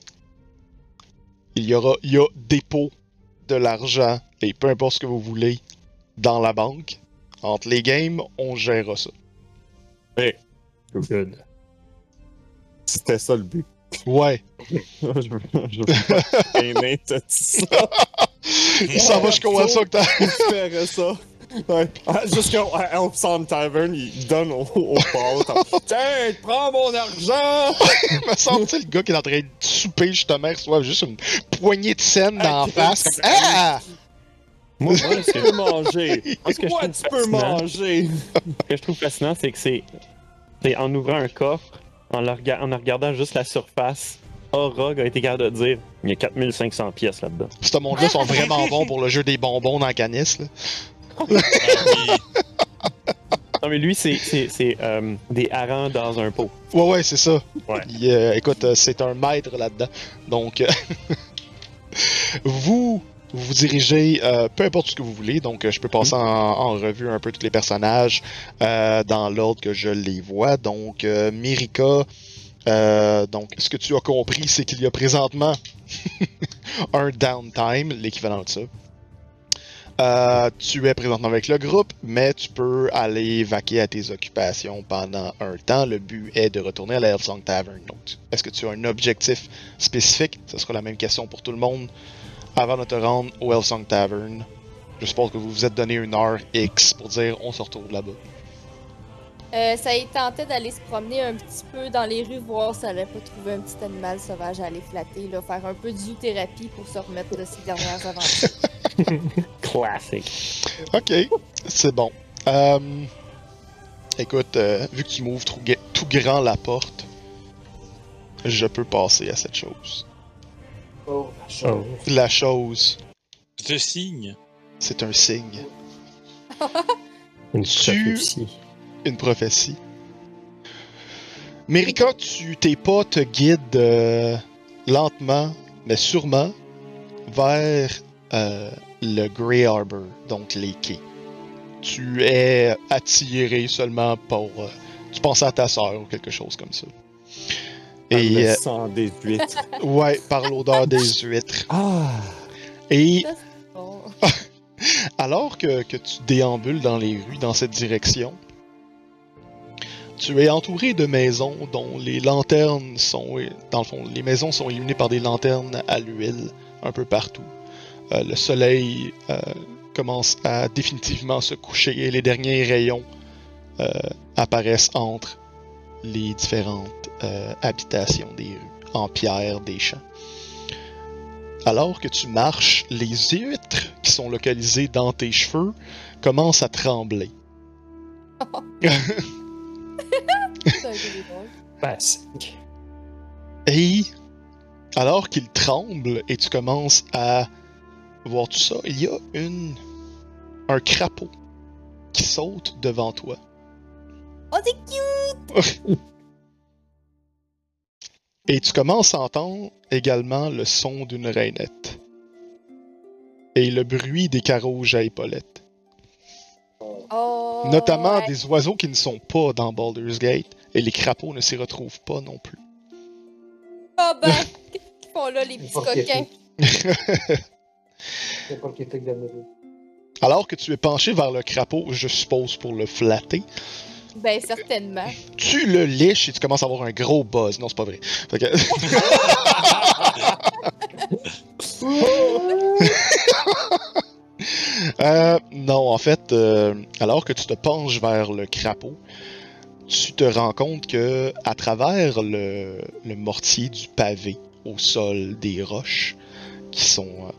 il y aura, il y a dépôt de l'argent et peu importe ce que vous voulez dans la banque. Entre les games, on gérera ça. Good. C'était ça le but. Ouais. je veux, je veux pas t'as dit ça. Il s'en va jusqu'au One Sock Tavern. Il ferait ça. Ouais. Ah, Jusqu'au à Elpson Tavern, il donne au, au bar. comme, Tiens, prends mon argent! Il me semble, tu sais, le gars qui est en train de souper, justement, reçoit juste une poignée de scène dans la face. Comme, ah! Moi, Moi, tu peux manger. Moi, ce que trouve tu peux fascinant- manger. Ce que je trouve fascinant, c'est que c'est. c'est en ouvrant un coffre, en, le rega- en en regardant juste la surface, Orog a été capable de dire il y a 4500 pièces là-dedans. Ce monde-là sont vraiment bons pour le jeu des bonbons dans la canisse. Là. Non, mais lui, c'est c'est- c'est, euh, des harengs dans un pot. Ouais, ouais, c'est ça. Ouais. Il, euh, écoute, euh, c'est un maître là-dedans. Donc, euh, vous vous vous dirigez, peu importe ce que vous voulez. Donc, je peux passer en, en revue un peu tous les personnages dans l'ordre que je les vois. Donc, Mirika, donc, ce que tu as compris, c'est qu'il y a présentement un downtime, l'équivalent de ça. Euh, tu es présentement avec le groupe, mais tu peux aller vaquer à tes occupations pendant un temps. Le but est de retourner à la Hellsong Tavern. Est-ce que tu as un objectif spécifique? Ce sera la même question pour tout le monde. Avant de te rendre au Hellsong Tavern, je suppose que vous vous êtes donné une heure X pour dire on se retrouve là-bas. Euh, ça y tentait d'aller se promener un petit peu dans les rues, voir si elle allait pas trouver un petit animal sauvage à aller flatter, là, faire un peu de zoothérapie pour se remettre de ses dernières aventures. Classique. Ok, c'est bon. Euh, écoute, euh, vu que tu m'ouvres tout, grand la porte, je peux passer à cette chose. Oh, la Oh. La chose, Je signe. c'est un signe, Une Tu-. Une prophétie. Mérika, tu, tes pas te guident euh, lentement, mais sûrement, vers euh, le Grey Harbor, donc les quais. Tu es attiré seulement pour. euh, tu penses à ta sœur ou quelque chose comme ça. Et Et, euh, sang des huîtres. ouais, par l'odeur des huîtres. Ah! Et alors que, que tu déambules dans les rues dans cette direction, tu es entouré de maisons dont les lanternes sont, dans le fond, les maisons sont illuminées par des lanternes à l'huile un peu partout. Euh, le soleil euh, commence à définitivement se coucher et les derniers rayons euh, apparaissent entre les différentes habitations des rues, en pierre des champs. Alors que tu marches, les huîtres qui sont localisées dans tes cheveux commencent à trembler. Basique. Et alors qu'ils tremblent et tu commences à voir tout ça, il y a une un crapaud qui saute devant toi. Oh, c'est cute! Et tu commences à entendre également le son d'une rainette. Et le bruit des carouges à épaulettes. Oh, Notamment ouais. des oiseaux qui ne sont pas dans Baldur's Gate. Et les crapauds ne s'y retrouvent pas non plus. Ah ben, qu'est-ce qu'ils font là, les petits coquins? Alors que tu es penché vers le crapaud, je suppose pour le flatter, Ben, certainement. tu le liches et tu commences à avoir un gros buzz. Non, c'est pas vrai. Fait que- Euh, non, en fait, euh, alors que tu te penches vers le crapaud, tu te rends compte que à travers le, mortier du pavé au sol des roches qui sont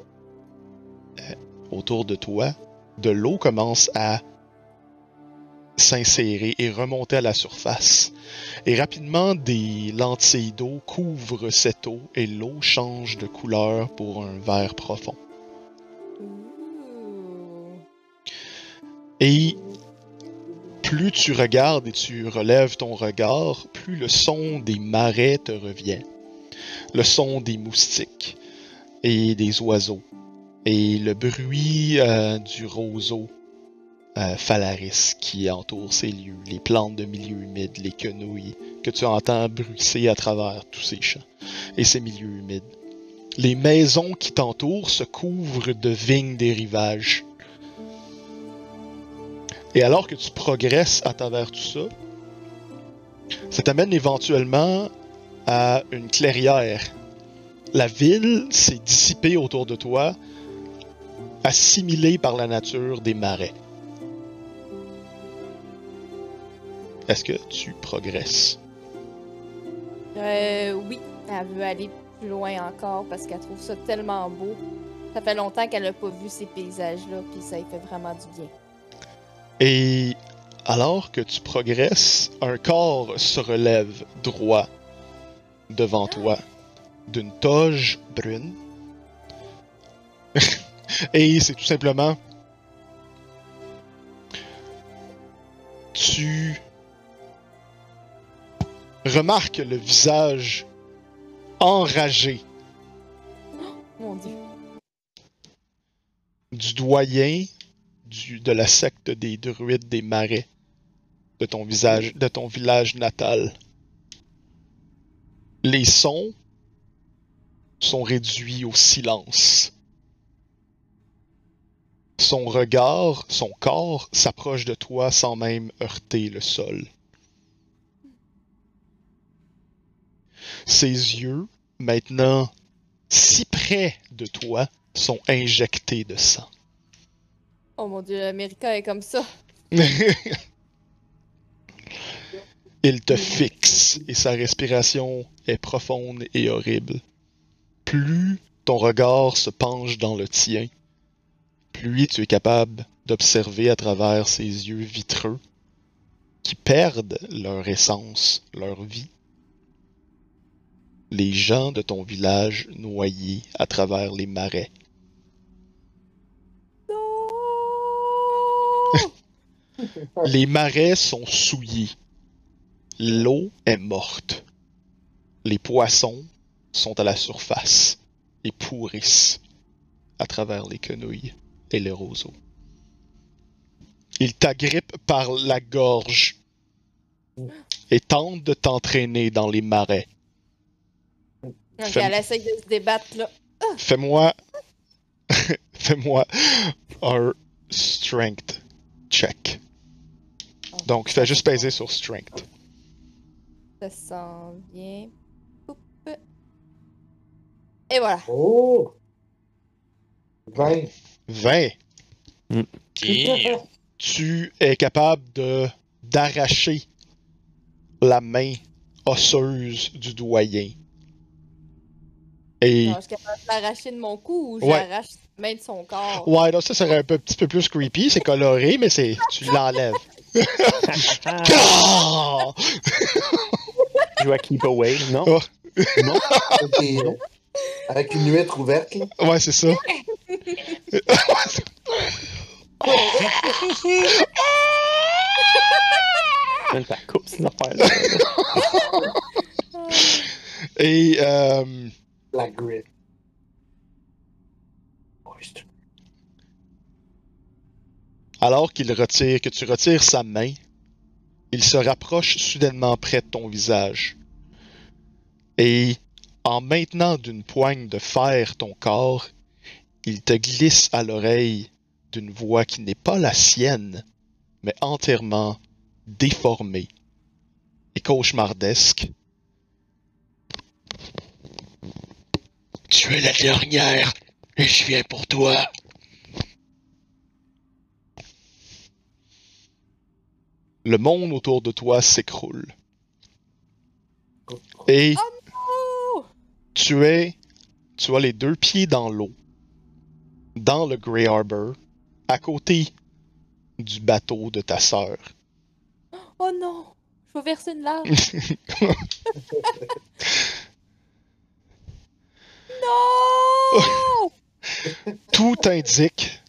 euh, autour de toi, de l'eau commence à s'insérer et remonter à la surface. Et rapidement, des lentilles d'eau couvrent cette eau et l'eau change de couleur pour un vert profond. Et plus tu regardes et tu relèves ton regard, plus le son des marais te revient. Le son des moustiques et des oiseaux. Et le bruit euh, du roseau euh, phalaris qui entoure ces lieux, les plantes de milieu humide, les quenouilles que tu entends bruisser à travers tous ces champs et ces milieux humides. Les maisons qui t'entourent se couvrent de vignes des rivages. Et alors que tu progresses à travers tout ça, ça t'amène éventuellement à une clairière. La ville s'est dissipée autour de toi, assimilée par la nature des marais. Est-ce que tu progresses? Euh, oui, elle veut aller plus loin encore parce qu'elle trouve ça tellement beau. Ça fait longtemps qu'elle n'a pas vu ces paysages-là, puis ça lui fait vraiment du bien. Et alors que tu progresses, un corps se relève droit devant toi d'une toge brune. Et c'est tout simplement... Tu remarques le visage enragé Mon dieu. du doyen du, de la secte des druides des marais de ton visage, de ton village natal. Les sons sont réduits au silence. Son regard, son corps s'approche de toi sans même heurter le sol. Ses yeux, maintenant si près de toi, sont injectés de sang. Oh mon dieu, America est comme ça. Il te fixe et sa respiration est profonde et horrible. Plus ton regard se penche dans le tien, plus tu es capable d'observer à travers ses yeux vitreux qui perdent leur essence, leur vie. Les gens de ton village noyés à travers les marais. Les marais sont souillés. L'eau est morte. Les poissons sont à la surface et pourrissent à travers les quenouilles et les roseaux. Il t'agrippe par la gorge et tente de t'entraîner dans les marais. Fais- elle essaye de se débattre là. Fais-moi. Fais-moi un strength check. Donc, fais juste peser sur strength. Ça s'en vient. Oup. Et voilà. Oh! 20. 20. Damn. Tu es capable de d'arracher la main osseuse du doyen. Et. Alors, je suis capable de l'arracher de mon cou ou Ouais. Main de son corps. Ouais, là, ça serait un peu- petit peu plus creepy, c'est coloré, mais c'est. Tu l'enlèves. Je à Keep Away, non? Oh. Non? Avec une huître ouverte, là. Ouais, c'est ça. Même ta coupe. Et. euh, La grip. Alors qu'il retire, que tu retires sa main, il se rapproche soudainement près de ton visage. Et, en maintenant d'une poigne de fer ton corps, il te glisse à l'oreille d'une voix qui n'est pas la sienne, mais entièrement déformée et cauchemardesque. Tu es la dernière, et je viens pour toi. Le monde autour de toi s'écroule. Et Oh! tu es, tu as les deux pieds dans l'eau, dans le Grey Harbor, à côté du bateau de ta sœur. Oh non! Je vais verser une larme. non! Tout indique,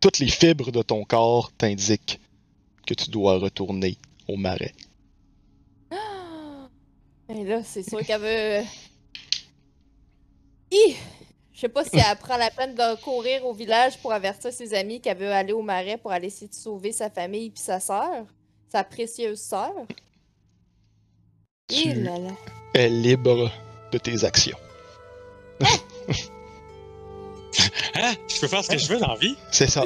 toutes les fibres de ton corps t'indiquent que tu dois retourner au marais. Et là, c'est sûr qu'elle veut. Hi! Je sais pas si elle prend la peine de courir au village pour avertir ses amis qu'elle veut aller au marais pour aller essayer de sauver sa famille puis sa sœur. Sa précieuse sœur. Tu là là. es libre de tes actions. Hein? Je peux faire ce que je veux dans la vie? C'est ça.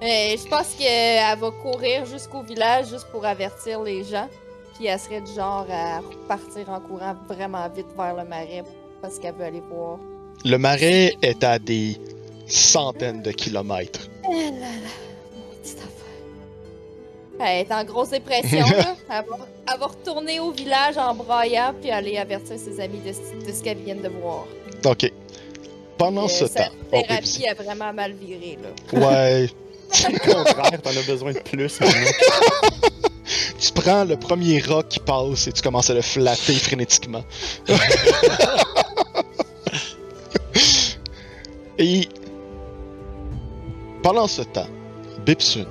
Mais je pense qu'elle va courir jusqu'au village juste pour avertir les gens. Puis elle serait du genre à repartir en courant vraiment vite vers le marais parce qu'elle veut aller voir. Le marais est à des centaines de kilomètres. Eh là là, mon petite affaire. Elle est en grosse dépression, là. Elle va, elle va retourner au village en braillant puis aller avertir ses amis de, ce- de ce qu'elle vient de voir. Ok. Pendant Euh, ce sa temps, on peut- thérapie a vraiment mal viré, là. Ouais. Contraire, t'en as besoin de plus maintenant. tu prends le premier rat qui passe et tu commences à le flatter frénétiquement. et pendant ce temps, Bipsun.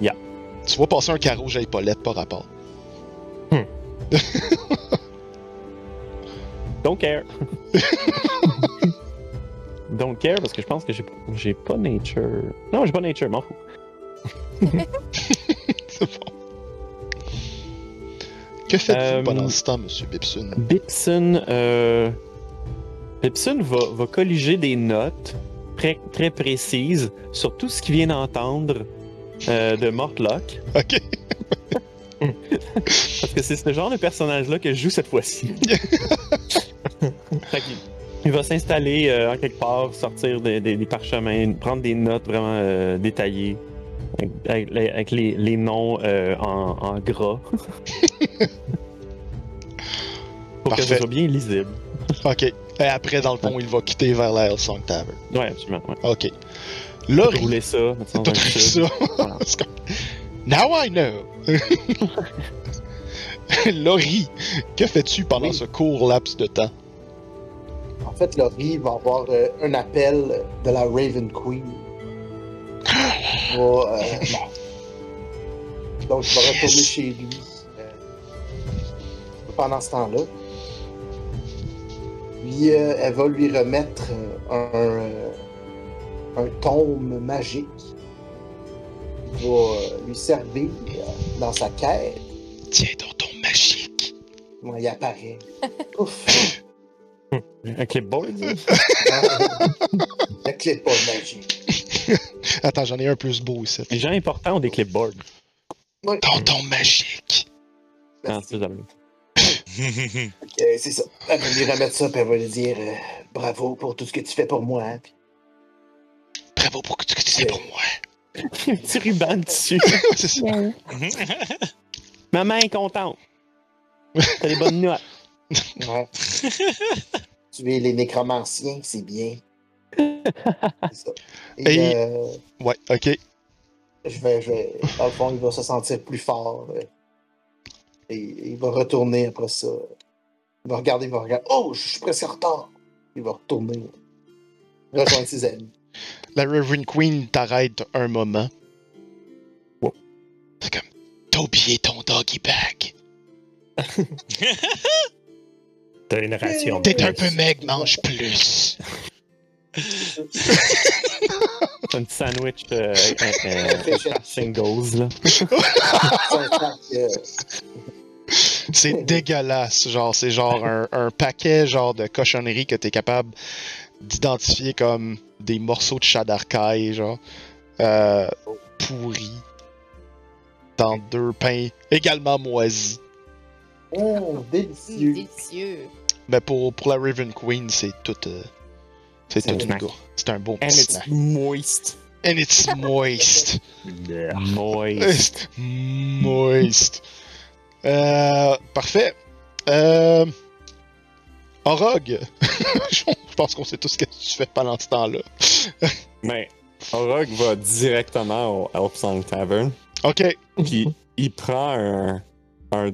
Yeah. Tu vois passer un carreau à épaulette par rapport. Don't care. Don't care parce que je pense que j'ai j'ai pas nature. Non, j'ai pas nature, m'en fous. C'est bon. Que faites-vous Euh, pendant ce temps, monsieur Bipsun? Bipson euh, Pepson va, va colliger des notes très, très précises sur tout ce qu'il vient d'entendre euh, de Mortlock. Ok. Parce que c'est ce genre de personnage-là que je joue cette fois-ci. Il va s'installer euh, en quelque part, sortir des, des- des parchemins, prendre des notes vraiment euh, détaillées, avec, avec les- les, noms euh, en, en gras. Pour que ce Parfait. soit bien lisible. Ok. Et après, dans le fond, il va quitter vers la Hellsong Tavern. Ouais, absolument. Ouais. Ok. Laurie. Rouler ça, ça T'as? Voilà. Now I know! Laurie, que fais-tu pendant Oui. ce court laps de temps? En fait, Laurie va avoir euh, un appel de la Raven Queen. Il va, euh, donc, il va retourner chez lui euh, pendant ce temps-là. Puis, elle va lui remettre un, un tome magique qui va lui servir dans sa quête. Tiens donc ton magique. Bon, il apparaît. Ouf! Un clipboard, ça? Clé pas magique. Attends, j'en ai un plus beau ici. Les gens importants ont des clipboards. Ouais. Tonton magique. Ah, c'est jamais. Euh, c'est ça. Elle va lui remettre ça, puis elle va lui dire euh, bravo pour tout ce que tu fais pour moi. hein. Puis, Bravo pour ce que tu sais pour moi. un petit ruban dessus. c'est ça. Maman est contente. T'as des bonnes notes. ouais. Tuer les nécromanciens, c'est bien. Ça. Et, Et- euh, Ouais, ok. je vais, je vais, dans le fond, il va se sentir plus fort. euh, et il va retourner après ça. Il va regarder, il va regarder. Oh, je suis presque en retard. Il va retourner. Rejoindre ses amis. La Reverend Queen t'arrête un moment. C'est comme, t'as oublié ton doggy bag. T'as une ration. T'es un peu meg, mange plus. Un petit sandwich euh, singles, là. C'est dégueulasse, genre, c'est genre un, un paquet genre de cochonneries que t'es capable d'identifier comme des morceaux de chat d'arcaille, genre, euh, pourris, dans deux pains également moisis. Oh, délicieux. délicieux. Mais pour, pour la Raven Queen, c'est tout, euh, c'est tout go. C'est un bon And petit it's snack. moist. And it's moist. Moist. Moist. Euh, parfait. Euh, Orog, je pense qu'on sait tous ce que tu fais pendant ce temps-là. Mais Orog va directement au Elf Song Tavern. Ok, Puis il prend un, un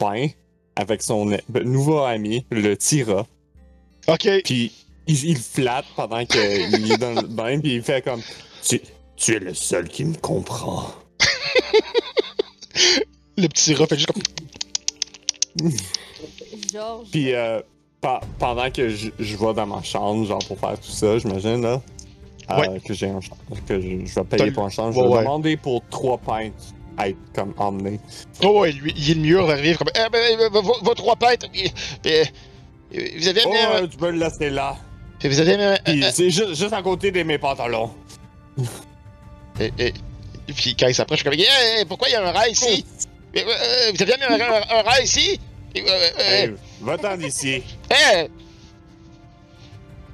bain avec son nouveau ami, le Tira. ok. Puis il, il flatte pendant qu'il est dans le bain, puis il fait comme tu, tu es le seul qui me comprend. Le petit rat fait juste comme. Georges. Puis euh, pa- pendant que je, je vais dans ma chambre, genre pour faire tout ça, j'imagine là, euh, Ouais. que j'ai un que je, je vais payer pour un change, je vais ouais. demander pour trois pintes être comme emmené. Oh, ouais, lui, il est le mur va arriver comme. Eh, ben, vos, vos trois pêtes. vous avez Oh, tu peux le laisser là. Vous avez amené un- Puis c'est juste, juste à côté de mes pantalons. Et, et- puis quand il s'approche, je suis comme. Pourquoi il y a un rat ici? Euh, euh, Vous avez amené un, un- un rat ici? Euh, euh, Hey, va-t'en d'ici. Hey!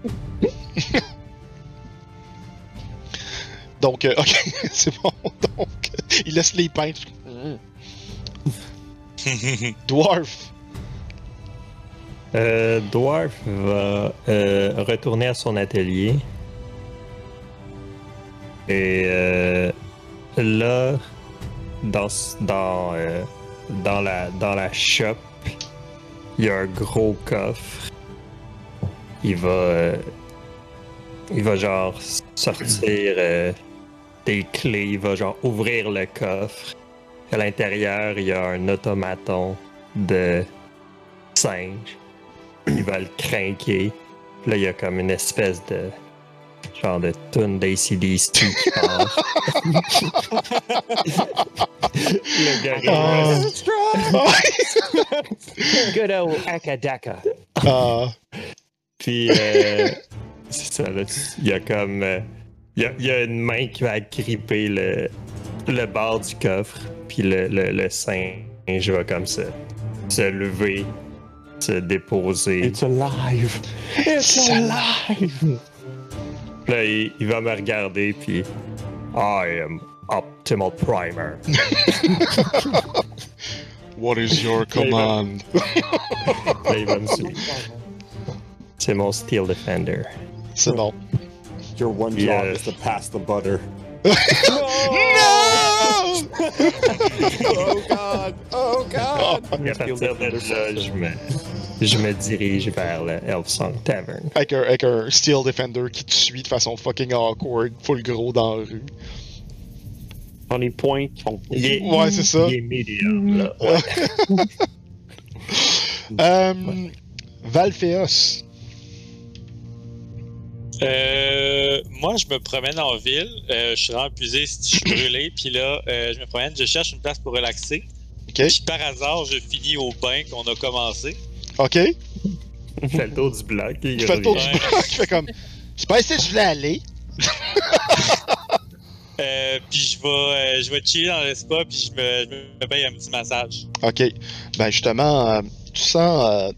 Donc, euh, ok, c'est bon. Donc, il laisse les peintres. Dwarf. Euh, Dwarf va euh, retourner à son atelier. Et euh, là, dans, dans, euh, dans, la, dans la shop, il y a un gros coffre. Il va, euh, il va genre sortir des clés, il va genre ouvrir le coffre. À l'intérieur, il y a un automaton de singe. Il va le craquer. Là, il y a comme une espèce de genre de tune d'ACDC qui part. le gars Ah. Good old Akadaka. Ah. Puis, euh, c'est ça, là. Il y a comme. euh, il, y a, il y a une main qui va gripper le, le bord du coffre. Puis le, le, le singe va comme ça se lever, se déposer. It's alive! It's alive! Là, il, il va me regarder, puis. I am Optimal Primer. What is your command? Là, il va me suivre. C'est mon Steel Defender. C'est bon. Your one job Yeah. is to pass the butter. No! oh god! Oh god! À partir de là, je me, je me dirige vers le Elf Song Tavern. avec, un, avec un Steel Defender qui te suit de façon fucking awkward, full gros dans la rue. On les points est, Ouais, c'est ça. il est medium, là. Ouais. Euh, Valphéos. Euh, moi, je me promène en ville. Euh, je suis vraiment épuisé, je suis brûlé. Puis là, euh, je me promène, je cherche une place pour relaxer. Ok. Puis par hasard, je finis au bain qu'on a commencé. Ok. Il fait le tour du bloc. Il fait le tour du bloc, il fait comme. C'est pas que je voulais aller. Euh, puis je vais, euh, je vais chiller dans le spa, puis je me, je me paye un petit massage. Ok. Ben justement, euh, tu sens euh,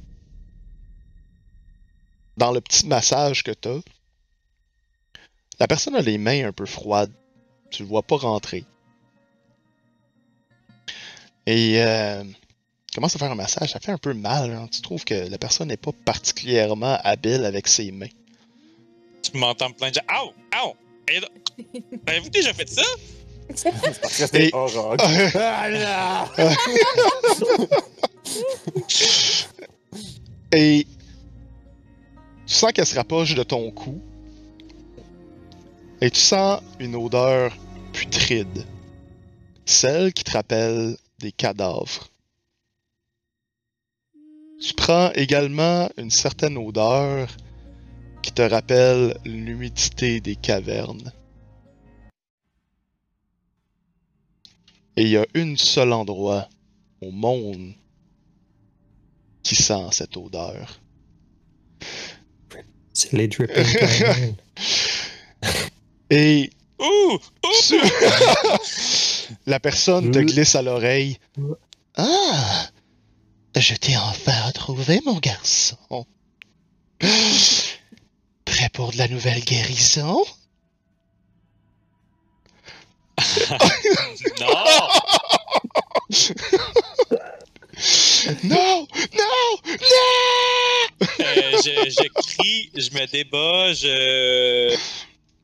dans le petit massage que t'as, la personne a les mains un peu froides. Tu le vois pas rentrer. Et euh, commence à faire un massage, ça fait un peu mal. hein. Tu trouves que la personne n'est pas particulièrement habile avec ses mains. Tu m'entends me plaindre, genre, Ow! Ow! Et là- Avez-vous déjà fait ça? Parce que c'était Et- Orog. Ah, Et tu sens qu'elle se rapproche de ton cou. Et tu sens une odeur putride. Celle qui te rappelle des cadavres. Tu prends également une certaine odeur qui te rappelle l'humidité des cavernes. Et il y a un seul endroit au monde qui sent cette odeur. C'est les Dripping. Et Ouh! tu- la personne te glisse à l'oreille. Ah! Je t'ai enfin retrouvé, mon garçon. Prêt pour de la nouvelle guérison? Non! Non! Non! Non! Euh, je, je crie, je me débat, je...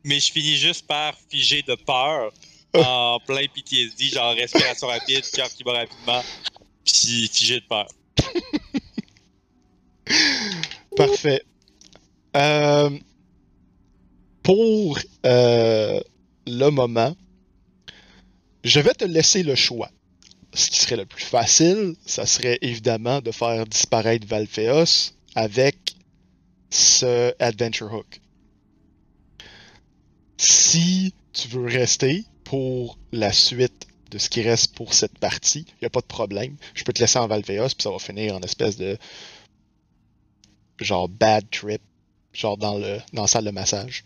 mais je finis juste par figer de peur en plein PTSD, genre respiration rapide, cœur qui bat rapidement, puis figé de peur. Parfait. Euh, pour euh, le moment, je vais te laisser le choix. Ce qui serait le plus facile, ça serait évidemment de faire disparaître Valphéos avec ce Adventure Hook. Si tu veux rester pour la suite de ce qui reste pour cette partie, il n'y a pas de problème. Je peux te laisser en Valphéos, puis ça va finir en espèce de genre bad trip, genre dans le dans la salle de massage.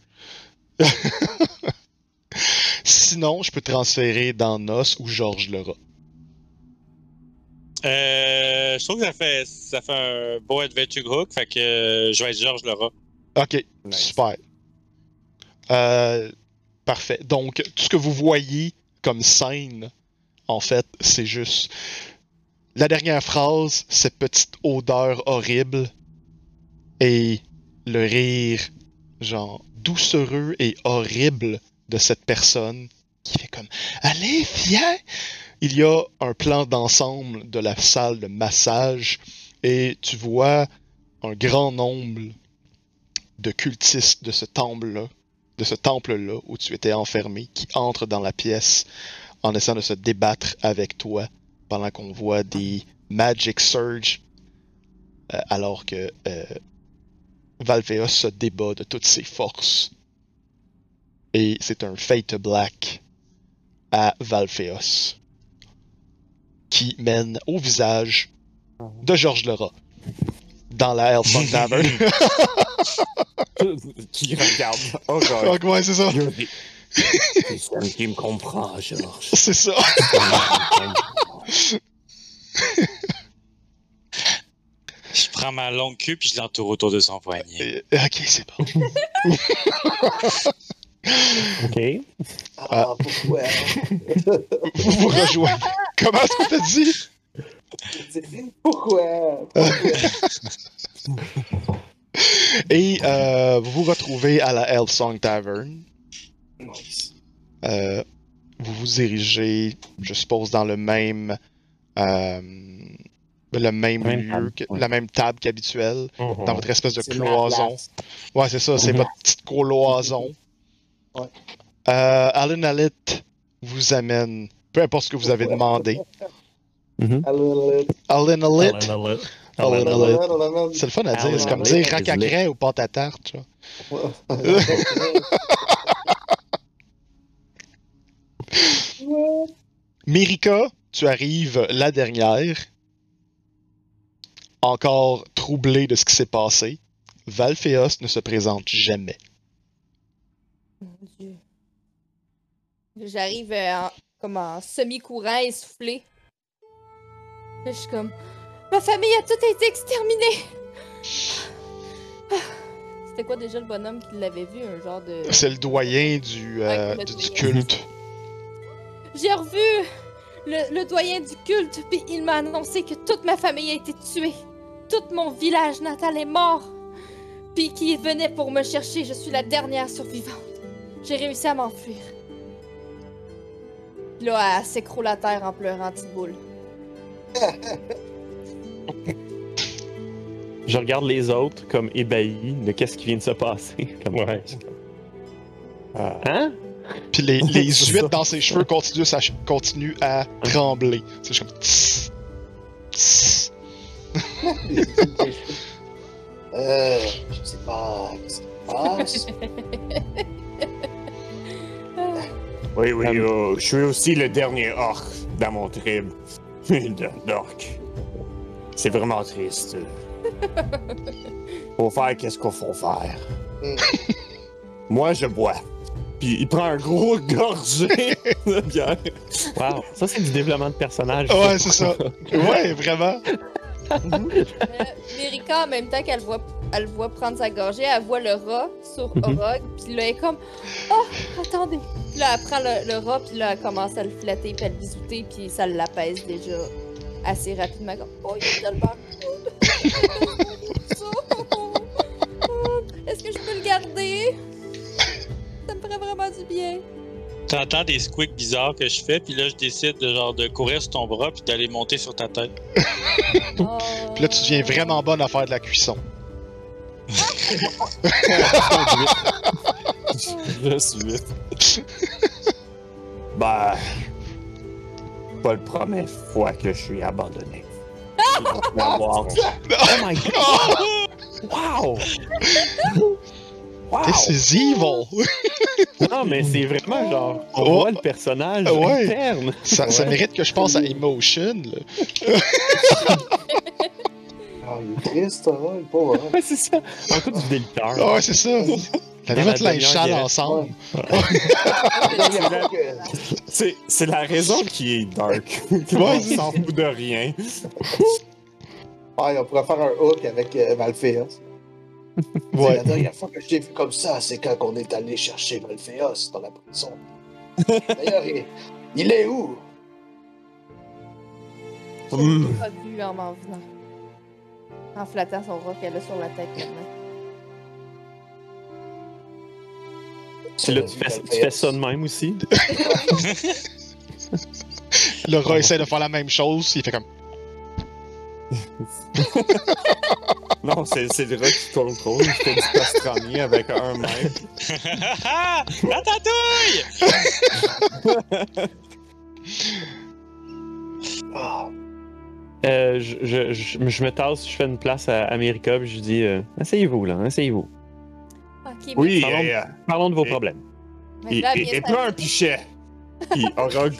Sinon, je peux transférer dans Nos ou Georges Lerat. Euh, je trouve que ça fait, ça fait un beau adventure hook, fait que euh, je vais être Georges Laura. Ok, Nice. super. Euh, parfait. Donc, tout ce que vous voyez comme scène, en fait, c'est juste la dernière phrase, cette petite odeur horrible et le rire, genre, doucereux et horrible de cette personne qui fait comme Allez, viens! Il y a un plan d'ensemble de la salle de massage et tu vois un grand nombre de cultistes de ce temple-là, de ce temple-là où tu étais enfermé, qui entrent dans la pièce en essayant de se débattre avec toi pendant qu'on voit des Magic Surge euh, alors que euh, Valveos se débat de toutes ses forces. Et c'est un Fate Black à Valphéos qui mène au visage de Georges Lerat dans la Hellsong Tavern. qui regarde Orog. Donc, ouais, c'est ça. C'est celui qui me comprend, Georges. C'est ça. Je prends ma longue queue puis je l'entoure autour de son poignet. Euh, ok, c'est bon. OK. Ah, pourquoi? Vous vous rejoignez. Comment est-ce que t'as dit? pourquoi? Et euh, vous vous retrouvez à la Hellsong Tavern. Nice. Euh, vous vous dirigez, je suppose, dans le même. euh, le même Même lieu, table, que- ouais. la même table qu'habituelle, Mhm. dans votre espèce de cloison. Ouais, c'est ça, c'est Mhm. votre petite cloison. Ouais. Euh, Alan Alit vous amène, peu importe ce que vous avez demandé. Allô, Alan Alit, Alan Alit. Alan Alit. Allô, C'est le fun à Alan dire, c'est comme dire is racacret ou pâte à tarte. tu vois. allô. Mirika, tu arrives la dernière. Encore troublée de ce qui s'est passé. Valphéos ne se présente jamais. Mon Dieu. J'arrive euh, en, comme en semi-courant, essoufflé. Je suis comme. Ma famille a tout été exterminée! Ah. C'était quoi déjà le bonhomme qui l'avait vu? Un genre de. C'est le doyen du, euh, Ouais, du, le du doyen. culte. J'ai revu le, le doyen du culte, puis il m'a annoncé que toute ma famille a été tuée. Tout mon village natal est mort. Puis qu'il venait pour me chercher, je suis la dernière survivante. J'ai réussi à m'enfuir. Puis Là, elle s'écroule à terre en pleurant, petite boule. Je regarde les autres comme ébahis de qu'est-ce qui vient de se passer. Comme, Ouais. Ah. Hein? Puis les, les ça. dans ses cheveux continuent à, continuent à trembler. C'est juste comme. tss, tss. Euh, je sais pas ce qui se passe? Oui, oui, euh, je suis aussi le dernier orc dans mon trib. D'orc. C'est vraiment triste. Faut faire qu'est-ce qu'il faut faire. Mm. Moi, je bois. Puis il prend un gros gorgée de bière. Wow, ça c'est du développement de personnage. Ouais, c'est ça. Ouais, vraiment. Euh, Mérika, en même temps qu'elle voit, elle voit prendre sa gorgée, elle voit le rat sur Mhm. Orog, puis là, elle est comme Oh, attendez! Puis là, elle prend le, le rat, puis là, elle commence à le flatter, puis à le bisouter, puis ça l'apaise déjà assez rapidement. Comme Oh, il est tellement cool! Est-ce que je peux le garder? Ça me ferait vraiment du bien. T'entends des squeaks bizarres que je fais, puis là, je décide de, genre, de courir sur ton bras puis d'aller monter sur ta tête. Oh. Puis là, tu deviens vraiment bonne à faire de la cuisson. Je suis. bah. Pas le première fois que je suis abandonné. Oh my god! Wow! Wow! This is evil! Non, mais c'est vraiment genre, on Oh. voit le personnage Ouais. interne. Ça, ça mérite que je passe à Emotion. là. Ah, il est triste, hein, le pauvre. hein. Ouais, c'est ça. Encore du délicat. Ah ouais, c'est ça. T'avais votre linge sale ensemble. Que- C'est, c'est la raison qui est dark. Ouais, on c'est- s'en fout de rien. On pourrait faire un hook avec euh, Ouais. La dernière fois que je t'ai vu comme ça, c'est quand on est allé chercher Malphéos dans la prison. D'ailleurs, il, il est où? Je l'ai pas vu en m'en venant. En flattant son rat qu'elle a sur la tête maintenant. Puis là, tu fais, tu fais ça de même aussi. Le rat essaie de faire la même chose. Il fait comme. Non, c'est, le rat qui contrôle. Il fait du pastrami avec un mètre. Ratatouille! Ah, Euh, je, je, je, je me tasse, je fais une place à America, puis je dis euh, Asseyez-vous là, asseyez-vous. Ok, Oui, Parlons- et, euh, Parlons de vos Et- problème. mais et, là, et, et pas un pichet. Puis Orog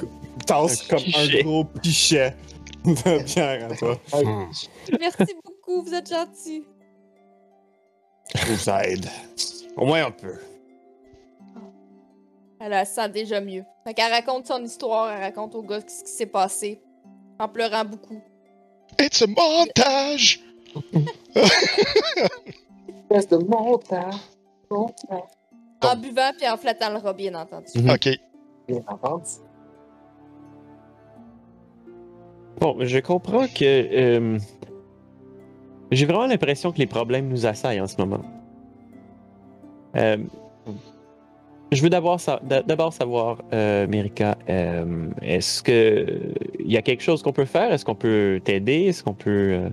tasse Un comme pichet. un gros pichet de bière à toi? Merci beaucoup, vous êtes que ça aide. Au moins un peu. Elle elle se sent déjà mieux. Fait qu'elle raconte son histoire, elle raconte au gars ce qui s'est passé. En pleurant beaucoup. It's a montage! Espèce de montage. Montage. En buvant puis en flattant le rat, bien entendu. Mhm. Ok. Bien entendu. Bon, je comprends que. euh, J'ai vraiment l'impression que les problèmes nous assaillent en ce moment. Euh, je veux d'abord sa- d'a- d'abord savoir, euh, Mérika, euh, est-ce que il y a quelque chose qu'on peut faire? Est-ce qu'on peut t'aider? Est-ce qu'on peut. euh,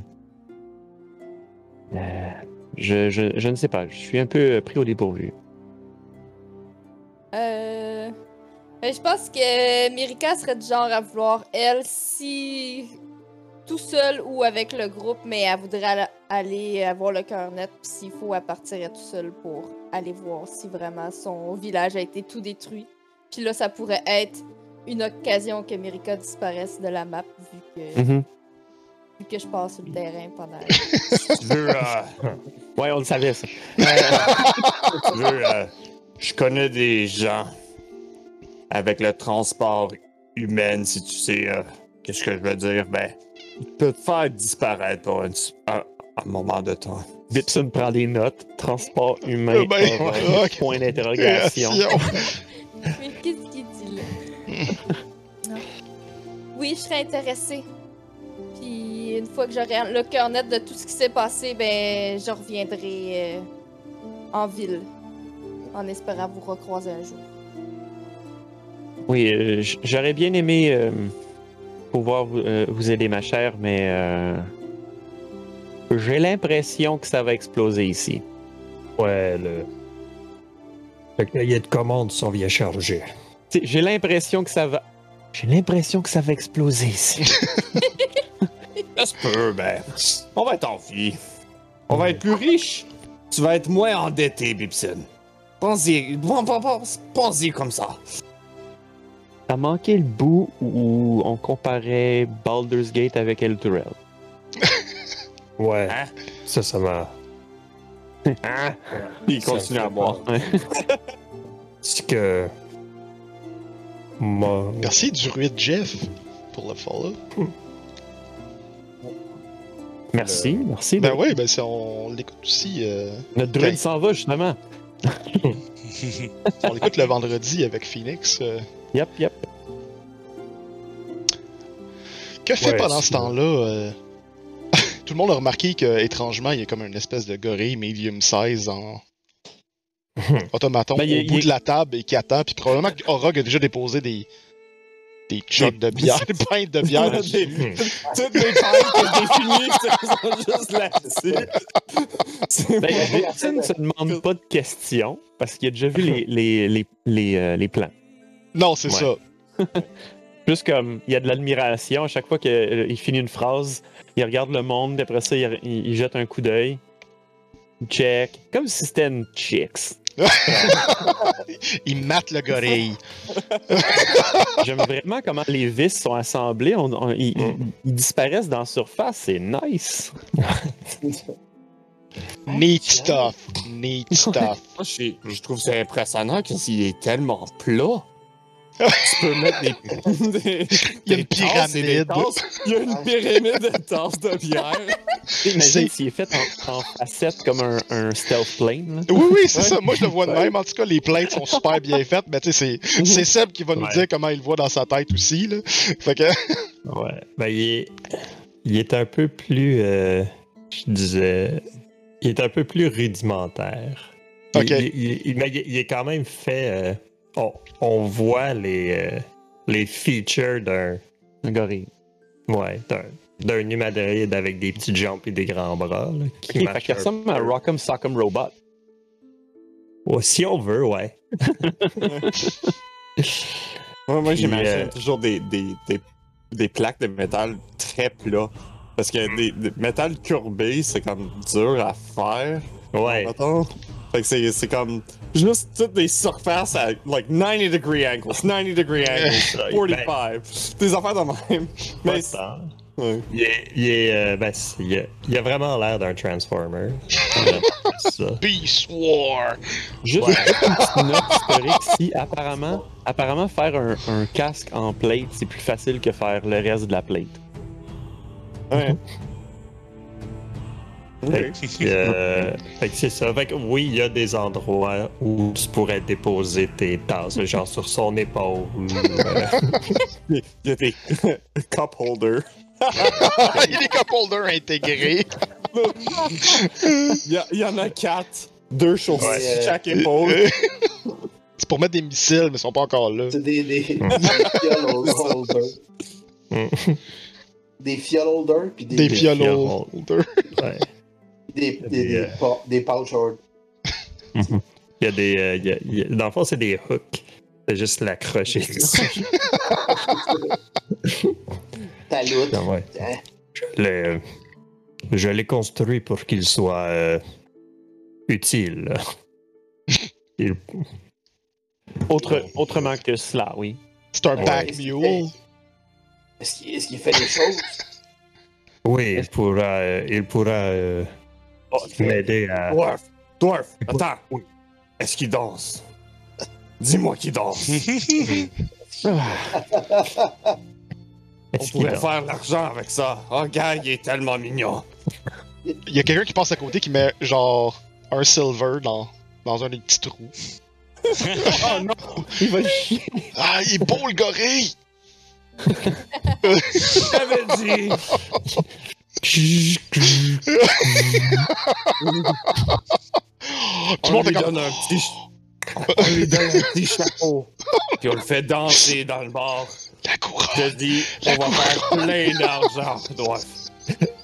euh, je, je- je ne sais pas. Je suis un peu pris au dépourvu. Ben, je pense que Mirika serait du genre à vouloir, elle, si. Tout seul ou avec le groupe, mais elle voudrait aller avoir le cœur net. Puis s'il faut, elle partirait tout seule pour aller voir si vraiment son village a été tout détruit. Puis là, ça pourrait être une occasion que Mirika disparaisse de la map, vu que, Mhm. vu que je passe sur le terrain pendant. Tu veux, euh, Ouais, on le savait, ça. tu veux, euh, je connais des gens avec le transport humain, si tu sais euh, qu'est-ce que je veux dire, ben, peuvent te faire disparaître pour un, un- un moment de temps. Bipson prend des notes. Transport humain. Ben. Point d'interrogation. Mais qu'est-ce qu'il dit là? Non. oui, je serais intéressée. Puis une fois que j'aurai le cœur net de tout ce qui s'est passé, ben je reviendrai euh, en ville. En espérant vous recroiser un jour. Oui, euh, j'aurais bien aimé euh, pouvoir vous, euh, vous aider, ma chère, mais euh, j'ai l'impression que ça va exploser ici. Ouais, le. Le cahier de commande s'en vient chargé. J'ai l'impression que ça va. J'ai l'impression que ça va exploser ici. Ça se peut, ben, on va être en vie. On va être plus riche. Tu vas être moins endetté, Bibson. Pense-y, pense-y comme ça. Ça manquait le bout où on comparait Baldur's Gate avec El Turel. Ouais, Hein? ça, ça m'a. Hein? Il Ça continue à boire. C'est que. Moi. Merci de Jeff pour le follow. Merci, merci. Ben oui, ben c'est- on l'écoute aussi. euh, Notre druide ben- s'en va, justement. on l'écoute le vendredi avec Phoenix. euh. Yep, yep. Que fait Ouais, pendant ce temps-là euh, Tout le monde a remarqué que étrangement, il y a comme une espèce de gorille medium size en automaton Ben, au il bout de la table et qui attend. Puis probablement que Orog a déjà déposé des des chucks de bière, des pintes de bière. Des- Toutes les pintes que définies sont juste là-dessus. C'est Ben, ne se demande pas de questions parce qu'il a déjà vu les, les, les, les, euh, les plans. Non, c'est Ouais. ça. Juste comme il y a de l'admiration à chaque fois qu'il finit une phrase, il regarde le monde, puis après ça, il, il- il jette un coup d'œil. Il check. Comme si c'était une chicks. Il mate le gorille. J'aime vraiment comment les vis sont assemblées. On- on- ils, disparaissent dans la surface. C'est nice. Neat stuff. Neat stuff. Moi, je, je trouve ça impressionnant que s'il est tellement plat. Tu peux mettre des. des- Il y a une des tasses et des pyramide. tasses. Il y a une pyramide de tasses de bière. Imagine s'il est fait en, en facette comme un, un stealth plane. là? Oui, oui, c'est ça. Moi, je le vois de même. En tout cas, les plaintes sont super bien faites. Mais tu sais, c'est- c'est Seb qui va nous dire comment il le voit dans sa tête aussi. Là. Fait que, Ouais. Ben, il est, il est un peu plus. euh, je disais. Il est un peu plus rudimentaire. Il- Ok. Il, il- il- mais il- il est quand même fait. euh, on, on voit les, euh, les features d'un. Un gorille. Ouais, d'un. D'un humanoïde avec des petits jambes et des grands bras. Là, qui Ok, fait ressemble à. Rock'em Sock'em Robot. Ouais, si on veut, ouais. Moi, j'imagine euh, toujours des, des, des, des plaques de métal très plats. Parce que des, des métal courbé, c'est comme dur à faire. Ouais. Fait que c'est, c'est comme juste des surfaces à like 90 degree angles, 90 degree angles, 45. Des affaires de même. Mais ouais. Il est, il est, euh, ben, c'est- il a, il a vraiment l'air d'un Transformer. Peace War! Juste Ouais. une petite note historique ici. Apparemment, apparemment faire un, un casque en plate, c'est plus facile que faire le reste de la plate. Ouais. Fait que, euh, fait que c'est ça. Fait que oui, il y a des endroits où tu pourrais déposer tes tasses, genre sur son épaule. Il y a des cup holders. Il y a des cup holders intégrés. Il y, a- il y en a quatre. Deux sur Ouais. chaque épaule. C'est pour mettre des missiles, mais ils sont pas encore là. C'est des, des, des fiole holders. Mm. Des fiole holders, puis des, Des des, holders. ouais. Des, des, des, euh, des. Il y a des. euh, il y a- il y a- dans le fond, c'est des hooks. C'est juste l'accrocher dessus. Ta loot. Ah ouais. Hein? Je l'ai- je l'ai construit pour qu'il soit euh, utile. Il- Autre, autrement que cela, oui. C'est un Ouais. pack Est-ce qu'il mule. fait- Est-ce qu'il est-ce qu'il fait des choses? oui, il pourra, euh, il pourra euh, m'aider à. Dwarf, Dwarf, attends. Est-ce qu'il danse? Dis-moi qu'il danse. On Est-ce qu'il pourrait danse? faire de l'argent avec ça. Oh, gars, il est tellement mignon. Il y a quelqu'un qui passe à côté qui met genre un silver dans, dans un des petits trous. oh non! Il va chier! Ah, il est beau le gorille! J'avais dit. Tout le On monde donne un petit... On lui donne un petit chapeau. Puis on le fait danser dans le bar. La couronne! Je te dis, on va faire plein d'argent, Dwarf.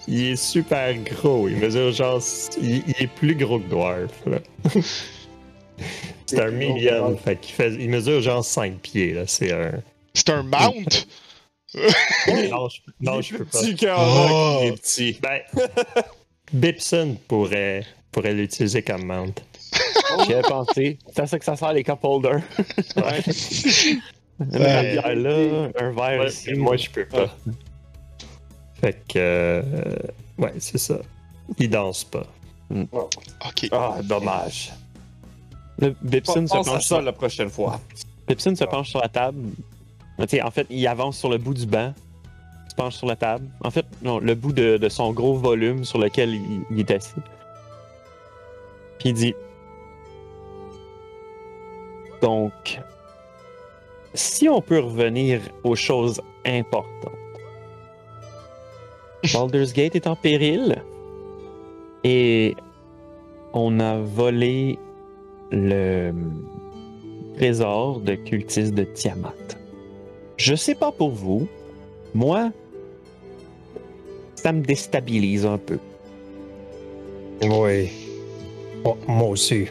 Il est super gros. Il mesure genre. Il, il est plus gros que Dwarf. là. C'est un medium. Fait qu'il fait, il mesure genre 5 pieds. là. C'est un. C'est un mount! Non, je, non, je peux pas. Petit cœur, Oh. il est petit. Ben, Bipson pourrait, pourrait l'utiliser comme mount. J'y avais pensé. C'est à ça que ça sert les cup holders. Ouais. Une Ouais. bière là, un verre Ouais, ici. moi, je peux pas. Fait que. euh, ouais, c'est ça. Il danse pas. Ok. Ah, dommage. Le Bipson se penche ça la prochaine fois. Pepsin se penche sur la table. En fait, il avance sur le bout du banc. Se penche sur la table. En fait, non, le bout de, son gros volume sur lequel il, il est assis. Puis il dit Donc, si on peut revenir aux choses importantes. Baldur's Gate est en péril. Et on a volé le trésor de cultiste de Tiamat. Je sais pas pour vous, moi, ça me déstabilise un peu. Oui. Oh, moi aussi.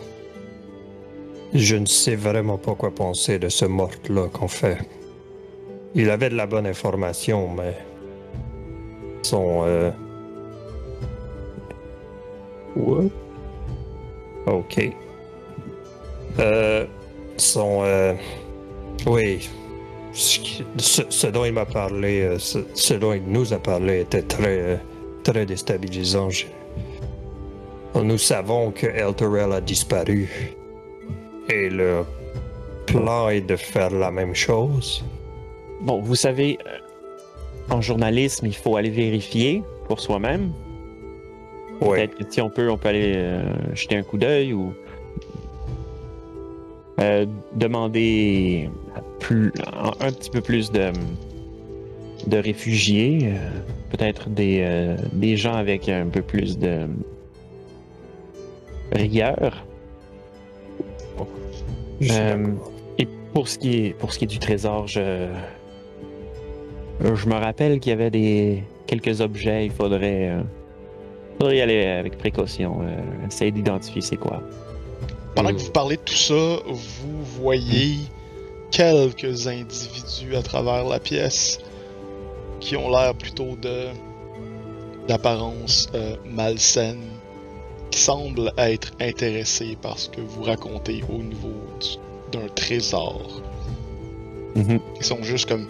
Je ne sais vraiment pas quoi penser de ce mort-là qu'on fait. Il avait de la bonne information, mais. Son. Euh... What? Ok. Euh. Son. Euh... Oui. Ce, dont il m'a parlé, euh, ce, ce dont il nous a parlé était très, euh, très déstabilisant. Je- nous savons que Elturel a disparu. Et le plan est de faire la même chose. Bon, vous savez, euh, en journalisme, il faut aller vérifier pour soi-même. Oui. Peut-être que si on peut, on peut aller euh, jeter un coup d'œil ou euh, demander plus, un, un petit peu plus de, de réfugiés, euh, peut-être des, euh, des gens avec un peu plus de rigueur. Euh. Et pour ce qui est, pour ce qui est du trésor, je, je me rappelle qu'il y avait des quelques objets. Il faudrait, euh, faudrait y aller avec précaution. euh, essayer d'identifier c'est quoi. Pendant que vous parlez de tout ça, vous voyez quelques individus à travers la pièce qui ont l'air plutôt de d'apparence euh, malsaine, qui semblent être intéressés par ce que vous racontez au niveau du- d'un trésor. Mhm. Ils sont juste comme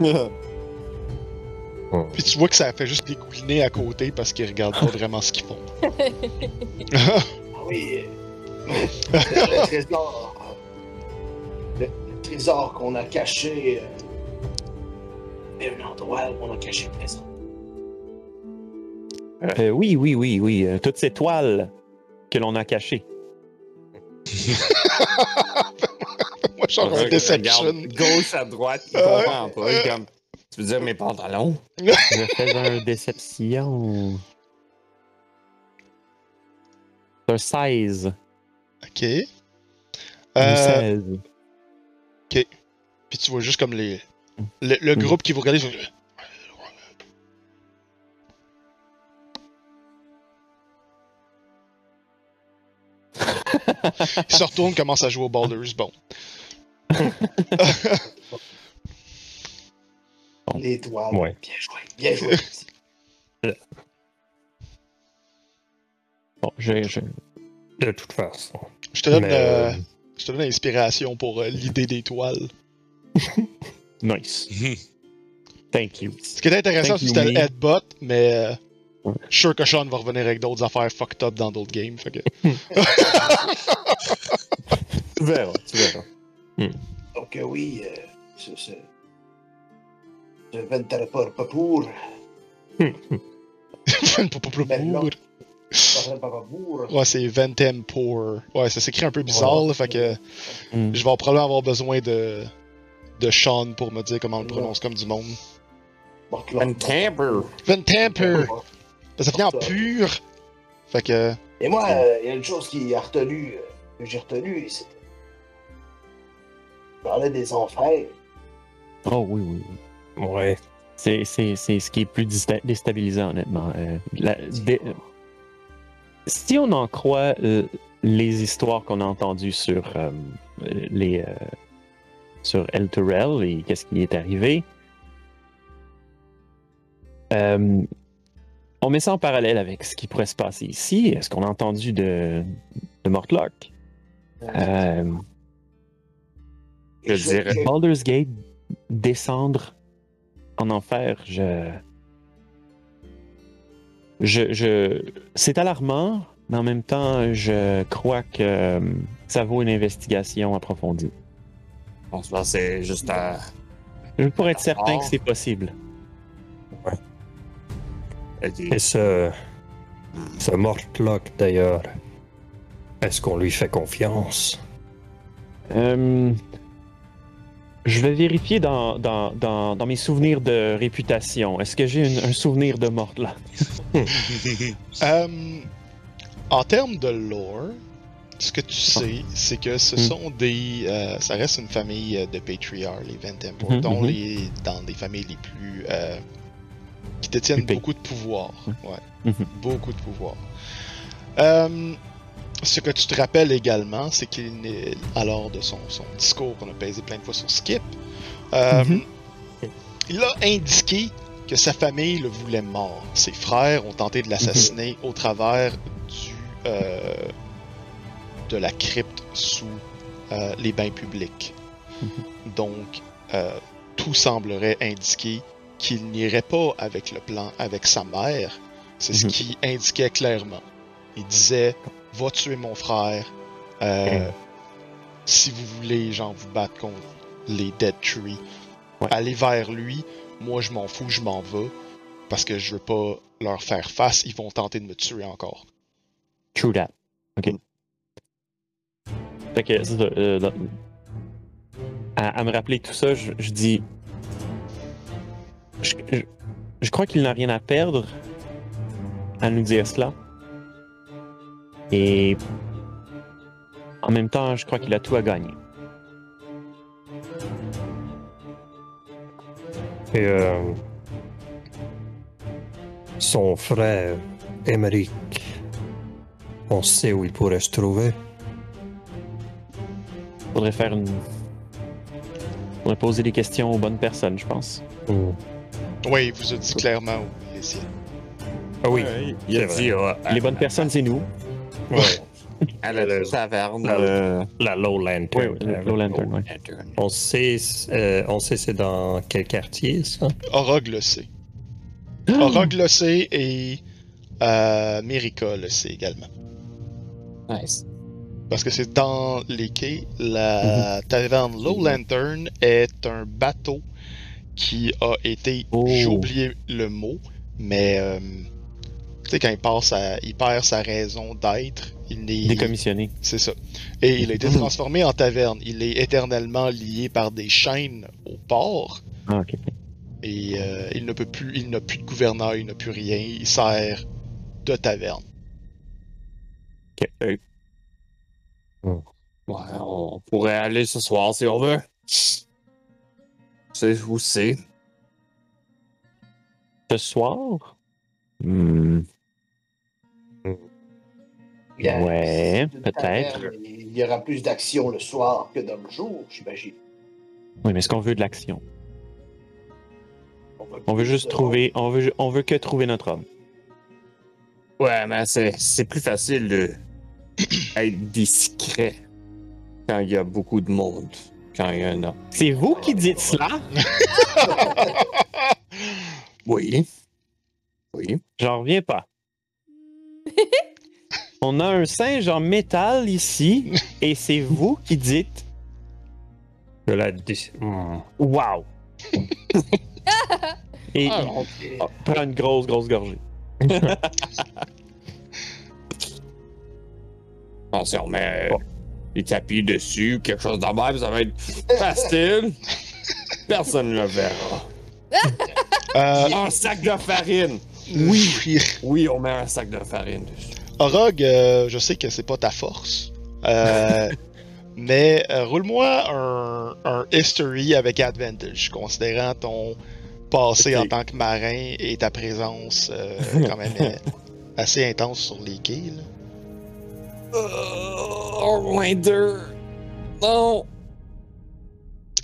Puis tu vois que ça fait juste dégouliner à côté parce qu'ils regardent pas vraiment ce qu'ils font. Ah oui. le trésor. Trésor qu'on a caché. euh, un endroit où on a caché le trésor. Euh, oui, oui, oui, oui. euh, toutes ces toiles que l'on a cachées. Moi, genre un Regarde Deception. Gauche à droite, il Euh, comprend pas. il comme, tu veux dire mes pantalons? Je fais un déception. C'est un 16. Ok. Un Euh, 16. Puis tu vois juste comme les. Le, le groupe qui vous regarde, ils font- Ils se retournent, commencent à jouer au Baldur's Bone. L'étoile. Ouais. Bien joué. Bien joué. Bon, je, je- De toute façon. Je te donne, Mais, euh, euh, je te donne l'inspiration pour euh, l'idée d'étoile. Nice. Thank you. Ce qui est intéressant, c'était le headbutt, mais euh, Ouais. je suis sûr que Sean va revenir avec d'autres affaires fucked up dans d'autres games. Fait que... Tu verras, tu verras. Donc, euh, oui, euh, ce. ce... Je ne venterai pas pas pour. Pas pour. Ouais, c'est Ventem Pour. Ouais, ça s'écrit un peu bizarre, là, fait que Mm. je vais probablement avoir besoin de, de Sean pour me dire comment on le prononce comme du monde. Un tamper. Ventemper! Ça finit en pur! Fait que. Et moi, euh, il y a une chose qui a retenu, euh, que j'ai retenu, c'est. Je parlais des enfers. Oh oui, oui, oui. Ouais. C'est, c'est, c'est ce qui est plus déstabilisant, honnêtement. Euh, la- dé- si on en croit euh, les histoires qu'on a entendues sur euh, les euh, sur El Turel et qu'est-ce qui est arrivé, euh, on met ça en parallèle avec ce qui pourrait se passer ici. Est-ce qu'on a entendu de, de Mortlock? Je dirais. Baldur's Gate descendre en enfer, je. Je. je... C'est alarmant, mais en même temps, je crois que euh, ça vaut une investigation approfondie. On se c'est juste à. Pour être certain Ah. que c'est possible. Et ce. Ce Mortlock, d'ailleurs. Est-ce qu'on lui fait confiance? Euh, Je vais vérifier dans, dans, dans, dans mes souvenirs de réputation. Est-ce que j'ai une- un souvenir de mort là? Euh, en termes de lore, ce que tu sais, c'est que ce Mm. sont des. euh, ça reste une famille euh, de patriarches, les Mhm, dont mhm. les, dans des familles les plus. euh, qui détiennent beaucoup de pouvoir. Ouais. Mhm. Beaucoup de pouvoir. Euh, ce que tu te rappelles également, c'est qu'il n'est. Alors, de son, son discours qu'on a pesé plein de fois sur Skip, euh, Mhm. il a indiqué que sa famille le voulait mort. Ses frères ont tenté de l'assassiner au travers du, euh, de la crypte sous euh, les bains publics. Donc, euh, tout semblerait indiquer qu'il n'irait pas avec le plan avec sa mère. C'est ce Mhm. qui indiquait clairement. Il disait Va tuer mon frère. euh, Si vous voulez, genre, vous battre contre les Dead Tree, Ouais. allez vers lui. Moi, je m'en fous, je m'en vais. Parce que je veux pas leur faire face. Ils vont tenter de me tuer encore. True that. Ok. Fait que, c'est ça, euh, dans- à, à me rappeler tout ça, je, je dis. Je, je- je crois qu'il n'a rien à perdre à nous dire cela. Et. En même temps, je crois qu'il a tout à gagner. Et euh, son frère, Emmerich, on sait où il pourrait se trouver. Faudrait faire une. Faudrait poser des questions aux bonnes personnes, je pense. Hmm. Oui, il vous a dit clairement où il est. Ah oui, Ouais, il a dit ah, Les bonnes personnes, c'est nous. Ouais. à la taverne. La- euh, La Low Lantern. Oui, oui, Low Lantern, ouais. On sait, euh, on sait c'est dans quel quartier, ça? Orog le sait. Orog le sait et euh, Mérika le sait également. Nice. Parce que c'est dans les quais, la taverne Low Lantern est un bateau qui a été, Oh. j'ai oublié le mot, mais euh, sais quand il passe sa- il perd sa raison d'être, il est Décommissionné. c'est ça. Et il a été transformé en taverne. Il est éternellement lié par des chaînes au port. Ah, ok. Et euh, il ne peut plus, il n'a plus de gouverneur, il n'a plus rien. Il sert de taverne. Ok. Euh, Ouais, on pourrait aller ce soir si on veut. C'est où c'est? ce soir? Hmm, Bien, Ouais, peut-être. Il y aura plus d'action le soir que dans le jour, j'imagine. Oui, mais est-ce qu'on veut de l'action? On veut juste de- trouver. On veut, on veut que trouver notre homme. Ouais, mais c'est, c'est plus facile de être discret quand il y a beaucoup de monde. Quand il y en a. C'est vous qui dites cela? Oui. Oui. J'en reviens pas. On a un singe en métal ici, et c'est vous qui dites Je la dis. Hmm. Wow! et Ah, on- prend une grosse, grosse gorgée. Bon, si on met euh, des tapis dessus, quelque chose de même, ça va être facile. Personne ne le verra. Euh, Un sac de farine. oui. Oui, on met un sac de farine dessus. Orog, euh, je sais que c'est pas ta force. Euh, mais euh, roule-moi un, un history avec advantage, considérant ton passé en tant que marin et ta présence euh, quand même assez intense sur les quais. là. Oh, moins deux. Non.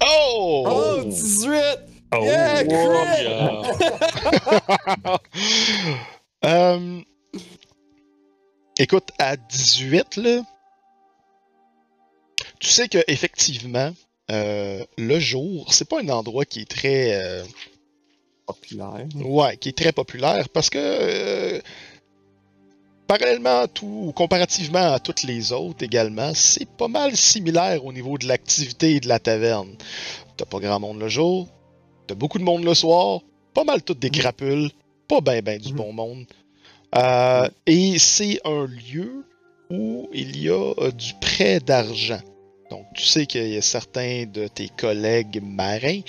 Oh! Oh, 18. Oh, Yeah, crit! Yeah. Écoute, à 18, là, tu sais que effectivement, euh, le jour, c'est pas un endroit qui est très, euh, Populaire. ouais, qui est très populaire parce que euh, parallèlement à tout, ou comparativement à toutes les autres également, c'est pas mal similaire au niveau de l'activité et de la taverne. T'as pas grand monde le jour, t'as beaucoup de monde le soir, pas mal toutes des crapules, pas ben ben du Mhm. bon monde. Euh, Et c'est un lieu où il y a euh, du prêt d'argent. Donc tu sais qu'il y a certains de tes collègues marins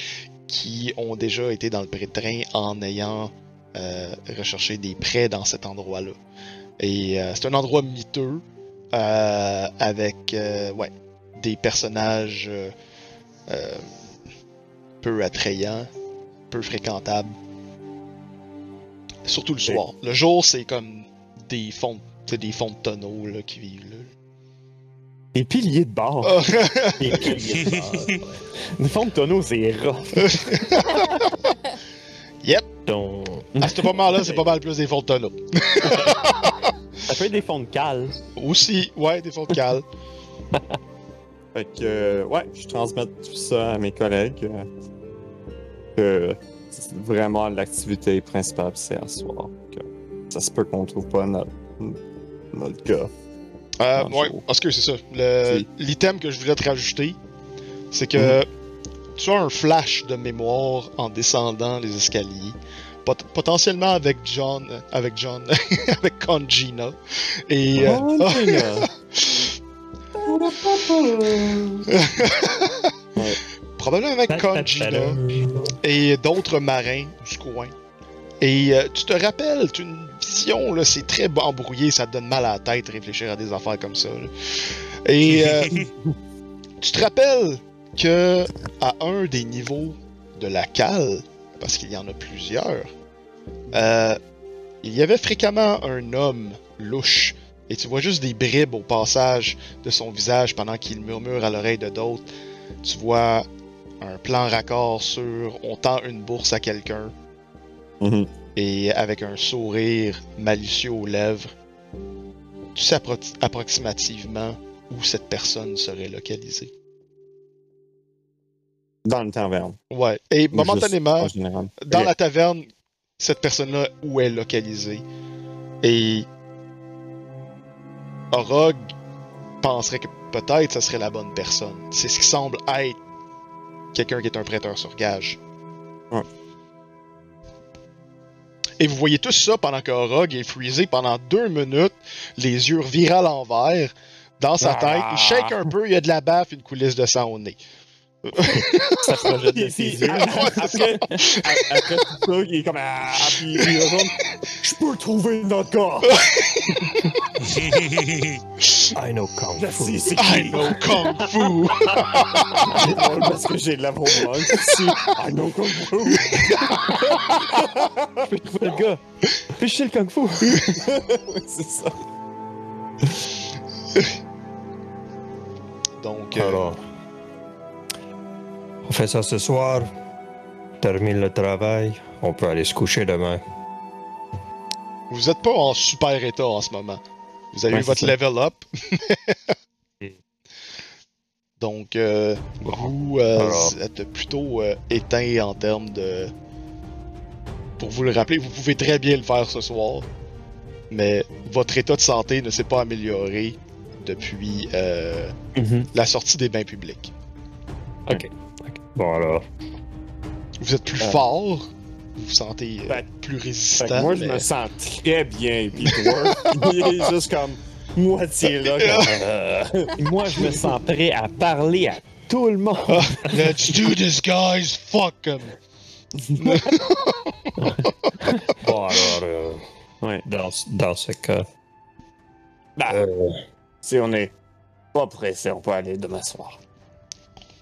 qui ont déjà été dans le pré-train en ayant euh, recherché des prêts dans cet endroit-là. Et c'est un endroit miteux avec ouais, des personnages peu attrayants, peu fréquentables. Surtout le soir. Le jour, c'est comme des fonds, des fonds de tonneaux là, qui vivent là. Des piliers de bord. Ah. Des piliers de base, ouais. Le fond de tonneau, c'est rough. yep. Donc, À ce moment-là, c'est pas mal plus des fonds de tonneaux. Ça peut être des fonds de cale. Aussi, ouais, des fonds de cale. Fait que, euh, ouais, je transmets tout ça à mes collègues. euh, vraiment l'activité principale, c'est à soir. Que ça se peut qu'on trouve pas notre, notre gars. Euh, ouais, parce que c'est ça. Le- Si. L'item que je voulais te rajouter, c'est que tu as un flash de mémoire en descendant les escaliers. Pot- potentiellement avec John, euh, avec John, avec Congina. Et euh, probablement avec Congina et d'autres marins du coin. Et euh, tu te rappelles, tu as une vision, là, c'est très embrouillé, ça te donne mal à la tête réfléchir à des affaires comme ça. là. Et euh, tu te rappelles que à un des niveaux de la cale, parce qu'il y en a plusieurs, euh, il y avait fréquemment un homme louche. Et tu vois juste des bribes au passage de son visage pendant qu'il murmure à l'oreille de d'autres. Tu vois un plan raccord sur on tend une bourse à quelqu'un Mhm. et avec un sourire malicieux aux lèvres, tu sais appro- approximativement où cette personne serait localisée. Dans le taverne. Ouais. Et Ou momentanément, dans la taverne, cette personne-là où est localisée. Et Orog penserait que peut-être ce serait la bonne personne. C'est ce qui semble être quelqu'un qui est un prêteur sur gage. Ouais. Et vous voyez tout ça pendant que Orog est freezé pendant deux minutes, les yeux revirés à l'envers, dans sa tête. Il shake un peu, il y a de la baffe, une coulisse de sang au nez. Ça projette de ses yeux. après, après tout ça, il est comme ah, puis il retourne, Je peux trouver notre gars. I know Kung Fu. I know Kung Fu! Parce que j'ai level 1 ici. I know Kung Fu. Je peux trouver le gars. Puis je sais le kung fu. Ouais, c'est ça. Donc, euh, Alors, on fait ça ce soir. Termine le travail. On peut aller se coucher demain. vous êtes pas en super état en ce moment. Vous avez Ouais, eu votre ça. level up. Donc, euh, vous euh, Alors. êtes plutôt euh, éteint en termes de. Pour vous le rappeler, vous pouvez très bien le faire ce soir, mais votre état de santé ne s'est pas amélioré depuis Mhm. la sortie des bains publics. Bon, alors, Vous êtes plus Euh. fort, vous vous sentez euh, Ben, plus Fait résistant. que moi, je me sens très bien, puis toi, il est juste comme moitié là. Comme, euh, Moi, je me sens prêt à parler à tout le monde. Let's do this, guys! Fuck 'em! bon, alors euh, Ouais. dans, dans ce cas, bah, euh, si on est pas pressé, on peut aller demain soir.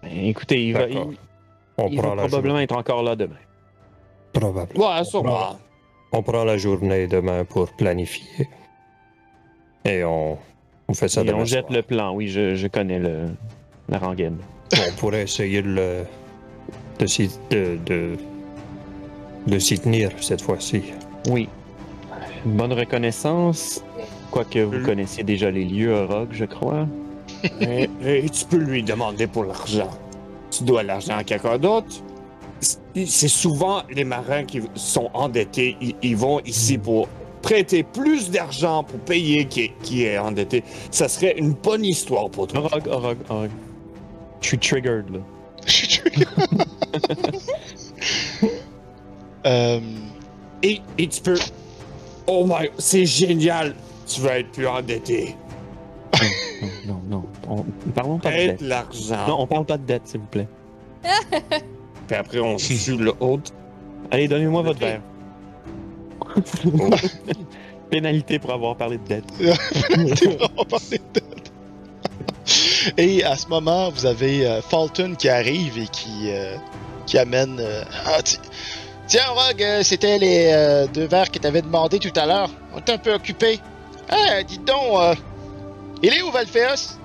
Ben, écoutez, il va, il- on, il prend va la probablement être encore là demain. probablement. Ouais, sûrement. On prend la journée demain pour planifier. Et on, on fait ça Et demain on jette soir. le plan, oui, je, je connais le, la rengaine. On pourrait essayer de, le- de, s'y- de, de, de s'y tenir cette fois-ci. Oui. Bonne reconnaissance. Quoique vous connaissiez déjà les lieux, Rogue, je crois. Et, et tu peux lui demander pour l'argent. Tu dois l'argent à quelqu'un d'autre. C'est- C'est souvent les marins qui sont endettés. Ils, ils vont ici pour prêter plus d'argent pour payer qui est, qui est endetté. Ça serait une bonne histoire pour toi. Rogue, Rogue, Rogue. Je suis triggered, là. Euh, Et, et tu peux. Oh my, c'est génial. Tu vas être plus endetté. Non, non, non. On... Parlons pas de Aide dette. l'argent. Non, on parle pas de dette, s'il vous plaît. Puis après, on tue le autre. Allez, donnez-moi votre verre. Pénalité pour avoir parlé de dette. On va parler de dette. Et à ce moment, vous avez euh, Fulton qui arrive et qui, euh, qui amène. euh, Ah, ti- Tiens, Rogue, euh, c'était les euh, deux verres que t'avais demandé tout à l'heure. On était un peu occupé. Ah, dis donc, euh, il est où Valphéos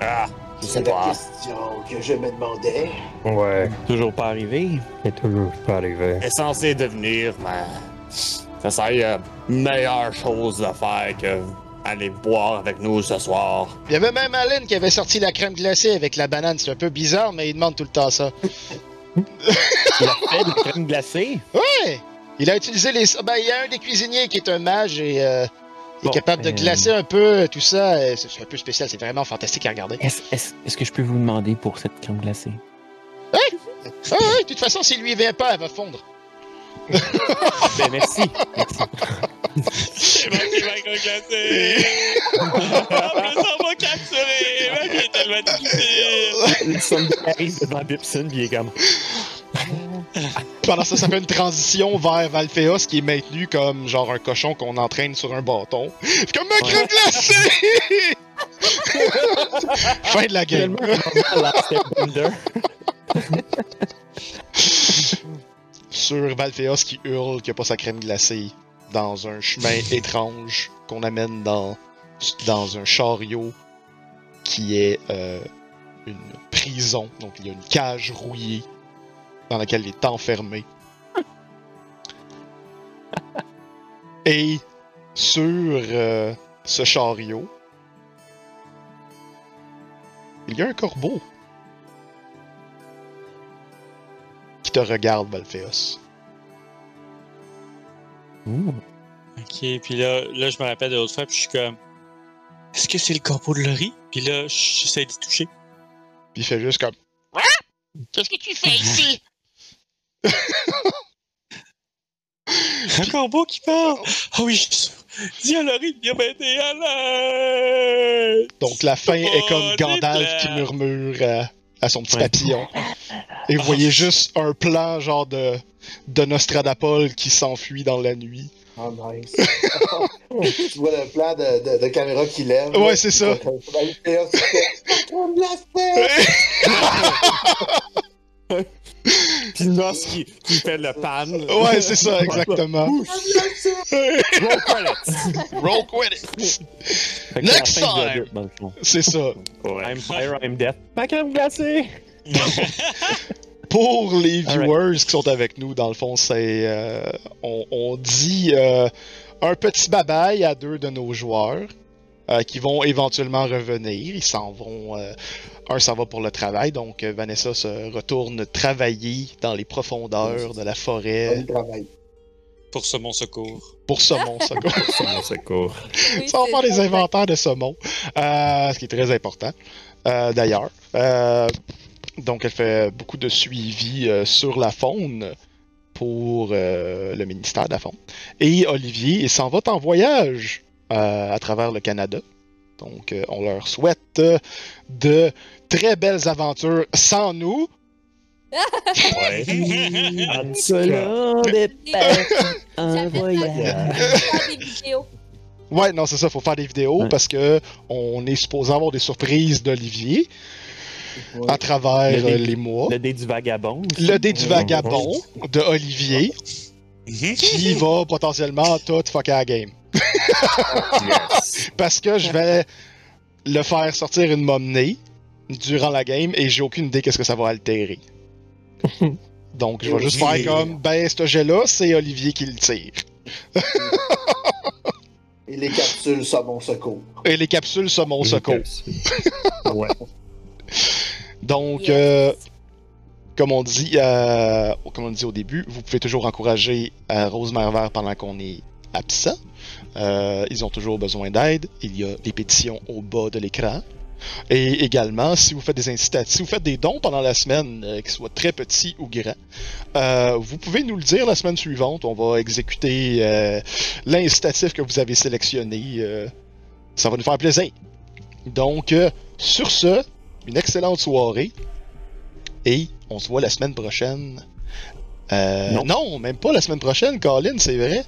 Ah, C'est la question que je me demandais. Ouais, Toujours pas arrivé? c'est toujours pas arrivé. est censé devenir, mais ça serait euh, meilleure chose à faire que aller boire avec nous ce soir. Il y avait même Alan qui avait sorti la crème glacée avec la banane. C'est un peu bizarre, mais il demande tout le temps ça. Il a fait de la crème glacée? Ouais! Il a utilisé les. Ben, il y a un des cuisiniers qui est un mage et euh, il est Bon, capable de euh, glacer un peu tout ça. euh, C'est un peu spécial, c'est vraiment fantastique à regarder. Est-ce est-ce- est-ce que je peux vous demander pour cette crème glacée? Ah ouais, de toute façon, s'il lui vient pas, elle va fondre. Ben, merci. merci. C'est moi qui m'a glacé! En plus, on va capturer! Ma vie est tellement difficile! Le son arrive devant Bipson, puis il est comme. Pendant ça, ça fait une transition vers Valphéos qui est maintenu comme genre un cochon qu'on entraîne sur un bâton. Comme ma crème glacée! fin de la game. Sur Valphéos qui hurle qu'il n'y a pas sa crème glacée dans un chemin étrange qu'on amène dans, dans un chariot qui est euh, une prison. Donc il y a une cage rouillée dans laquelle il est enfermé. Et sur euh, ce chariot, il y a un corbeau qui te regarde, Valphéos. Ok, puis là, là, je me rappelle de l'autre fois, puis je suis comme. Est-ce que c'est le corbeau de Laurie? Puis là, j'essaie d'y toucher. Puis il fait juste comme. Qu'est-ce que tu fais ici? Un corbeau qui parle! Ah oui, m'aider à l'aide! Donc la fin est comme Oh, Gandalf des qui murmure euh, à son petit Ouais. papillon. Et vous voyez juste un plan genre de, de Nostradapol qui s'enfuit dans la nuit. Oh, nice. tu vois le plan de, de, de caméra qui lève. Ouais, c'est ça. Puis Nos qui, qui fait le pan. Ouais, c'est ça, exactement. Roll credits. Roll credits. Next time. Hobbit, dans le fond. C'est ça. I'm fire, I'm death. Ma crème glacée! Pour les viewers qui sont avec nous, dans le fond, c'est. euh, on, on dit euh, un petit bye-bye à deux de nos joueurs euh, qui vont éventuellement revenir. Ils s'en vont. euh, un s'en va pour le travail, donc euh, Vanessa se retourne travailler dans les profondeurs de la forêt. Pour ce mon secours. pour saumon. ça, quoi. Sur mon secours. Oui, Ça va faire des inventaires de saumon, euh, ce qui est très important euh, d'ailleurs. Euh, donc elle fait beaucoup de suivi euh, sur la faune pour euh, le ministère de la faune. Et Olivier il s'en va en voyage à travers le Canada. Donc euh, on leur souhaite euh, de très belles aventures sans nous. Ouais. Pas voyage. faire des vidéos. Ouais, non, c'est ça, faut faire des vidéos Ouais. parce que on est supposé avoir des surprises d'Olivier Ouais. à travers Le dé- euh, les mois. Le dé du vagabond. aussi. Le dé du vagabond de Olivier Mhm. qui va potentiellement tout fucker la game. yes. Parce que je vais le faire sortir une momnée durant la game et j'ai aucune idée qu'est-ce que ça va altérer. Donc je vais juste faire comme ben ce jet-là, c'est Olivier qui le tire. Et les capsules sont mon secours. Et les capsules sont mon secours. Ouais. Donc Yes. euh, comme on dit euh, comme on dit au début, vous pouvez toujours encourager euh, Rosemère Vert pendant qu'on est absent. Euh, ils ont toujours besoin d'aide. Il y a des pétitions au bas de l'écran. Et également, si vous faites des incitatifs, si vous faites des dons pendant la semaine, euh, qu'ils soient très petits ou grands, euh, vous pouvez nous le dire la semaine suivante. On va exécuter euh, l'incitatif que vous avez sélectionné. ça va nous faire plaisir. Donc, sur ce, une excellente soirée. Et on se voit la semaine prochaine. Non. Non. même pas la semaine prochaine, Colin, c'est vrai.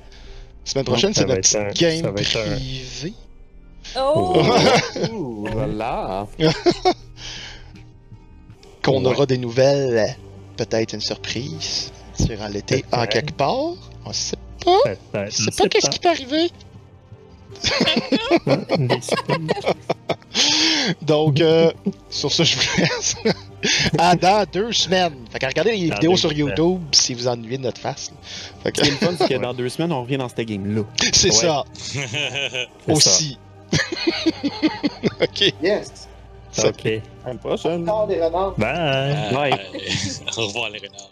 La semaine prochaine, c'est notre un- petite game un- privée. Oh! Ouh, voilà. Qu'on Ouais. aura des nouvelles, peut-être une surprise durant l'été en quelque part. On sait pas. On sait pas qu'est-ce qui peut arriver. Donc, euh, sur ce, je vous laisse. à dans deux semaines. Fait que regardez les Dans vidéos sur semaines. YouTube si vous ennuyez de notre face. Fait que, Ce qui est le fun, c'est que dans deux semaines, on revient dans cette game-là. c'est Ouais. ça aussi. ok. Yes! ça. Ok. À la prochaine. Renards. Bye. Ouais. Au revoir les renards.